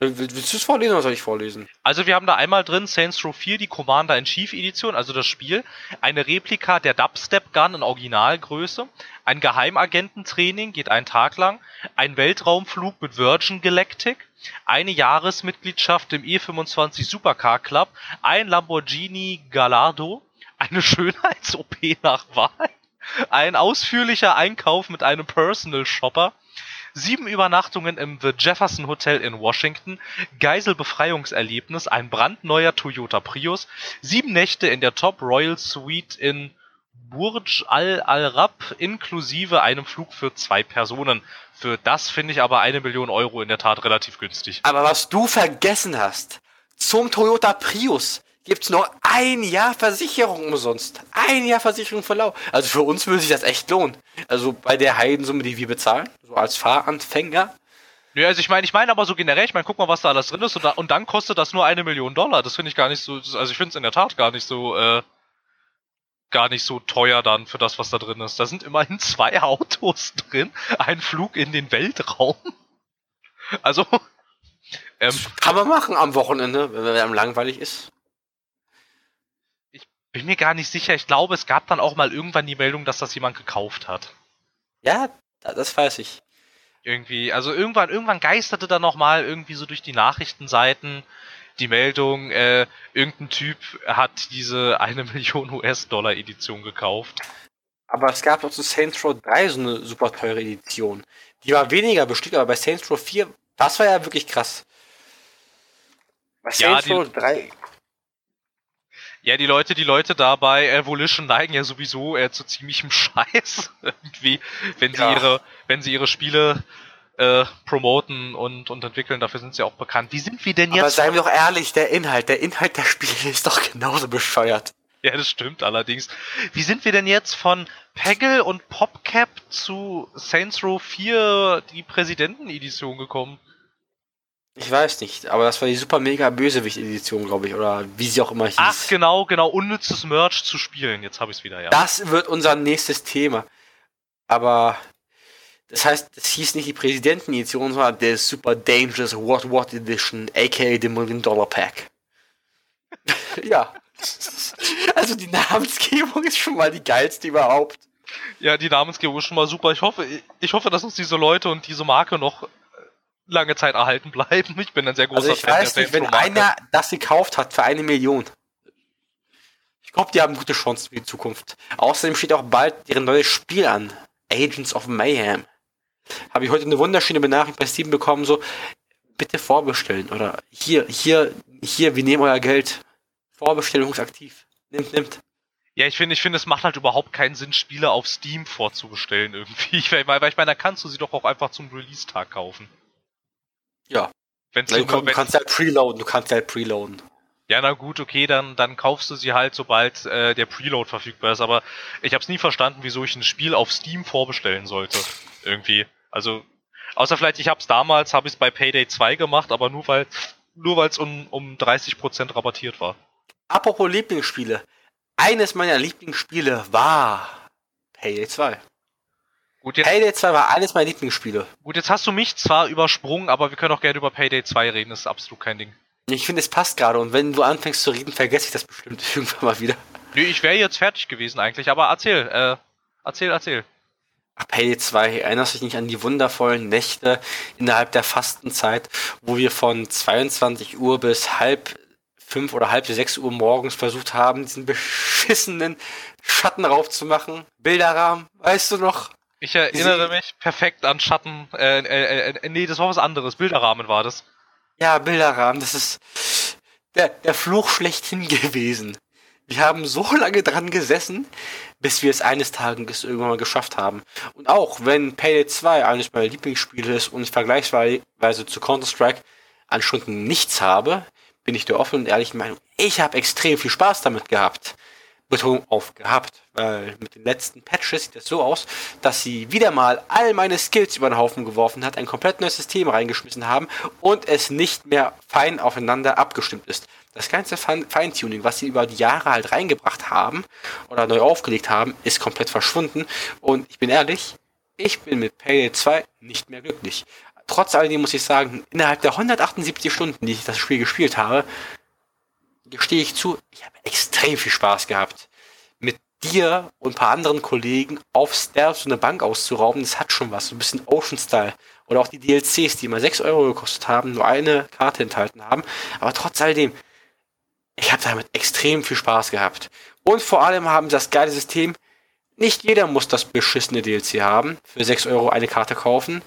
Speaker 3: Willst du es vorlesen oder soll ich vorlesen?
Speaker 1: Also wir haben da einmal drin Saints Row 4, die Commander in Chief Edition, also das Spiel, eine Replika der Dubstep Gun in Originalgröße, ein Geheimagententraining, geht einen Tag lang, ein Weltraumflug mit Virgin Galactic, eine Jahresmitgliedschaft im E25 Supercar Club, ein Lamborghini Gallardo, eine Schönheits-OP nach Wahl, ein ausführlicher Einkauf mit einem Personal Shopper, sieben Übernachtungen im The Jefferson Hotel in Washington, Geiselbefreiungserlebnis, ein brandneuer Toyota Prius, sieben Nächte in der Top Royal Suite in Burj Al Arab inklusive einem Flug für zwei Personen. Für das finde ich aber eine Million Euro in der Tat relativ günstig.
Speaker 3: Aber was du vergessen hast, zum Toyota Prius gibt's noch ein Jahr Versicherung umsonst. Ein Jahr Versicherung für Lau. Also für uns würde sich das echt lohnen. Also bei der Heidensumme, die wir bezahlen, so als Fahranfänger.
Speaker 1: Ja, also ich meine, ich meine aber so generell, ich meine, guck mal, was da alles drin ist und, da, und dann kostet das nur eine Million Dollar. Das finde ich gar nicht so, also ich finde es in der Tat gar nicht so, äh, gar nicht so teuer dann für das, was da drin ist. Da sind immerhin zwei Autos drin, ein Flug in den Weltraum. Also,
Speaker 3: ähm, kann man machen am Wochenende, wenn einem langweilig ist
Speaker 1: bin mir gar nicht sicher. Ich glaube, es gab dann auch mal irgendwann die Meldung, dass das jemand gekauft hat.
Speaker 3: Ja, das weiß ich.
Speaker 1: Irgendwie, also irgendwann, irgendwann geisterte da noch mal irgendwie so durch die Nachrichtenseiten die Meldung, äh, irgendein Typ hat diese eine Million US-Dollar Edition gekauft.
Speaker 3: Aber es gab auch zu Saints Row 3 so eine super teure Edition. Die war weniger bestückt, aber bei Saints Row 4, das war ja wirklich krass.
Speaker 1: Bei Saints ja, Row 3 ja, die Leute, die Leute da bei Evolution neigen ja sowieso äh, zu ziemlichem Scheiß. Irgendwie, wenn sie ja. ihre, wenn sie ihre Spiele äh, promoten und, und entwickeln. Dafür sind sie auch bekannt. Wie sind wir denn jetzt?
Speaker 3: Aber seien wir doch ehrlich, der Inhalt, der Inhalt der Spiele ist doch genauso bescheuert.
Speaker 1: Ja, das stimmt allerdings. Wie sind wir denn jetzt von Peggle und PopCap zu Saints Row 4 die Präsidentenedition gekommen?
Speaker 3: Ich weiß nicht, aber das war die super mega Bösewicht-Edition, glaube ich, oder wie sie auch immer hieß.
Speaker 1: Ach, genau, genau, unnützes Merch zu spielen. Jetzt habe ich es wieder, ja.
Speaker 3: Das wird unser nächstes Thema. Aber das heißt, das hieß nicht die Präsidentenedition, sondern der Super Dangerous What What Edition, aka the Million Dollar Pack. ja. Also die Namensgebung ist schon mal die geilste überhaupt.
Speaker 1: Ja, die Namensgebung ist schon mal super. Ich hoffe, ich hoffe, dass uns diese Leute und diese Marke noch lange Zeit erhalten bleiben. Ich bin ein sehr großer
Speaker 3: also ich Fan weiß nicht, wenn einer das gekauft hat für eine Million. Ich glaube, die haben gute Chancen für die Zukunft. Außerdem steht auch bald deren neues Spiel an. Agents of Mayhem. Habe ich heute eine wunderschöne Benachrichtigung bei Steam bekommen, so, bitte vorbestellen. Oder hier, hier, hier, wir nehmen euer Geld. Vorbestellungsaktiv. Nimmt, nimmt.
Speaker 1: Ja, ich finde, ich finde, es macht halt überhaupt keinen Sinn, Spiele auf Steam vorzubestellen irgendwie. Ich, weil, weil ich meine, da kannst du sie doch auch einfach zum Release-Tag kaufen.
Speaker 3: Ja. Wenn's du, du kannst halt preloaden, du kannst halt preloaden.
Speaker 1: Ja, na gut, okay, dann, dann kaufst du sie halt, sobald äh, der Preload verfügbar ist. Aber ich habe es nie verstanden, wieso ich ein Spiel auf Steam vorbestellen sollte. Irgendwie. Also, außer vielleicht, ich habe es damals, habe ich es bei Payday 2 gemacht, aber nur weil nur weil es um, um 30% rabattiert war.
Speaker 3: Apropos Lieblingsspiele. Eines meiner Lieblingsspiele war Payday 2. Gut, jetzt, Payday 2 war eines meiner Lieblingsspiele.
Speaker 1: Gut, jetzt hast du mich zwar übersprungen, aber wir können auch gerne über Payday 2 reden, das ist absolut kein Ding.
Speaker 3: Ich finde, es passt gerade und wenn du anfängst zu reden, vergesse ich das bestimmt irgendwann mal wieder.
Speaker 1: Nee, ich wäre jetzt fertig gewesen eigentlich, aber erzähl, äh, erzähl, erzähl.
Speaker 3: Ach, Payday 2, erinnerst du dich nicht an die wundervollen Nächte innerhalb der Fastenzeit, wo wir von 22 Uhr bis halb fünf oder halb sechs Uhr morgens versucht haben, diesen beschissenen Schatten raufzumachen? Bilderrahmen, weißt du noch?
Speaker 1: Ich erinnere Sie mich perfekt an Schatten. Äh, äh, äh, nee, das war was anderes. Bilderrahmen war das.
Speaker 3: Ja, Bilderrahmen, das ist der, der Fluch schlechthin gewesen. Wir haben so lange dran gesessen, bis wir es eines Tages irgendwann mal geschafft haben. Und auch wenn Payday 2 eines meiner Lieblingsspiele ist und vergleichsweise zu Counter-Strike an Stunden nichts habe, bin ich der offenen und ehrlichen Meinung, ich habe extrem viel Spaß damit gehabt. Betonung auf gehabt, weil mit den letzten Patches sieht das so aus, dass sie wieder mal all meine Skills über den Haufen geworfen hat, ein komplett neues System reingeschmissen haben und es nicht mehr fein aufeinander abgestimmt ist. Das ganze Feintuning, was sie über die Jahre halt reingebracht haben oder neu aufgelegt haben, ist komplett verschwunden und ich bin ehrlich, ich bin mit Payday 2 nicht mehr glücklich. Trotz alledem muss ich sagen, innerhalb der 178 Stunden, die ich das Spiel gespielt habe, gestehe ich zu, ich habe extrem viel Spaß gehabt. Mit dir und paar anderen Kollegen auf Stealth so eine Bank auszurauben, das hat schon was. So ein bisschen Ocean-Style. Oder auch die DLCs, die mal 6 Euro gekostet haben, nur eine Karte enthalten haben. Aber trotz alledem, ich habe damit extrem viel Spaß gehabt. Und vor allem haben sie das geile System, nicht jeder muss das beschissene DLC haben, für 6 Euro eine Karte kaufen.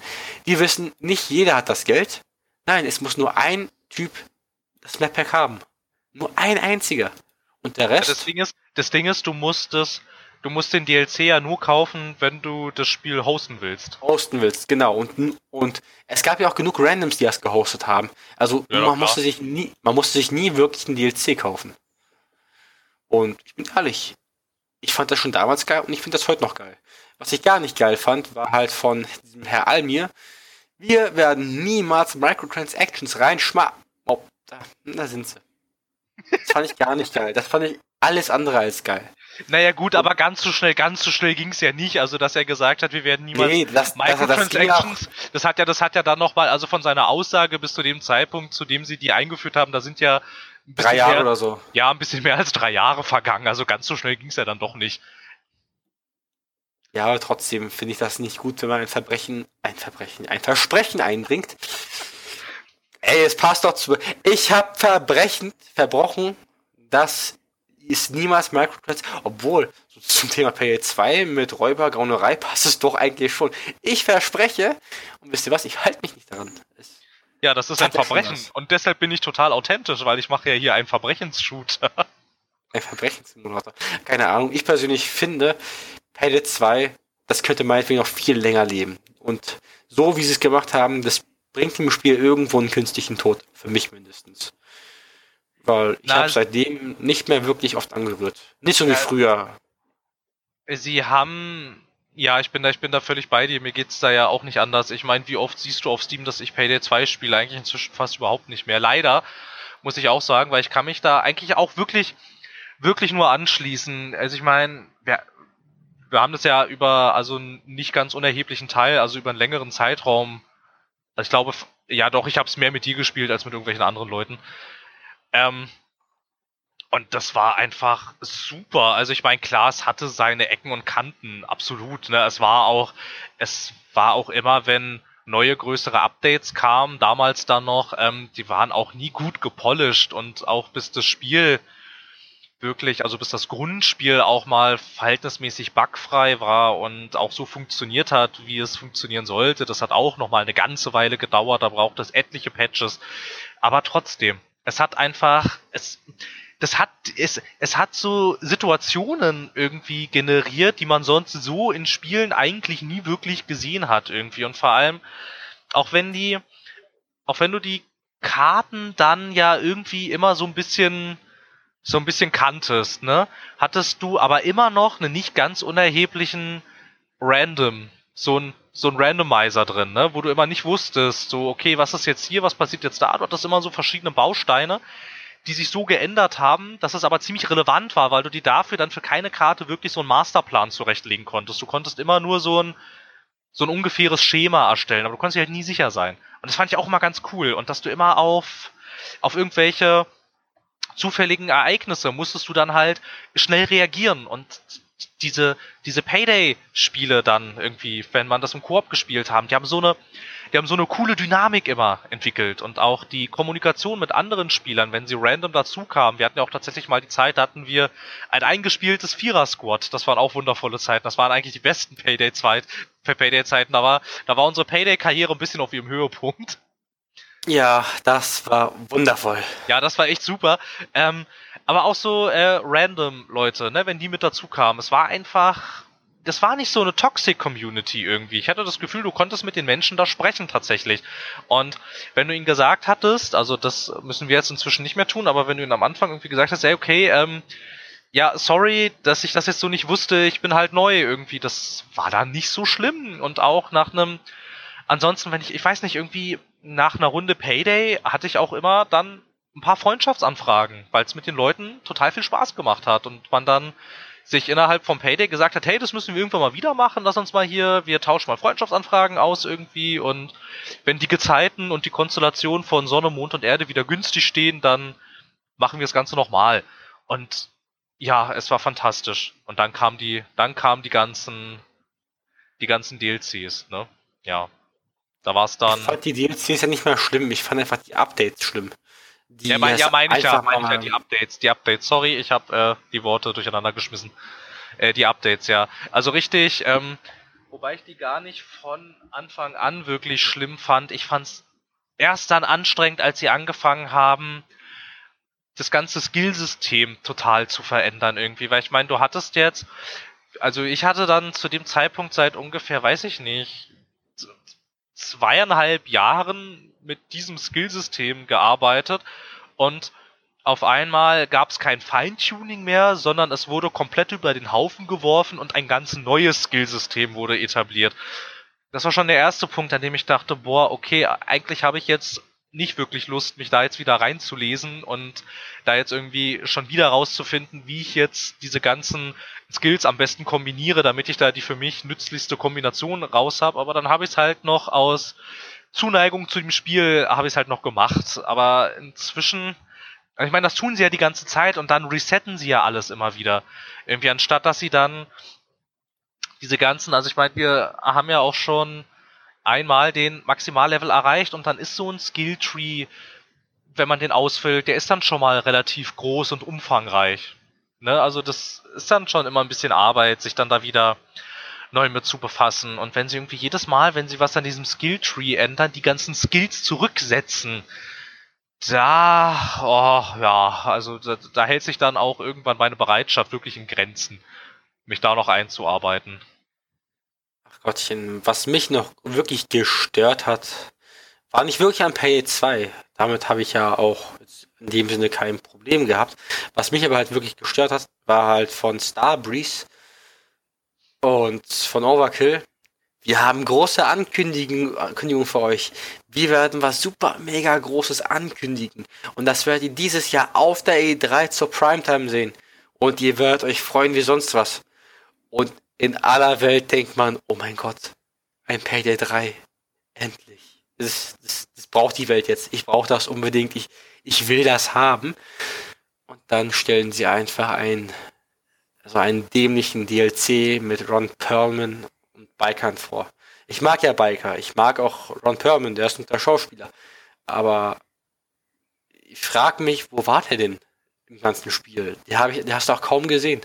Speaker 3: Die wissen, nicht jeder hat das Geld. Nein, es muss nur ein Typ das Map Pack haben. Nur ein einziger. Und der Rest.
Speaker 1: Ja, das, Ding ist, das Ding ist, du musst das, du musst den DLC ja nur kaufen, wenn du das Spiel hosten willst.
Speaker 3: Hosten willst, genau. Und, und es gab ja auch genug Randoms, die das gehostet haben. Also ja, man musste sich nie, man musste sich nie wirklich einen DLC kaufen. Und ich bin ehrlich, ich fand das schon damals geil und ich finde das heute noch geil. Was ich gar nicht geil fand, war halt von diesem Herr Almir. Wir werden niemals Microtransactions reinschma... Oh, da, da sind sie. Das fand ich gar nicht geil. Das fand ich alles andere als geil.
Speaker 1: Naja gut, aber ganz so schnell, ganz so schnell ging es ja nicht. Also dass er gesagt hat, wir werden niemals
Speaker 3: nee, das,
Speaker 1: Microtransactions. Das, das, hat ja, das hat ja dann nochmal, also von seiner Aussage bis zu dem Zeitpunkt, zu dem sie die eingeführt haben, da sind ja
Speaker 3: drei Jahre mehr, oder so.
Speaker 1: Ja, ein bisschen mehr als drei Jahre vergangen. Also ganz so schnell ging es ja dann doch nicht.
Speaker 3: Ja, aber trotzdem finde ich das nicht gut, wenn man ein Verbrechen, ein Verbrechen, ein Versprechen einbringt. Ey, es passt doch zu. Ich habe Verbrechen, verbrochen, das ist niemals Microtrans, obwohl so zum Thema Pay 2 mit Räuber, Graunerei passt es doch eigentlich schon. Ich verspreche, und wisst ihr was, ich halte mich nicht daran. Es
Speaker 1: ja, das ist ein Verbrechen. Und deshalb bin ich total authentisch, weil ich mache ja hier einen Verbrechenshooter.
Speaker 3: Ein Verbrechenssimulator. Keine Ahnung. Ich persönlich finde, Payday 2 das könnte meinetwegen noch viel länger leben. Und so wie sie es gemacht haben, das bringt dem Spiel irgendwo einen künstlichen Tod. Für mich mindestens. Weil ich habe seitdem nicht mehr wirklich oft angerührt. Nicht so wie früher.
Speaker 1: Sie haben ja, ich bin da, ich bin da völlig bei dir. Mir geht's da ja auch nicht anders. Ich meine, wie oft siehst du auf Steam, dass ich Payday 2 spiele? Eigentlich inzwischen fast überhaupt nicht mehr. Leider, muss ich auch sagen, weil ich kann mich da eigentlich auch wirklich, wirklich nur anschließen. Also ich meine, wir, wir haben das ja über, also einen nicht ganz unerheblichen Teil, also über einen längeren Zeitraum. Also ich glaube, ja doch, ich habe es mehr mit dir gespielt als mit irgendwelchen anderen Leuten. Ähm, und das war einfach super. Also ich meine, klar, es hatte seine Ecken und Kanten, absolut. Ne? Es war auch, es war auch immer, wenn neue größere Updates kamen, damals dann noch, ähm, die waren auch nie gut gepolished und auch bis das Spiel wirklich, also bis das Grundspiel auch mal verhältnismäßig bugfrei war und auch so funktioniert hat, wie es funktionieren sollte. Das hat auch noch mal eine ganze Weile gedauert, da braucht es etliche Patches. Aber trotzdem, es hat einfach, es, das hat, es, es hat so Situationen irgendwie generiert, die man sonst so in Spielen eigentlich nie wirklich gesehen hat irgendwie. Und vor allem, auch wenn die, auch wenn du die Karten dann ja irgendwie immer so ein bisschen, so ein bisschen kanntest, ne, hattest du aber immer noch einen nicht ganz unerheblichen Random, so ein, so ein Randomizer drin, ne, wo du immer nicht wusstest, so, okay, was ist jetzt hier, was passiert jetzt da, du hattest immer so verschiedene Bausteine, die sich so geändert haben, dass es aber ziemlich relevant war, weil du die dafür dann für keine Karte wirklich so einen Masterplan zurechtlegen konntest. Du konntest immer nur so ein, so ein ungefähres Schema erstellen, aber du konntest dir halt nie sicher sein. Und das fand ich auch immer ganz cool. Und dass du immer auf, auf irgendwelche zufälligen Ereignisse musstest du dann halt schnell reagieren und diese, diese Payday-Spiele dann irgendwie, wenn man das im Koop gespielt haben, die haben so eine, die haben so eine coole Dynamik immer entwickelt und auch die Kommunikation mit anderen Spielern, wenn sie random dazu kamen. Wir hatten ja auch tatsächlich mal die Zeit, da hatten wir ein eingespieltes Vierer-Squad. Das waren auch wundervolle Zeiten. Das waren eigentlich die besten Payday-Zeiten. Payday -Zeiten. Da war, da war unsere Payday-Karriere ein bisschen auf ihrem Höhepunkt.
Speaker 3: Ja, das war wundervoll.
Speaker 1: Ja, das war echt super. Ähm, aber auch so äh, random Leute, ne, wenn die mit dazu kamen. Es war einfach das war nicht so eine Toxic Community irgendwie. Ich hatte das Gefühl, du konntest mit den Menschen da sprechen tatsächlich. Und wenn du ihnen gesagt hattest, also das müssen wir jetzt inzwischen nicht mehr tun, aber wenn du ihnen am Anfang irgendwie gesagt hast, ey, okay, ähm, ja, sorry, dass ich das jetzt so nicht wusste, ich bin halt neu irgendwie, das war dann nicht so schlimm. Und auch nach einem, ansonsten, wenn ich, ich weiß nicht, irgendwie nach einer Runde Payday hatte ich auch immer dann ein paar Freundschaftsanfragen, weil es mit den Leuten total viel Spaß gemacht hat und man dann sich innerhalb vom Payday gesagt hat, hey, das müssen wir irgendwann mal wieder machen, lass uns mal hier, wir tauschen mal Freundschaftsanfragen aus irgendwie und wenn die Gezeiten und die Konstellation von Sonne, Mond und Erde wieder günstig stehen, dann machen wir das Ganze nochmal. Und ja, es war fantastisch. Und dann kam die, dann kamen die ganzen, die ganzen DLCs, ne? Ja. Da war es dann.
Speaker 3: Ich fand die DLCs ja nicht mehr schlimm, ich fand einfach die Updates schlimm.
Speaker 1: Die ja, mein, ja, meine ich ja, meine ich ja, die Updates, die Updates. Sorry, ich habe äh, die Worte durcheinander geschmissen. Äh, die Updates, ja. Also richtig, ähm, wobei ich die gar nicht von Anfang an wirklich schlimm fand. Ich fand's erst dann anstrengend, als sie angefangen haben, das ganze Skillsystem total zu verändern irgendwie, weil ich meine, du hattest jetzt, also ich hatte dann zu dem Zeitpunkt seit ungefähr, weiß ich nicht, zweieinhalb Jahren mit diesem Skillsystem gearbeitet und auf einmal gab es kein Feintuning mehr, sondern es wurde komplett über den Haufen geworfen und ein ganz neues Skillsystem wurde etabliert. Das war schon der erste Punkt, an dem ich dachte, boah, okay, eigentlich habe ich jetzt nicht wirklich Lust, mich da jetzt wieder reinzulesen und da jetzt irgendwie schon wieder rauszufinden, wie ich jetzt diese ganzen Skills am besten kombiniere, damit ich da die für mich nützlichste Kombination raus habe. Aber dann habe ich es halt noch aus Zuneigung zu dem Spiel habe ich es halt noch gemacht. Aber inzwischen, also ich meine, das tun sie ja die ganze Zeit und dann resetten sie ja alles immer wieder. Irgendwie anstatt, dass sie dann diese ganzen, also ich meine, wir haben ja auch schon einmal den Maximallevel erreicht und dann ist so ein Skilltree, wenn man den ausfüllt, der ist dann schon mal relativ groß und umfangreich. Ne? Also das ist dann schon immer ein bisschen Arbeit, sich dann da wieder neu mit zu befassen. Und wenn sie irgendwie jedes Mal, wenn sie was an diesem Skilltree ändern, die ganzen Skills zurücksetzen, da, oh, ja, also da, da hält sich dann auch irgendwann meine Bereitschaft wirklich in Grenzen, mich da noch einzuarbeiten.
Speaker 3: Gottchen, was mich noch wirklich gestört hat, war nicht wirklich an Payday 2. Damit habe ich ja auch in dem Sinne kein Problem gehabt. Was mich aber halt wirklich gestört hat, war halt von Starbreeze und von Overkill. Wir haben große Ankündigungen Ankündigung für euch. Wir werden was super mega großes ankündigen. Und das werdet ihr dieses Jahr auf der E3 zur Primetime sehen. Und ihr werdet euch freuen wie sonst was. Und in aller Welt denkt man, oh mein Gott, ein Payday 3. Endlich. Das, das, das braucht die Welt jetzt. Ich brauche das unbedingt. Ich, ich will das haben. Und dann stellen sie einfach ein, also einen dämlichen DLC mit Ron Perlman und Bikern vor. Ich mag ja Biker. Ich mag auch Ron Perlman. Der ist ein guter Schauspieler. Aber ich frage mich, wo war der denn im ganzen Spiel? Den, hab ich, den hast du auch kaum gesehen.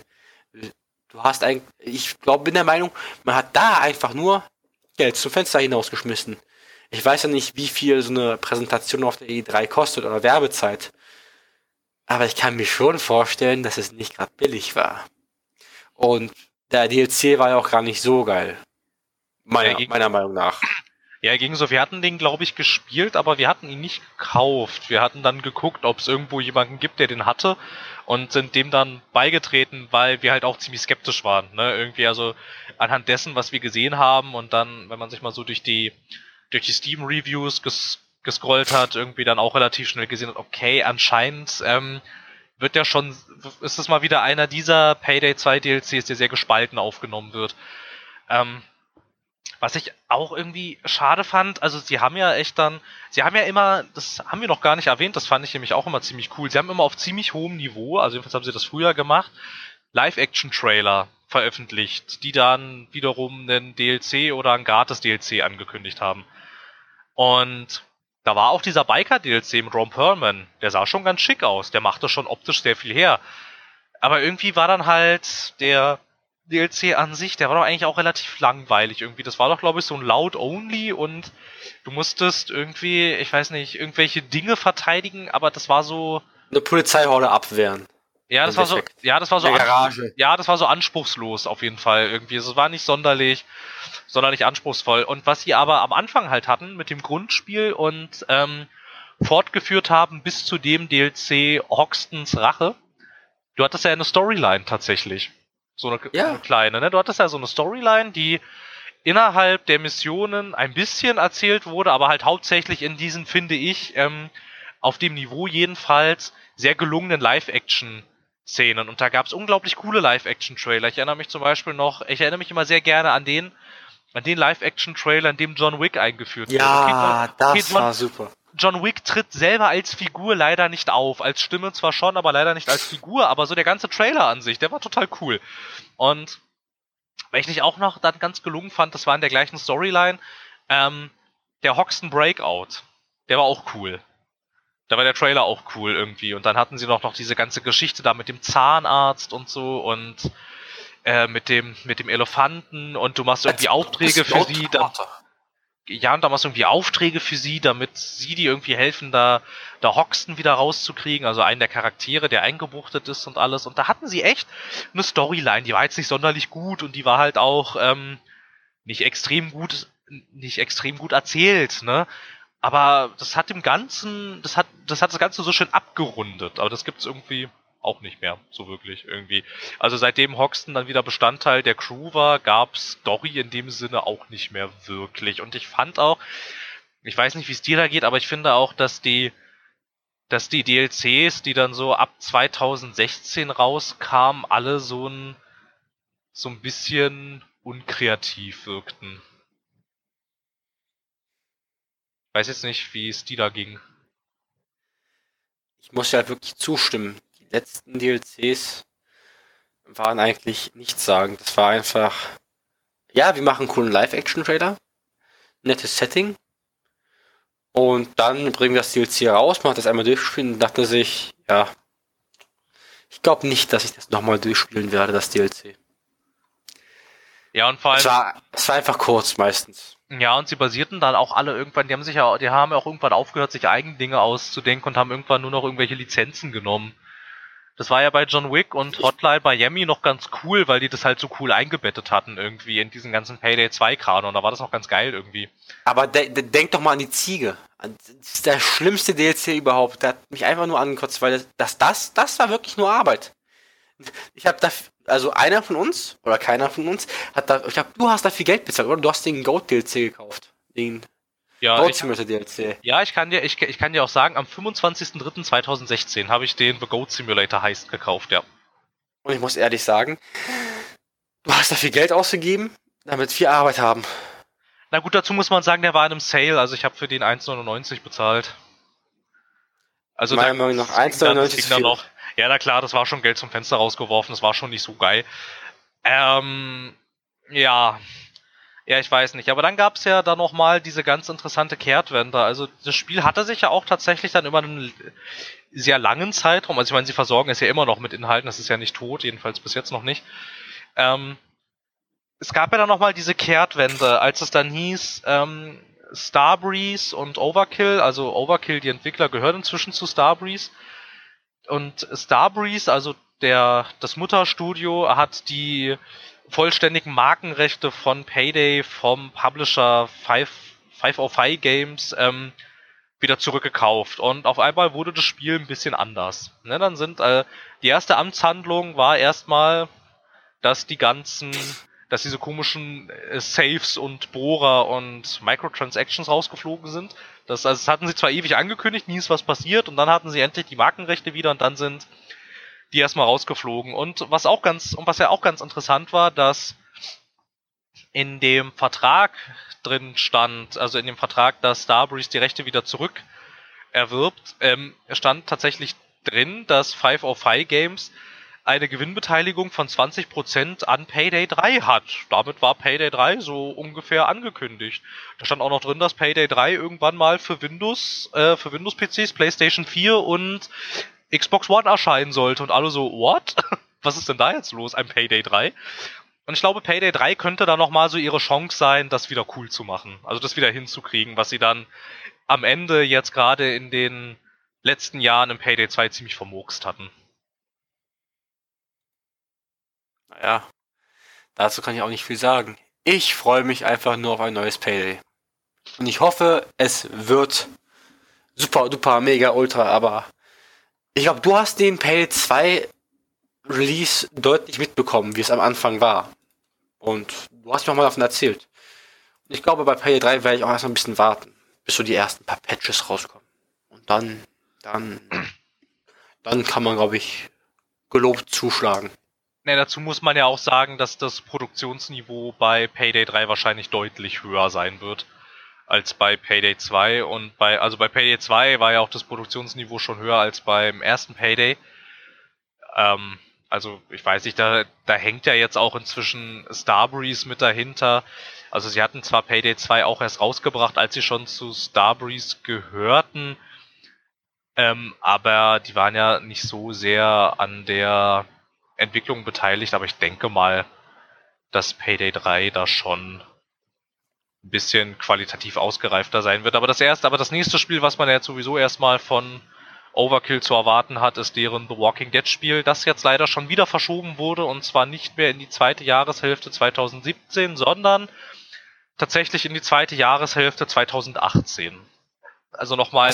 Speaker 3: Du hast ein, ich glaube, bin der Meinung, man hat da einfach nur Geld zum Fenster hinausgeschmissen. Ich weiß ja nicht, wie viel so eine Präsentation auf der E3 kostet oder Werbezeit. Aber ich kann mir schon vorstellen, dass es nicht gerade billig war. Und der DLC war ja auch gar nicht so geil. Meiner, ja, meiner Meinung nach.
Speaker 1: Ja, gegen so, wir hatten den, glaube ich, gespielt, aber wir hatten ihn nicht gekauft. Wir hatten dann geguckt, ob es irgendwo jemanden gibt, der den hatte und sind dem dann beigetreten, weil wir halt auch ziemlich skeptisch waren. Ne? Irgendwie also anhand dessen, was wir gesehen haben und dann, wenn man sich mal so durch die durch die Steam-Reviews ges gescrollt hat, irgendwie dann auch relativ schnell gesehen hat, okay, anscheinend ähm, wird ja schon, ist es mal wieder einer dieser Payday 2 DLCs, der sehr gespalten aufgenommen wird. Ähm, was ich auch irgendwie schade fand, also sie haben ja echt dann, sie haben ja immer, das haben wir noch gar nicht erwähnt, das fand ich nämlich auch immer ziemlich cool. Sie haben immer auf ziemlich hohem Niveau, also jedenfalls haben sie das früher gemacht, Live-Action-Trailer veröffentlicht, die dann wiederum einen DLC oder ein Gratis-DLC angekündigt haben. Und da war auch dieser Biker-DLC mit Ron Perlman, der sah schon ganz schick aus, der machte schon optisch sehr viel her. Aber irgendwie war dann halt der DLC an sich, der war doch eigentlich auch relativ langweilig irgendwie. Das war doch, glaube ich, so ein Loud-Only und du musstest irgendwie, ich weiß nicht, irgendwelche Dinge verteidigen, aber das war so.
Speaker 3: Eine Polizeihorde abwehren.
Speaker 1: Ja, das war so, ja, das war so, ja, das war so anspruchslos auf jeden Fall irgendwie. Es war nicht sonderlich, sonderlich anspruchsvoll. Und was sie aber am Anfang halt hatten mit dem Grundspiel und ähm, fortgeführt haben bis zu dem DLC Hoxtons Rache, du hattest ja eine Storyline tatsächlich. So eine, ja. eine kleine, ne? Du hattest ja so eine Storyline, die innerhalb der Missionen ein bisschen erzählt wurde, aber halt hauptsächlich in diesen, finde ich, ähm, auf dem Niveau jedenfalls, sehr gelungenen Live-Action-Szenen. Und da gab es unglaublich coole Live-Action-Trailer. Ich erinnere mich zum Beispiel noch, ich erinnere mich immer sehr gerne an den, an den Live-Action-Trailer, in dem John Wick eingeführt
Speaker 3: wurde. Ja, okay, das John, war super.
Speaker 1: John Wick tritt selber als Figur leider nicht auf. Als Stimme zwar schon, aber leider nicht als Figur. Aber so der ganze Trailer an sich, der war total cool. Und weil ich auch noch dann ganz gelungen fand, das war in der gleichen Storyline, ähm, der Hoxton Breakout. Der war auch cool. Da war der Trailer auch cool irgendwie. Und dann hatten sie noch, noch diese ganze Geschichte da mit dem Zahnarzt und so und äh, mit dem mit dem Elefanten und du machst irgendwie Aufträge für sie. Da, ja, und da machst du irgendwie Aufträge für sie, damit sie die irgendwie helfen, da, da Hoxton wieder rauszukriegen, also einen der Charaktere, der eingebuchtet ist und alles. Und da hatten sie echt eine Storyline, die war jetzt nicht sonderlich gut und die war halt auch ähm, nicht extrem gut, nicht extrem gut erzählt, ne? Aber das hat dem Ganzen, das hat, das hat das Ganze so schön abgerundet. Aber das gibt's irgendwie auch nicht mehr, so wirklich irgendwie. Also seitdem Hoxton dann wieder Bestandteil der Crew war, gab's Story in dem Sinne auch nicht mehr wirklich. Und ich fand auch, ich weiß nicht, wie es dir da geht, aber ich finde auch, dass die, dass die DLCs, die dann so ab 2016 rauskamen, alle so ein, so ein bisschen unkreativ wirkten. Ich weiß jetzt nicht, wie es dir da ging.
Speaker 3: Ich muss ja wirklich zustimmen letzten DLCs waren eigentlich nichts sagen. Das war einfach, ja, wir machen einen coolen Live-Action-Trailer, nettes Setting und dann bringen wir das DLC raus, man hat das einmal durchgespielt und dachte sich, ja, ich glaube nicht, dass ich das nochmal durchspielen werde, das DLC.
Speaker 1: Ja, und vor allem.
Speaker 3: Es war, es war einfach kurz meistens.
Speaker 1: Ja, und sie basierten dann auch alle irgendwann, die haben sich ja, die haben ja auch irgendwann aufgehört, sich eigene Dinge auszudenken und haben irgendwann nur noch irgendwelche Lizenzen genommen. Das war ja bei John Wick und Hotline Miami noch ganz cool, weil die das halt so cool eingebettet hatten irgendwie in diesen ganzen Payday 2 Kanon. Da war das noch ganz geil irgendwie.
Speaker 3: Aber de de denk doch mal an die Ziege. Das ist der schlimmste DLC überhaupt. Der hat mich einfach nur angekotzt, weil das, das, das war wirklich nur Arbeit. Ich habe da, also einer von uns, oder keiner von uns, hat da, ich glaube, du hast da viel Geld bezahlt, oder? Du hast den Goat DLC gekauft. Den
Speaker 1: Ja,
Speaker 3: Simulator DLC.
Speaker 1: ja ich, kann dir, ich, ich kann dir auch sagen, am 25.03.2016 habe ich den The Goat Simulator Heist gekauft, ja.
Speaker 3: Und ich muss ehrlich sagen, du hast da viel Geld ausgegeben, damit wir Arbeit haben.
Speaker 1: Na gut, dazu muss man sagen, der war in einem Sale, also ich habe für den 1,99 bezahlt. Also
Speaker 3: Meiner Meinung nach
Speaker 1: das ging dann- das
Speaker 3: 1,99
Speaker 1: ging
Speaker 3: ist
Speaker 1: dann
Speaker 3: viel.
Speaker 1: noch. Ja, na klar, das war schon Geld zum Fenster rausgeworfen, das war schon nicht so geil. Ähm, ja. Ja, ich weiß nicht. Aber dann gab es ja dann nochmal diese ganz interessante Kehrtwende. Also das Spiel hatte sich ja auch tatsächlich dann über einen sehr langen Zeitraum, also ich meine, sie versorgen es ja immer noch mit Inhalten, das ist ja nicht tot, jedenfalls bis jetzt noch nicht. Ähm, es gab ja dann nochmal diese Kehrtwende, als es dann hieß, ähm, Starbreeze und Overkill, also Overkill, die Entwickler gehören inzwischen zu Starbreeze. Und Starbreeze, also der, das Mutterstudio, hat die vollständigen Markenrechte von Payday vom Publisher 5, 505 Games ähm, wieder zurückgekauft. Und auf einmal wurde das Spiel ein bisschen anders. Ne, dann sind äh, die erste Amtshandlung war erstmal, dass die ganzen, dass diese komischen äh, Saves und Bohrer und Microtransactions rausgeflogen sind. Das, also das hatten sie zwar ewig angekündigt, nie ist was passiert, und dann hatten sie endlich die Markenrechte wieder und dann sind die erstmal rausgeflogen. Und was auch ganz, und was ja auch ganz interessant war, dass in dem Vertrag drin stand, also in dem Vertrag, dass Starbreeze die Rechte wieder zurück erwirbt, ähm, stand tatsächlich drin, dass 505 Games eine Gewinnbeteiligung von 20% an Payday 3 hat. Damit war Payday 3 so ungefähr angekündigt. Da stand auch noch drin, dass Payday 3 irgendwann mal für Windows, äh, für Windows PCs, PlayStation 4 und Xbox One erscheinen sollte und alle so, what? Was ist denn da jetzt los? Ein Payday 3? Und ich glaube, Payday 3 könnte da nochmal so ihre Chance sein, das wieder cool zu machen. Also das wieder hinzukriegen, was sie dann am Ende jetzt gerade in den letzten Jahren im Payday 2 ziemlich vermurkst hatten.
Speaker 3: Naja, dazu kann ich auch nicht viel sagen. Ich freue mich einfach nur auf ein neues Payday. Und ich hoffe, es wird super, duper, mega, ultra, aber ich glaube, du hast den Payday 2 Release deutlich mitbekommen, wie es am Anfang war. Und du hast mir auch mal davon erzählt. Und ich glaube, bei Payday 3 werde ich auch erstmal ein bisschen warten, bis so die ersten paar Patches rauskommen. Und dann, dann, dann kann man, glaube ich, gelobt zuschlagen.
Speaker 1: Ne, dazu muss man ja auch sagen, dass das Produktionsniveau bei Payday 3 wahrscheinlich deutlich höher sein wird als bei Payday 2 und bei also bei Payday 2 war ja auch das Produktionsniveau schon höher als beim ersten Payday. Ähm, also ich weiß nicht, da, da hängt ja jetzt auch inzwischen Starbreeze mit dahinter. Also sie hatten zwar Payday 2 auch erst rausgebracht, als sie schon zu Starbreeze gehörten, ähm, aber die waren ja nicht so sehr an der Entwicklung beteiligt, aber ich denke mal, dass Payday 3 da schon ein bisschen qualitativ ausgereifter sein wird. Aber das erste, aber das nächste Spiel, was man ja jetzt sowieso erstmal von Overkill zu erwarten hat, ist deren The Walking Dead Spiel, das jetzt leider schon wieder verschoben wurde und zwar nicht mehr in die zweite Jahreshälfte 2017, sondern tatsächlich in die zweite Jahreshälfte 2018. Also nochmal,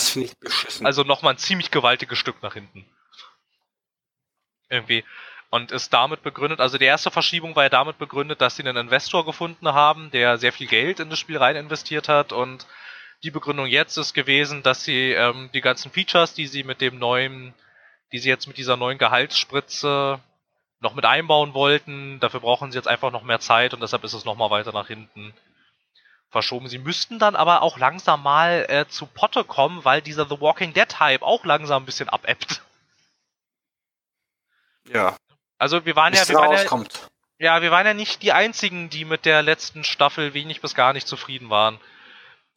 Speaker 1: also nochmal ein ziemlich gewaltiges Stück nach hinten. Irgendwie. Und ist damit begründet, also die erste Verschiebung war ja damit begründet, dass sie einen Investor gefunden haben, der sehr viel Geld in das Spiel rein investiert hat und die Begründung jetzt ist gewesen, dass sie ähm, die ganzen Features, die sie mit dem neuen, die sie jetzt mit dieser neuen Gehaltsspritze noch mit einbauen wollten, dafür brauchen sie jetzt einfach noch mehr Zeit und deshalb ist es nochmal weiter nach hinten verschoben. Sie müssten dann aber auch langsam mal äh, zu Potte kommen, weil dieser The Walking Dead Hype auch langsam ein bisschen abebbt.
Speaker 3: ja,
Speaker 1: Also wir waren ja, wir waren ja,
Speaker 3: rauskommt.
Speaker 1: ja, wir waren ja nicht die einzigen, die mit der letzten Staffel wenig bis gar nicht zufrieden waren.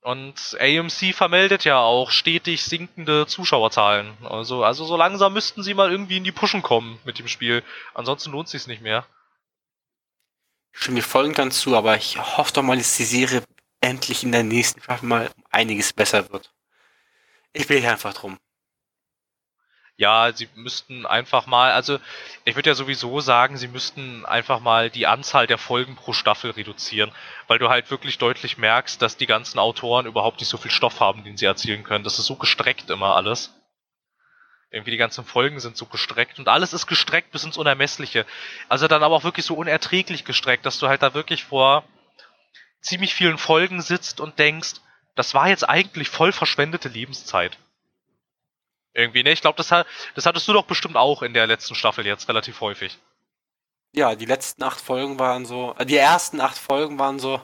Speaker 1: Und AMC vermeldet ja auch stetig sinkende Zuschauerzahlen. Also, also so langsam müssten sie mal irgendwie in die Pushen kommen mit dem Spiel. Ansonsten lohnt sich's nicht mehr.
Speaker 3: Mir voll und ganz zu, aber ich hoffe doch mal, dass die Serie endlich in der nächsten Staffel mal einiges besser wird. Ich will hier einfach drum.
Speaker 1: Ja, sie müssten einfach mal, also ich würde ja sowieso sagen, sie müssten einfach mal die Anzahl der Folgen pro Staffel reduzieren, weil du halt wirklich deutlich merkst, dass die ganzen Autoren überhaupt nicht so viel Stoff haben, den sie erzählen können. Das ist so gestreckt immer alles. Irgendwie die ganzen Folgen sind so gestreckt und alles ist gestreckt bis ins Unermessliche. Also dann aber auch wirklich so unerträglich gestreckt, dass du halt da wirklich vor ziemlich vielen Folgen sitzt und denkst, das war jetzt eigentlich voll verschwendete Lebenszeit. Irgendwie, ne? Ich glaube, das, hat, das hattest du doch bestimmt auch in der letzten Staffel jetzt relativ häufig.
Speaker 3: Ja, die letzten acht Folgen waren so, äh, die ersten acht Folgen waren so.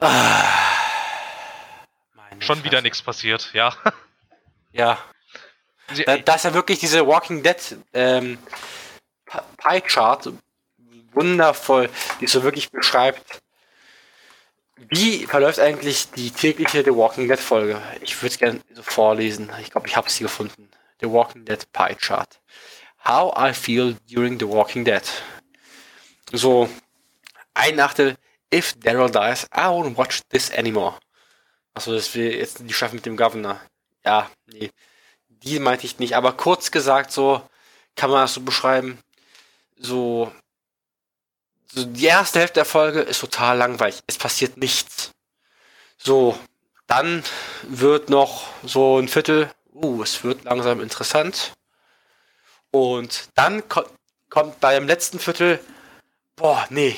Speaker 1: Ah, Schon wieder nichts passiert, ja.
Speaker 3: Ja. Da, da, ist ja wirklich diese Walking Dead ähm, Pie Chart wundervoll, die so wirklich beschreibt, wie verläuft eigentlich die tägliche The Walking Dead Folge? Ich würde es gerne so vorlesen. Ich glaube, ich habe sie gefunden. The Walking Dead Pie Chart. How I feel during The Walking Dead. So, ein Achtel. If Daryl dies, I won't watch this anymore. Achso, das wäre jetzt die Staffel mit dem Governor. Ja, nee. Die meinte ich nicht. Aber kurz gesagt, so kann man das so beschreiben. So, so die erste Hälfte der Folge ist total langweilig. Es passiert nichts. So, dann wird noch so ein Viertel, uh, es wird langsam interessant. Und dann ko kommt beim letzten Viertel, boah, nee,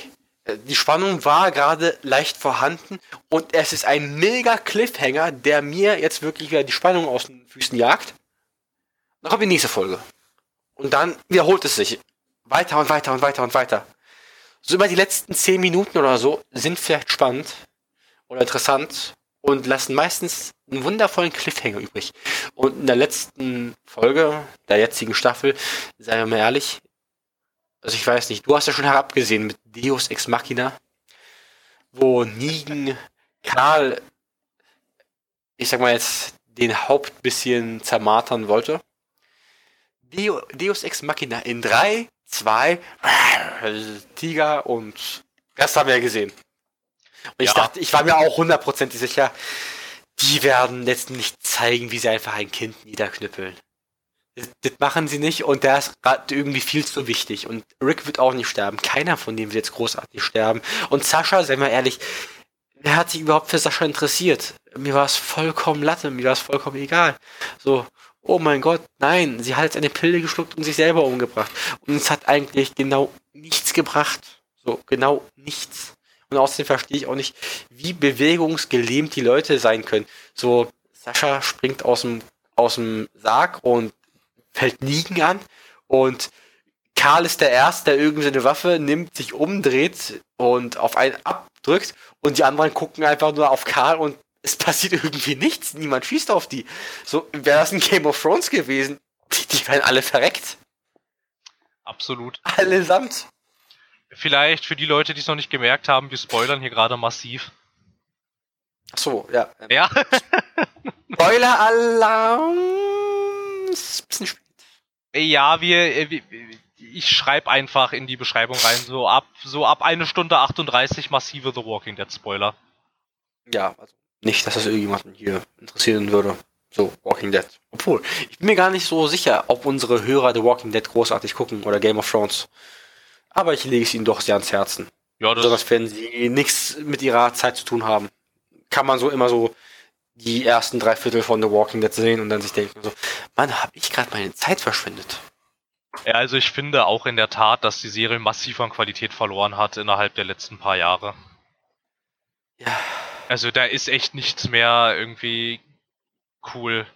Speaker 3: die Spannung war gerade leicht vorhanden und es ist ein mega Cliffhanger, der mir jetzt wirklich wieder die Spannung aus den Füßen jagt. Dann kommt die nächste Folge. Und dann wiederholt es sich. Weiter und weiter und weiter und weiter so über die letzten zehn Minuten oder so sind vielleicht spannend oder interessant und lassen meistens einen wundervollen Cliffhanger übrig. Und in der letzten Folge der jetzigen Staffel, seien wir mal ehrlich, also ich weiß nicht, du hast ja schon herabgesehen mit Deus Ex Machina, wo Negan Karl, ich sag mal jetzt, den Haupt bisschen zermartern wollte. Deus Ex Machina in drei, zwei, Tiger und Rest haben wir ja gesehen. Und ich ja. dachte, ich war mir auch hundertprozentig sicher, die werden jetzt nicht zeigen, wie sie einfach ein Kind niederknüppeln. Das, das machen sie nicht und der ist gerade irgendwie viel zu wichtig. Und Rick wird auch nicht sterben. Keiner von denen wird jetzt großartig sterben. Und Sascha, seien wir ehrlich, wer hat sich überhaupt für Sascha interessiert? Mir war es vollkommen Latte, mir war es vollkommen egal. So, oh mein Gott, nein, sie hat jetzt eine Pille geschluckt und sich selber umgebracht. Und es hat eigentlich genau nichts gebracht. So, genau nichts. Und außerdem verstehe ich auch nicht, wie bewegungsgelähmt die Leute sein können. So, Sascha springt aus dem, aus dem Sarg und fällt Nigen an und Karl ist der Erste, der irgendwie seine Waffe nimmt, sich umdreht und auf einen abdrückt und die anderen gucken einfach nur auf Karl und es passiert irgendwie nichts. Niemand schießt auf die. So, wäre das ein Game of Thrones gewesen, die, die wären alle verreckt.
Speaker 1: Absolut.
Speaker 3: Allesamt.
Speaker 1: Vielleicht für die Leute, die es noch nicht gemerkt haben, wir spoilern hier gerade massiv.
Speaker 3: Ach so, ja.
Speaker 1: Ja.
Speaker 3: Spoiler-Alarm! Ist ein bisschen spät.
Speaker 1: Ja, wir, wir ich schreibe einfach in die Beschreibung rein, so ab, so ab eine Stunde 38 massive The Walking Dead Spoiler.
Speaker 3: Ja, also nicht, dass das irgendjemanden hier interessieren würde. So, Walking Dead. Obwohl, ich bin mir gar nicht so sicher, ob unsere Hörer The Walking Dead großartig gucken oder Game of Thrones. Aber ich lege es ihnen doch sehr ans Herzen. Ja, das Besonders wenn sie nichts mit ihrer Zeit zu tun haben. Kann man so immer so die ersten drei Viertel von The Walking Dead sehen und dann sich denken so, Mann, habe ich gerade meine Zeit verschwendet.
Speaker 1: Ja, also ich finde auch in der Tat, dass die Serie massiv an Qualität verloren hat innerhalb der letzten paar Jahre.
Speaker 3: Ja.
Speaker 1: Also da ist echt nichts mehr irgendwie cool.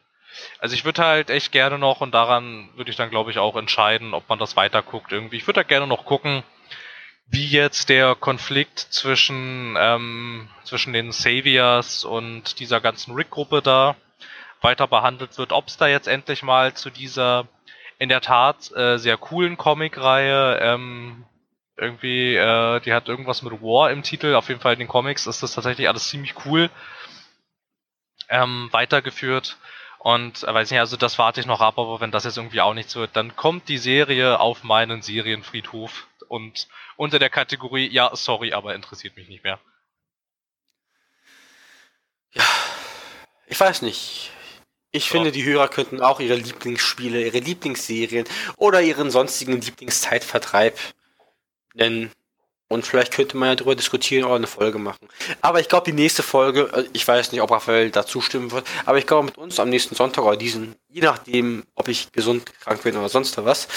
Speaker 1: Also ich würde halt echt gerne noch, und daran würde ich dann glaube ich auch entscheiden, ob man das weiter guckt irgendwie. Ich würde da gerne noch gucken, wie jetzt der Konflikt zwischen, ähm, zwischen den Saviors und dieser ganzen Rick-Gruppe da weiter behandelt wird. Ob es da jetzt endlich mal zu dieser in der Tat äh, sehr coolen Comic-Reihe ähm, irgendwie, äh, die hat irgendwas mit War im Titel. Auf jeden Fall in den Comics ist das tatsächlich alles ziemlich cool ähm, weitergeführt. Und äh, weiß nicht, also das warte ich noch ab, aber wenn das jetzt irgendwie auch nichts wird, dann kommt die Serie auf meinen Serienfriedhof und unter der Kategorie, ja, sorry, aber interessiert mich nicht mehr.
Speaker 3: Ja, ich weiß nicht. Ich finde, die Hörer könnten auch ihre Lieblingsspiele, ihre Lieblingsserien oder ihren sonstigen Lieblingszeitvertreib nennen. Und vielleicht könnte man ja darüber diskutieren oder eine Folge machen. Aber ich glaube, die nächste Folge, äh, ich weiß nicht, ob Raphael da zustimmen wird, aber ich glaube, mit uns am nächsten Sonntag oder diesen, je nachdem, ob ich gesund krank bin oder sonst was,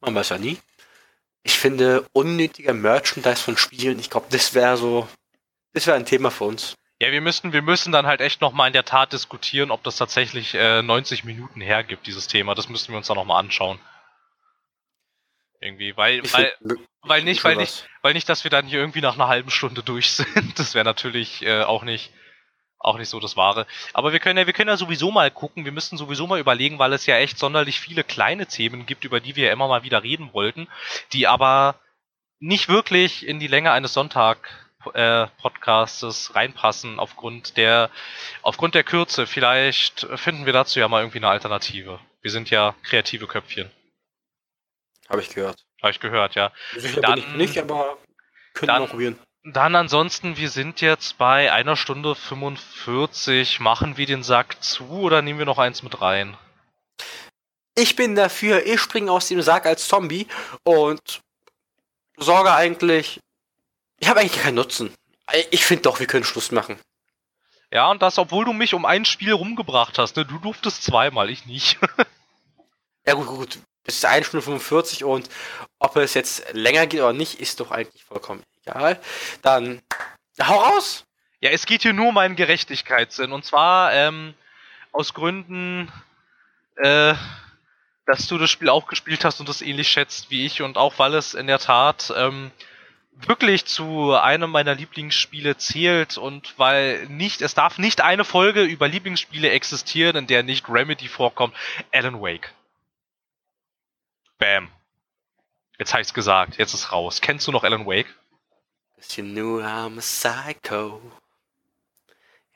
Speaker 3: man weiß ja nie. Ich finde, unnötiger Merchandise von Spielen, ich glaube, das wäre so, das wäre ein Thema für uns.
Speaker 1: Ja, wir müssen, wir müssen dann halt echt nochmal in der Tat diskutieren, ob das tatsächlich äh, 90 Minuten hergibt, dieses Thema. Das müssten wir uns dann nochmal anschauen. Irgendwie, weil, weil, weil nicht, weil nicht, weil nicht, dass wir dann hier irgendwie nach einer halben Stunde durch sind. Das wäre natürlich äh, auch nicht, auch nicht so das Wahre. Aber wir können ja, wir können ja sowieso mal gucken, wir müssen sowieso mal überlegen, weil es ja echt sonderlich viele kleine Themen gibt, über die wir ja immer mal wieder reden wollten, die aber nicht wirklich in die Länge eines Sonntag äh, Podcastes reinpassen aufgrund der aufgrund der Kürze. Vielleicht finden wir dazu ja mal irgendwie eine Alternative. Wir sind ja kreative Köpfchen.
Speaker 3: Habe ich gehört.
Speaker 1: Habe ich gehört, ja.
Speaker 3: Sicher dann, bin ich nicht, aber können wir probieren.
Speaker 1: Dann ansonsten, wir sind jetzt bei einer Stunde 45. Machen wir den Sack zu oder nehmen wir noch eins mit rein?
Speaker 3: Ich bin dafür, ich springe aus dem Sack als Zombie und sorge eigentlich. Ich habe eigentlich keinen Nutzen. Ich finde doch, wir können Schluss machen.
Speaker 1: Ja, und das, obwohl du mich um ein Spiel rumgebracht hast, ne? Du durftest zweimal, ich nicht.
Speaker 3: ja, gut, gut es ist 1 Stunde 45 und ob es jetzt länger geht oder nicht, ist doch eigentlich vollkommen egal. Dann hau raus!
Speaker 1: Ja, es geht hier nur um einen Gerechtigkeitssinn. Und zwar ähm, aus Gründen, äh, dass du das Spiel auch gespielt hast und das ähnlich schätzt wie ich und auch weil es in der Tat ähm, wirklich zu einem meiner Lieblingsspiele zählt und weil nicht, es darf nicht eine Folge über Lieblingsspiele existieren, in der nicht Remedy vorkommt. Alan Wake. Bam. Jetzt habe ich's gesagt, jetzt ist raus. Kennst du noch Alan Wake?
Speaker 3: You knew I'm a psycho.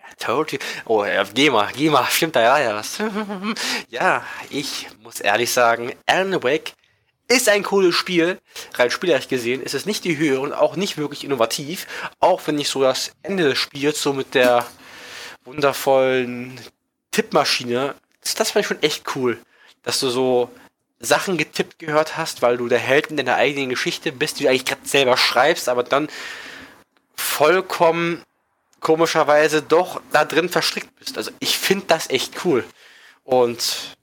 Speaker 3: I told you. Oh, geh mal, geh mal, stimmt da ja, ja ja, ich muss ehrlich sagen, Alan Wake ist ein cooles Spiel. Rein spielerisch gesehen ist es nicht die Höhe und auch nicht wirklich innovativ. Auch wenn ich so das Ende des Spiels so mit der wundervollen Tippmaschine, das fand ich schon echt cool. Dass du so Sachen getippt gehört hast, weil du der Held in deiner eigenen Geschichte bist, die du eigentlich gerade selber schreibst, aber dann vollkommen komischerweise doch da drin verstrickt bist. Also ich finde das echt cool. Und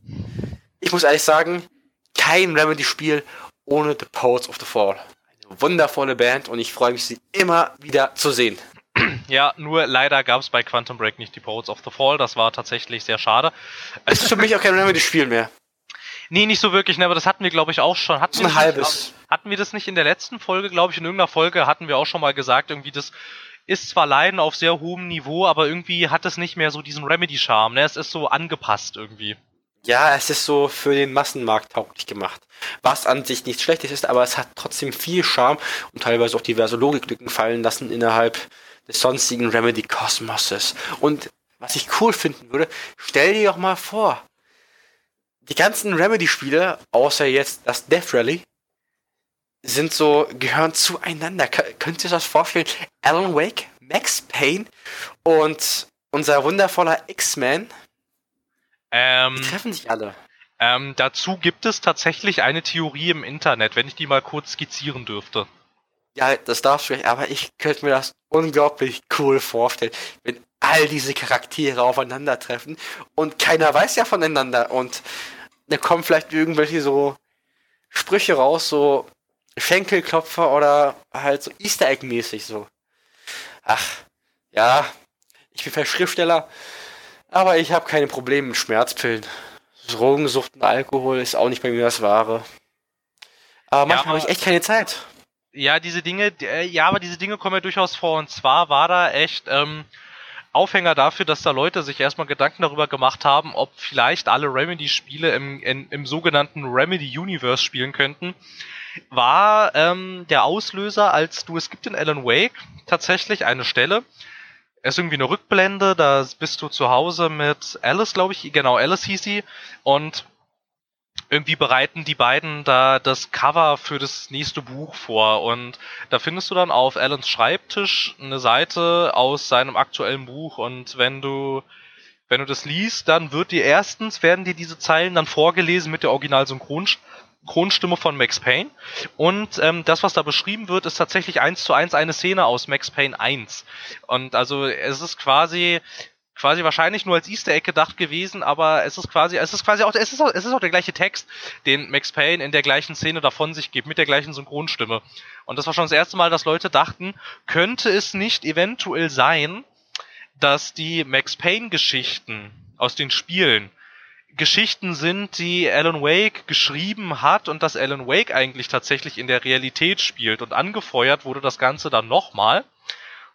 Speaker 3: ich muss ehrlich sagen, kein Remedy-Spiel ohne The Poets of the Fall. Eine wundervolle Band und ich freue mich, sie immer wieder zu sehen.
Speaker 1: Ja, nur leider gab es bei Quantum Break nicht die Poets of the Fall. Das war tatsächlich sehr schade.
Speaker 3: Es ist für mich auch kein Remedy-Spiel mehr.
Speaker 1: Nee, nicht so wirklich, ne, aber das hatten wir, glaube ich, auch schon. Hatten
Speaker 3: ein halbes.
Speaker 1: Nicht, hatten wir das nicht in der letzten Folge, glaube ich, in irgendeiner Folge hatten wir auch schon mal gesagt, irgendwie das ist zwar Leiden auf sehr hohem Niveau, aber irgendwie hat es nicht mehr so diesen Remedy-Charme, ne? Es ist so angepasst irgendwie.
Speaker 3: Ja, es ist so für den Massenmarkt tauglich gemacht. Was an sich nichts Schlechtes ist, aber es hat trotzdem viel Charme und teilweise auch diverse Logiklücken fallen lassen innerhalb des sonstigen Remedy-Kosmoses. Und was ich cool finden würde, stell dir doch mal vor, die ganzen Remedy-Spiele, außer jetzt das Death Rally, sind so, gehören zueinander. K könnt ihr euch das vorstellen? Alan Wake, Max Payne und unser wundervoller X-Man,
Speaker 1: ähm,
Speaker 3: die treffen sich alle.
Speaker 1: Ähm, dazu gibt es tatsächlich eine Theorie im Internet, wenn ich die mal kurz skizzieren dürfte.
Speaker 3: Ja, das darfst du, aber ich könnte mir das unglaublich cool vorstellen, wenn all diese Charaktere aufeinandertreffen und keiner weiß ja voneinander und da kommen vielleicht irgendwelche so Sprüche raus, so Schenkelklopfer oder halt so Easter Egg mäßig so. Ach, ja, ich bin Verschriftsteller, aber ich habe keine Probleme mit Schmerzpillen. Drogensucht und Alkohol ist auch nicht bei mir das Wahre. Aber manchmal ja, habe ich echt keine Zeit.
Speaker 1: Ja, diese Dinge, äh, ja, aber diese Dinge kommen ja durchaus vor. Und zwar war da echt, ähm, Aufhänger dafür, dass da Leute sich erstmal Gedanken darüber gemacht haben, ob vielleicht alle Remedy-Spiele im, in, im sogenannten Remedy-Universe spielen könnten, war ähm, der Auslöser, als du, es gibt in Alan Wake tatsächlich eine Stelle, es ist irgendwie eine Rückblende, da bist du zu Hause mit Alice, glaube ich, genau, Alice hieß sie, und irgendwie bereiten die beiden da das Cover für das nächste Buch vor und da findest du dann auf Alans Schreibtisch eine Seite aus seinem aktuellen Buch und wenn du Wenn du das liest, dann wird dir erstens, werden dir diese Zeilen dann vorgelesen mit der Original-Synchronstimme von Max Payne. Und ähm, das, was da beschrieben wird, ist tatsächlich eins zu eins eine Szene aus Max Payne 1. Und also es ist quasi quasi wahrscheinlich nur als Easter Egg gedacht gewesen, aber es ist quasi, es ist quasi auch, es ist auch, es ist auch der gleiche Text, den Max Payne in der gleichen Szene davon sich gibt, mit der gleichen Synchronstimme. Und das war schon das erste Mal, dass Leute dachten, könnte es nicht eventuell sein, dass die Max Payne Geschichten aus den Spielen Geschichten sind, die Alan Wake geschrieben hat und dass Alan Wake eigentlich tatsächlich in der Realität spielt und angefeuert wurde das Ganze dann nochmal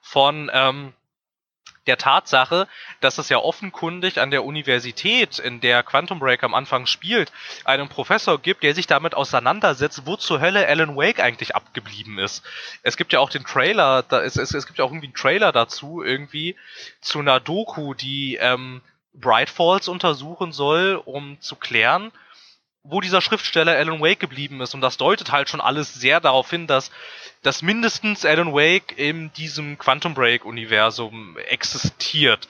Speaker 1: von ähm, der Tatsache, dass es ja offenkundig an der Universität, in der Quantum Break am Anfang spielt, einen Professor gibt, der sich damit auseinandersetzt, wo zur Hölle Alan Wake eigentlich abgeblieben ist. Es gibt ja auch den Trailer, da ist, es, es gibt ja auch irgendwie einen Trailer dazu, irgendwie zu einer Doku, die ähm, Bright Falls untersuchen soll, um zu klären, wo dieser Schriftsteller Alan Wake geblieben ist. Und das deutet halt schon alles sehr darauf hin, dass, dass mindestens Alan Wake in diesem Quantum Break-Universum existiert.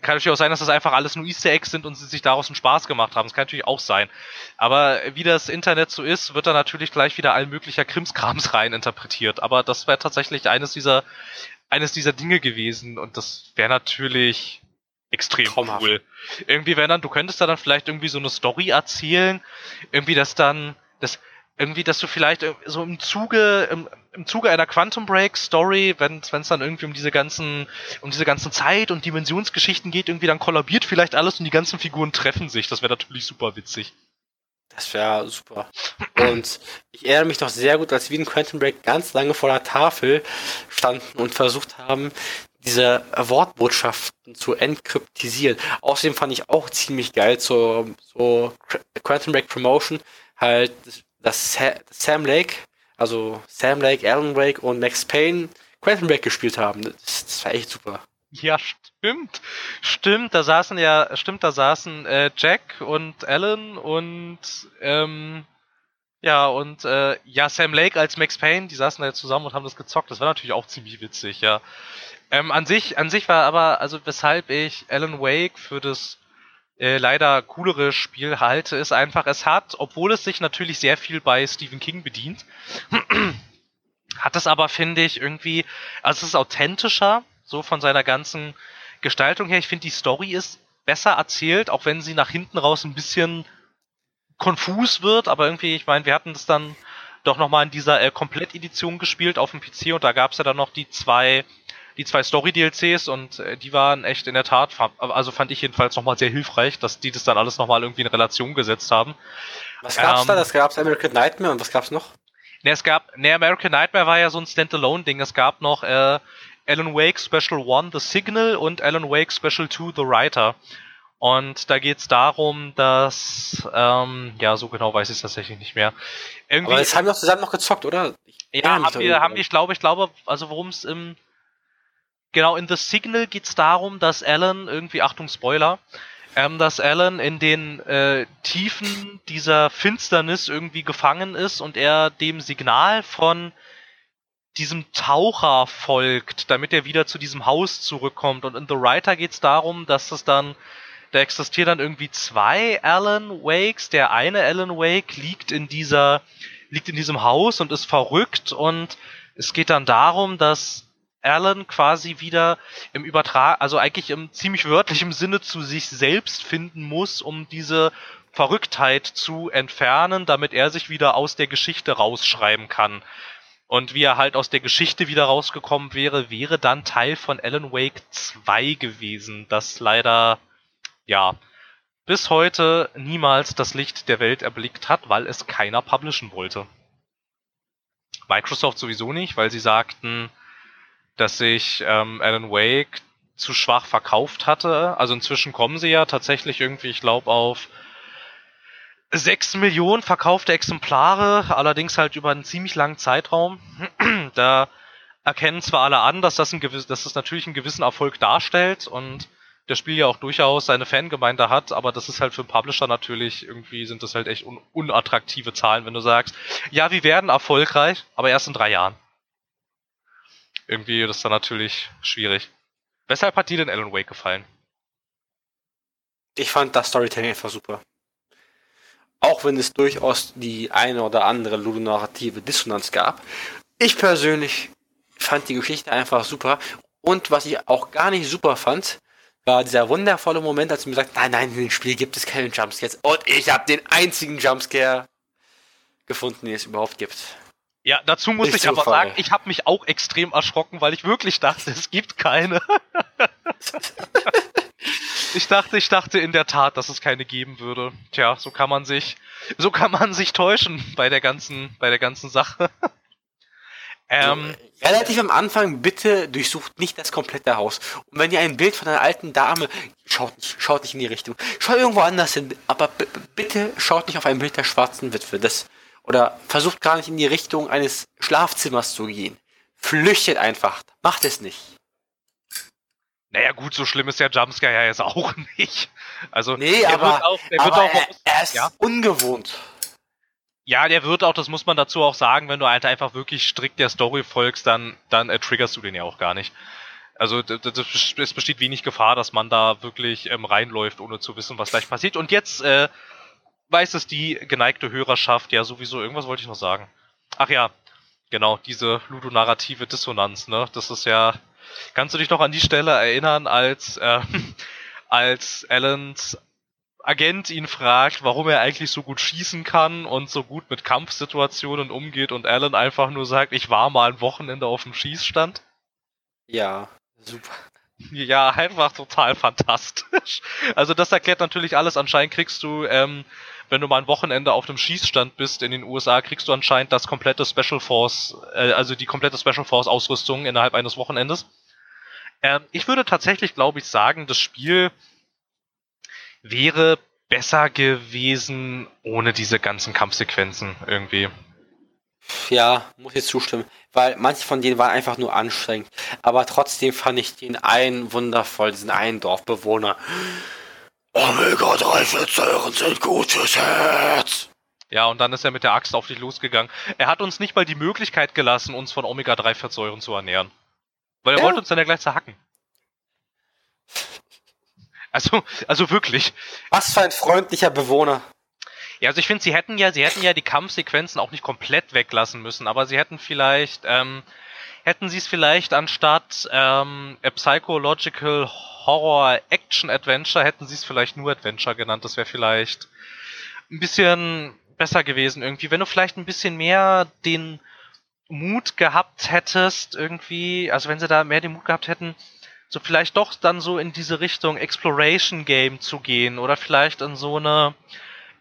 Speaker 1: Kann natürlich auch sein, dass das einfach alles nur Easter Eggs sind und sie sich daraus einen Spaß gemacht haben. Das kann natürlich auch sein. Aber wie das Internet so ist, wird da natürlich gleich wieder all möglicher Krimskrams rein interpretiert. Aber das wäre tatsächlich eines dieser, eines dieser Dinge gewesen. Und das wäre natürlich extrem Traumhaft. cool. Irgendwie wenn dann, du könntest da dann vielleicht irgendwie so eine Story erzählen, irgendwie dass dann, das, irgendwie, dass du vielleicht so im Zuge, im, im Zuge einer Quantum Break Story, wenn es dann irgendwie um diese ganzen, um diese ganzen Zeit- und Dimensionsgeschichten geht, irgendwie dann kollabiert vielleicht alles und die ganzen Figuren treffen sich. Das wäre natürlich super witzig.
Speaker 3: Das wäre super. Und ich erinnere mich noch sehr gut, als wir in Quantum Break ganz lange vor der Tafel standen und versucht haben, diese Wortbotschaften zu entkryptisieren. Außerdem fand ich auch ziemlich geil so, so Quantum Break Promotion halt, dass Sam Lake, also Sam Lake, Alan Wake und Max Payne Quantum Break gespielt haben. Das, das war echt super.
Speaker 1: Ja, stimmt. Stimmt, da saßen ja, stimmt, da saßen äh, Jack und Alan und ähm, ja, und äh, ja, Sam Lake als Max Payne, die saßen da zusammen und haben das gezockt. Das war natürlich auch ziemlich witzig, ja. Ähm, an sich, an sich war aber, also weshalb ich Alan Wake für das äh, leider coolere Spiel halte, ist einfach, es hat, obwohl es sich natürlich sehr viel bei Stephen King bedient, hat es aber, finde ich, irgendwie, also es ist authentischer, so von seiner ganzen Gestaltung her. Ich finde, die Story ist besser erzählt, auch wenn sie nach hinten raus ein bisschen konfus wird, aber irgendwie, ich meine, wir hatten das dann doch nochmal in dieser äh, Komplettedition gespielt auf dem PC und da gab es ja dann noch die zwei die zwei Story-DLCs und äh, die waren echt in der Tat, also fand ich jedenfalls nochmal sehr hilfreich, dass die das dann alles nochmal irgendwie in Relation gesetzt haben.
Speaker 3: Was gab's ähm, da? Das gab's American Nightmare und was gab's noch?
Speaker 1: Ne, es gab, ne, American Nightmare war ja so ein Standalone-Ding. Es gab noch äh, Alan Wake Special 1 The Signal und Alan Wake Special 2 The Writer. Und da geht's darum, dass, ähm, ja, so genau weiß ich es tatsächlich nicht mehr.
Speaker 3: Irgendwie, Aber das haben wir doch zusammen noch gezockt, oder?
Speaker 1: Ich ja, haben wir, haben wir, ich glaube, ich glaube, also worum es im, Genau, in The Signal geht es darum, dass Alan, irgendwie, Achtung, Spoiler, ähm, dass Alan in den äh, Tiefen dieser Finsternis irgendwie gefangen ist und er dem Signal von diesem Taucher folgt, damit er wieder zu diesem Haus zurückkommt. Und in The Writer geht es darum, dass es dann, da existieren dann irgendwie zwei Alan Wakes. Der eine Alan Wake liegt in dieser, liegt in diesem Haus und ist verrückt und es geht dann darum, dass Alan quasi wieder im Übertrag, also eigentlich im ziemlich wörtlichen Sinne zu sich selbst finden muss, um diese Verrücktheit zu entfernen, damit er sich wieder aus der Geschichte rausschreiben kann. Und wie er halt aus der Geschichte wieder rausgekommen wäre, wäre dann Teil von Alan Wake 2 gewesen, das leider, ja, bis heute niemals das Licht der Welt erblickt hat, weil es keiner publishen wollte. Microsoft sowieso nicht, weil sie sagten, dass sich ähm, Alan Wake zu schwach verkauft hatte. Also inzwischen kommen sie ja tatsächlich irgendwie, ich glaube, auf 6 Millionen verkaufte Exemplare, allerdings halt über einen ziemlich langen Zeitraum. da erkennen zwar alle an, dass das, ein gewiss, dass das natürlich einen gewissen Erfolg darstellt und das Spiel ja auch durchaus seine Fangemeinde hat, aber das ist halt für einen Publisher natürlich irgendwie sind das halt echt un unattraktive Zahlen, wenn du sagst, ja, wir werden erfolgreich, aber erst in drei Jahren irgendwie das ist dann natürlich schwierig. Weshalb hat dir denn Alan Wake gefallen?
Speaker 3: Ich fand das Storytelling einfach super. Auch wenn es durchaus die eine oder andere ludonarrative Dissonanz gab. Ich persönlich fand die Geschichte einfach super. Und was ich auch gar nicht super fand, war dieser wundervolle Moment, als mir sagt, nein, nein, in dem Spiel gibt es keine Jumpscares. Und ich habe den einzigen Jumpscare gefunden, den es überhaupt gibt.
Speaker 1: Ja, dazu muss ich aber sagen, ich habe mich auch extrem erschrocken, weil ich wirklich dachte, es gibt keine. ich dachte, ich dachte in der Tat, dass es keine geben würde. Tja, so kann man sich, so kann man sich täuschen bei der ganzen, bei der ganzen Sache.
Speaker 3: ähm, Relativ am Anfang, bitte durchsucht nicht das komplette Haus. Und wenn ihr ein Bild von einer alten Dame, schaut nicht, schaut nicht in die Richtung. Schaut irgendwo anders hin, aber bitte schaut nicht auf ein Bild der schwarzen Witwe. Das, oder versucht gar nicht in die Richtung eines Schlafzimmers zu gehen. Flüchtet einfach. Macht es nicht.
Speaker 1: Naja, gut, so schlimm ist der Jumpscare ja jetzt auch nicht. Also,
Speaker 3: nee, aber, auch, aber auch, er, er, ist ja? ungewohnt.
Speaker 1: Ja, der wird auch, das muss man dazu auch sagen, wenn du halt einfach wirklich strikt der Story folgst, dann, dann äh, triggerst du den ja auch gar nicht. Also es besteht wenig Gefahr, dass man da wirklich ähm, reinläuft, ohne zu wissen, was gleich passiert. Und jetzt äh, weiß es die geneigte Hörerschaft ja sowieso. Irgendwas wollte ich noch sagen. Ach ja, genau, diese ludonarrative Dissonanz, ne? Das ist ja. Kannst du dich noch an die Stelle erinnern, als, äh, als Allens Agent ihn fragt, warum er eigentlich so gut schießen kann und so gut mit Kampfsituationen umgeht und Alan einfach nur sagt, ich war mal ein Wochenende auf dem Schießstand.
Speaker 3: Ja, super.
Speaker 1: Ja, einfach total fantastisch. Also das erklärt natürlich alles. Anscheinend kriegst du, ähm, wenn du mal ein Wochenende auf dem Schießstand bist in den USA, kriegst du anscheinend das komplette Special Force, äh, also die komplette Special Force Ausrüstung innerhalb eines Wochenendes. Ähm, ich würde tatsächlich, glaube ich, sagen, das Spiel wäre besser gewesen ohne diese ganzen Kampfsequenzen irgendwie.
Speaker 3: Ja, muss ich zustimmen, weil manche von denen waren einfach nur anstrengend. Aber trotzdem fand ich den einen wundervoll, diesen einen Dorfbewohner. Omega-3-Fettsäuren sind gut fürs Herz.
Speaker 1: Ja, und dann ist er mit der Axt auf dich losgegangen. Er hat uns nicht mal die Möglichkeit gelassen, uns von Omega-3-Fettsäuren zu ernähren. Weil er ja. wollte uns dann ja gleich zerhacken. Also, also wirklich.
Speaker 3: Was für ein freundlicher Bewohner.
Speaker 1: Ja, also ich finde, sie hätten ja, sie hätten ja die Kampfsequenzen auch nicht komplett weglassen müssen, aber sie hätten vielleicht, ähm, hätten sie es vielleicht anstatt ähm, a Psychological Horror Action Adventure, hätten sie es vielleicht nur Adventure genannt. Das wäre vielleicht ein bisschen besser gewesen irgendwie. Wenn du vielleicht ein bisschen mehr den Mut gehabt hättest, irgendwie, also wenn sie da mehr den Mut gehabt hätten, so vielleicht doch dann so in diese Richtung Exploration Game zu gehen oder vielleicht in so eine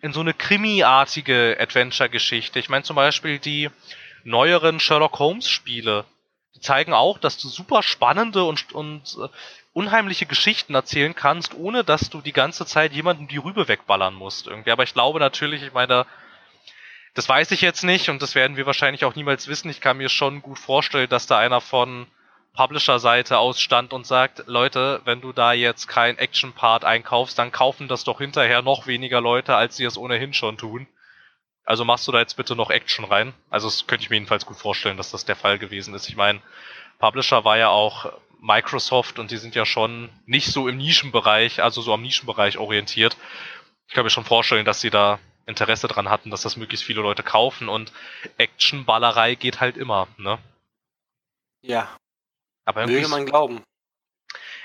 Speaker 1: in so eine Krimi-artige Adventure-Geschichte. Ich meine zum Beispiel die neueren Sherlock Holmes-Spiele. Die zeigen auch, dass du super spannende und, und uh, unheimliche Geschichten erzählen kannst, ohne dass du die ganze Zeit jemanden die Rübe wegballern musst irgendwie. Aber ich glaube natürlich, ich meine, das weiß ich jetzt nicht und das werden wir wahrscheinlich auch niemals wissen. Ich kann mir schon gut vorstellen, dass da einer von Publisher-Seite aus stand und sagt, Leute, wenn du da jetzt kein Action-Part einkaufst, dann kaufen das doch hinterher noch weniger Leute, als sie es ohnehin schon tun. Also machst du da jetzt bitte noch Action rein. Also das könnte ich mir jedenfalls gut vorstellen, dass das der Fall gewesen ist. Ich meine, Publisher war ja auch Microsoft und die sind ja schon nicht so im Nischenbereich, also so am Nischenbereich orientiert. Ich kann mir schon vorstellen, dass sie da Interesse dran hatten, dass das möglichst viele Leute kaufen und Action-Ballerei geht halt immer, ne?
Speaker 3: Ja, aber irgendwie Möge man glauben.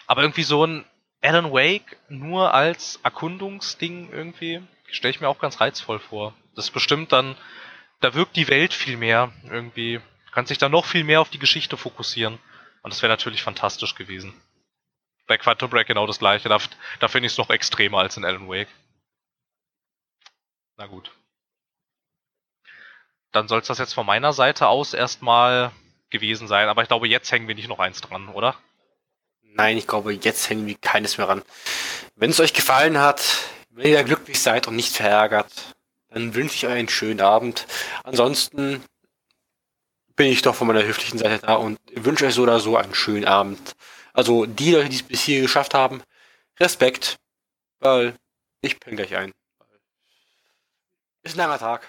Speaker 1: Aber irgendwie so ein Alan Wake nur als Erkundungsding irgendwie stelle ich mir auch ganz reizvoll vor. Das ist bestimmt dann, da wirkt die Welt viel mehr irgendwie. Kann sich da noch viel mehr auf die Geschichte fokussieren. Und das wäre natürlich fantastisch gewesen. Bei Quantum Break genau das gleiche. Da, da finde ich es noch extremer als in Alan Wake. Na gut. Dann soll es das jetzt von meiner Seite aus erstmal gewesen sein. Aber ich glaube, jetzt hängen wir nicht noch eins dran, oder?
Speaker 3: Nein, ich glaube, jetzt hängen wir keines mehr ran. Wenn es euch gefallen hat, wenn ihr glücklich seid und nicht verärgert, dann wünsche ich euch einen schönen Abend. Ansonsten bin ich doch von meiner höflichen Seite da und wünsche euch so oder so einen schönen Abend. Also die Leute, die es bis hier geschafft haben, Respekt, weil ich penne gleich ein. Ist ein langer Tag.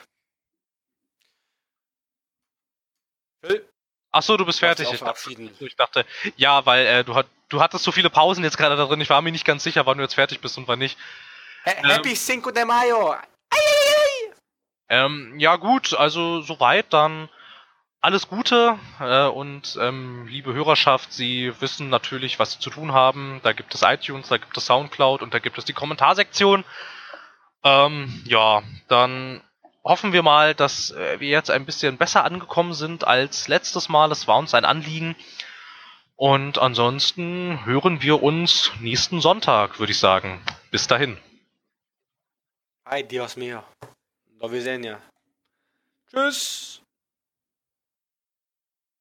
Speaker 3: Phil?
Speaker 1: Ach so, du bist fertig. Ich dachte, ich dachte, ja, weil äh, du, hat, du hattest so viele Pausen jetzt gerade da drin. Ich war mir nicht ganz sicher, wann du jetzt fertig bist und wann nicht.
Speaker 3: Ähm, Happy ähm, Cinco de Mayo!
Speaker 1: Ähm, ja gut, also soweit dann alles Gute äh, und ähm, liebe Hörerschaft, Sie wissen natürlich, was Sie zu tun haben. Da gibt es iTunes, da gibt es Soundcloud und da gibt es die Kommentarsektion. Ähm, ja, dann hoffen wir mal, dass äh, wir jetzt ein bisschen besser angekommen sind als letztes Mal. Das war uns ein Anliegen. Und ansonsten hören wir uns nächsten Sonntag, würde ich sagen. Bis dahin.
Speaker 3: Ay, Dios mío. Do widzenia. Tschüss.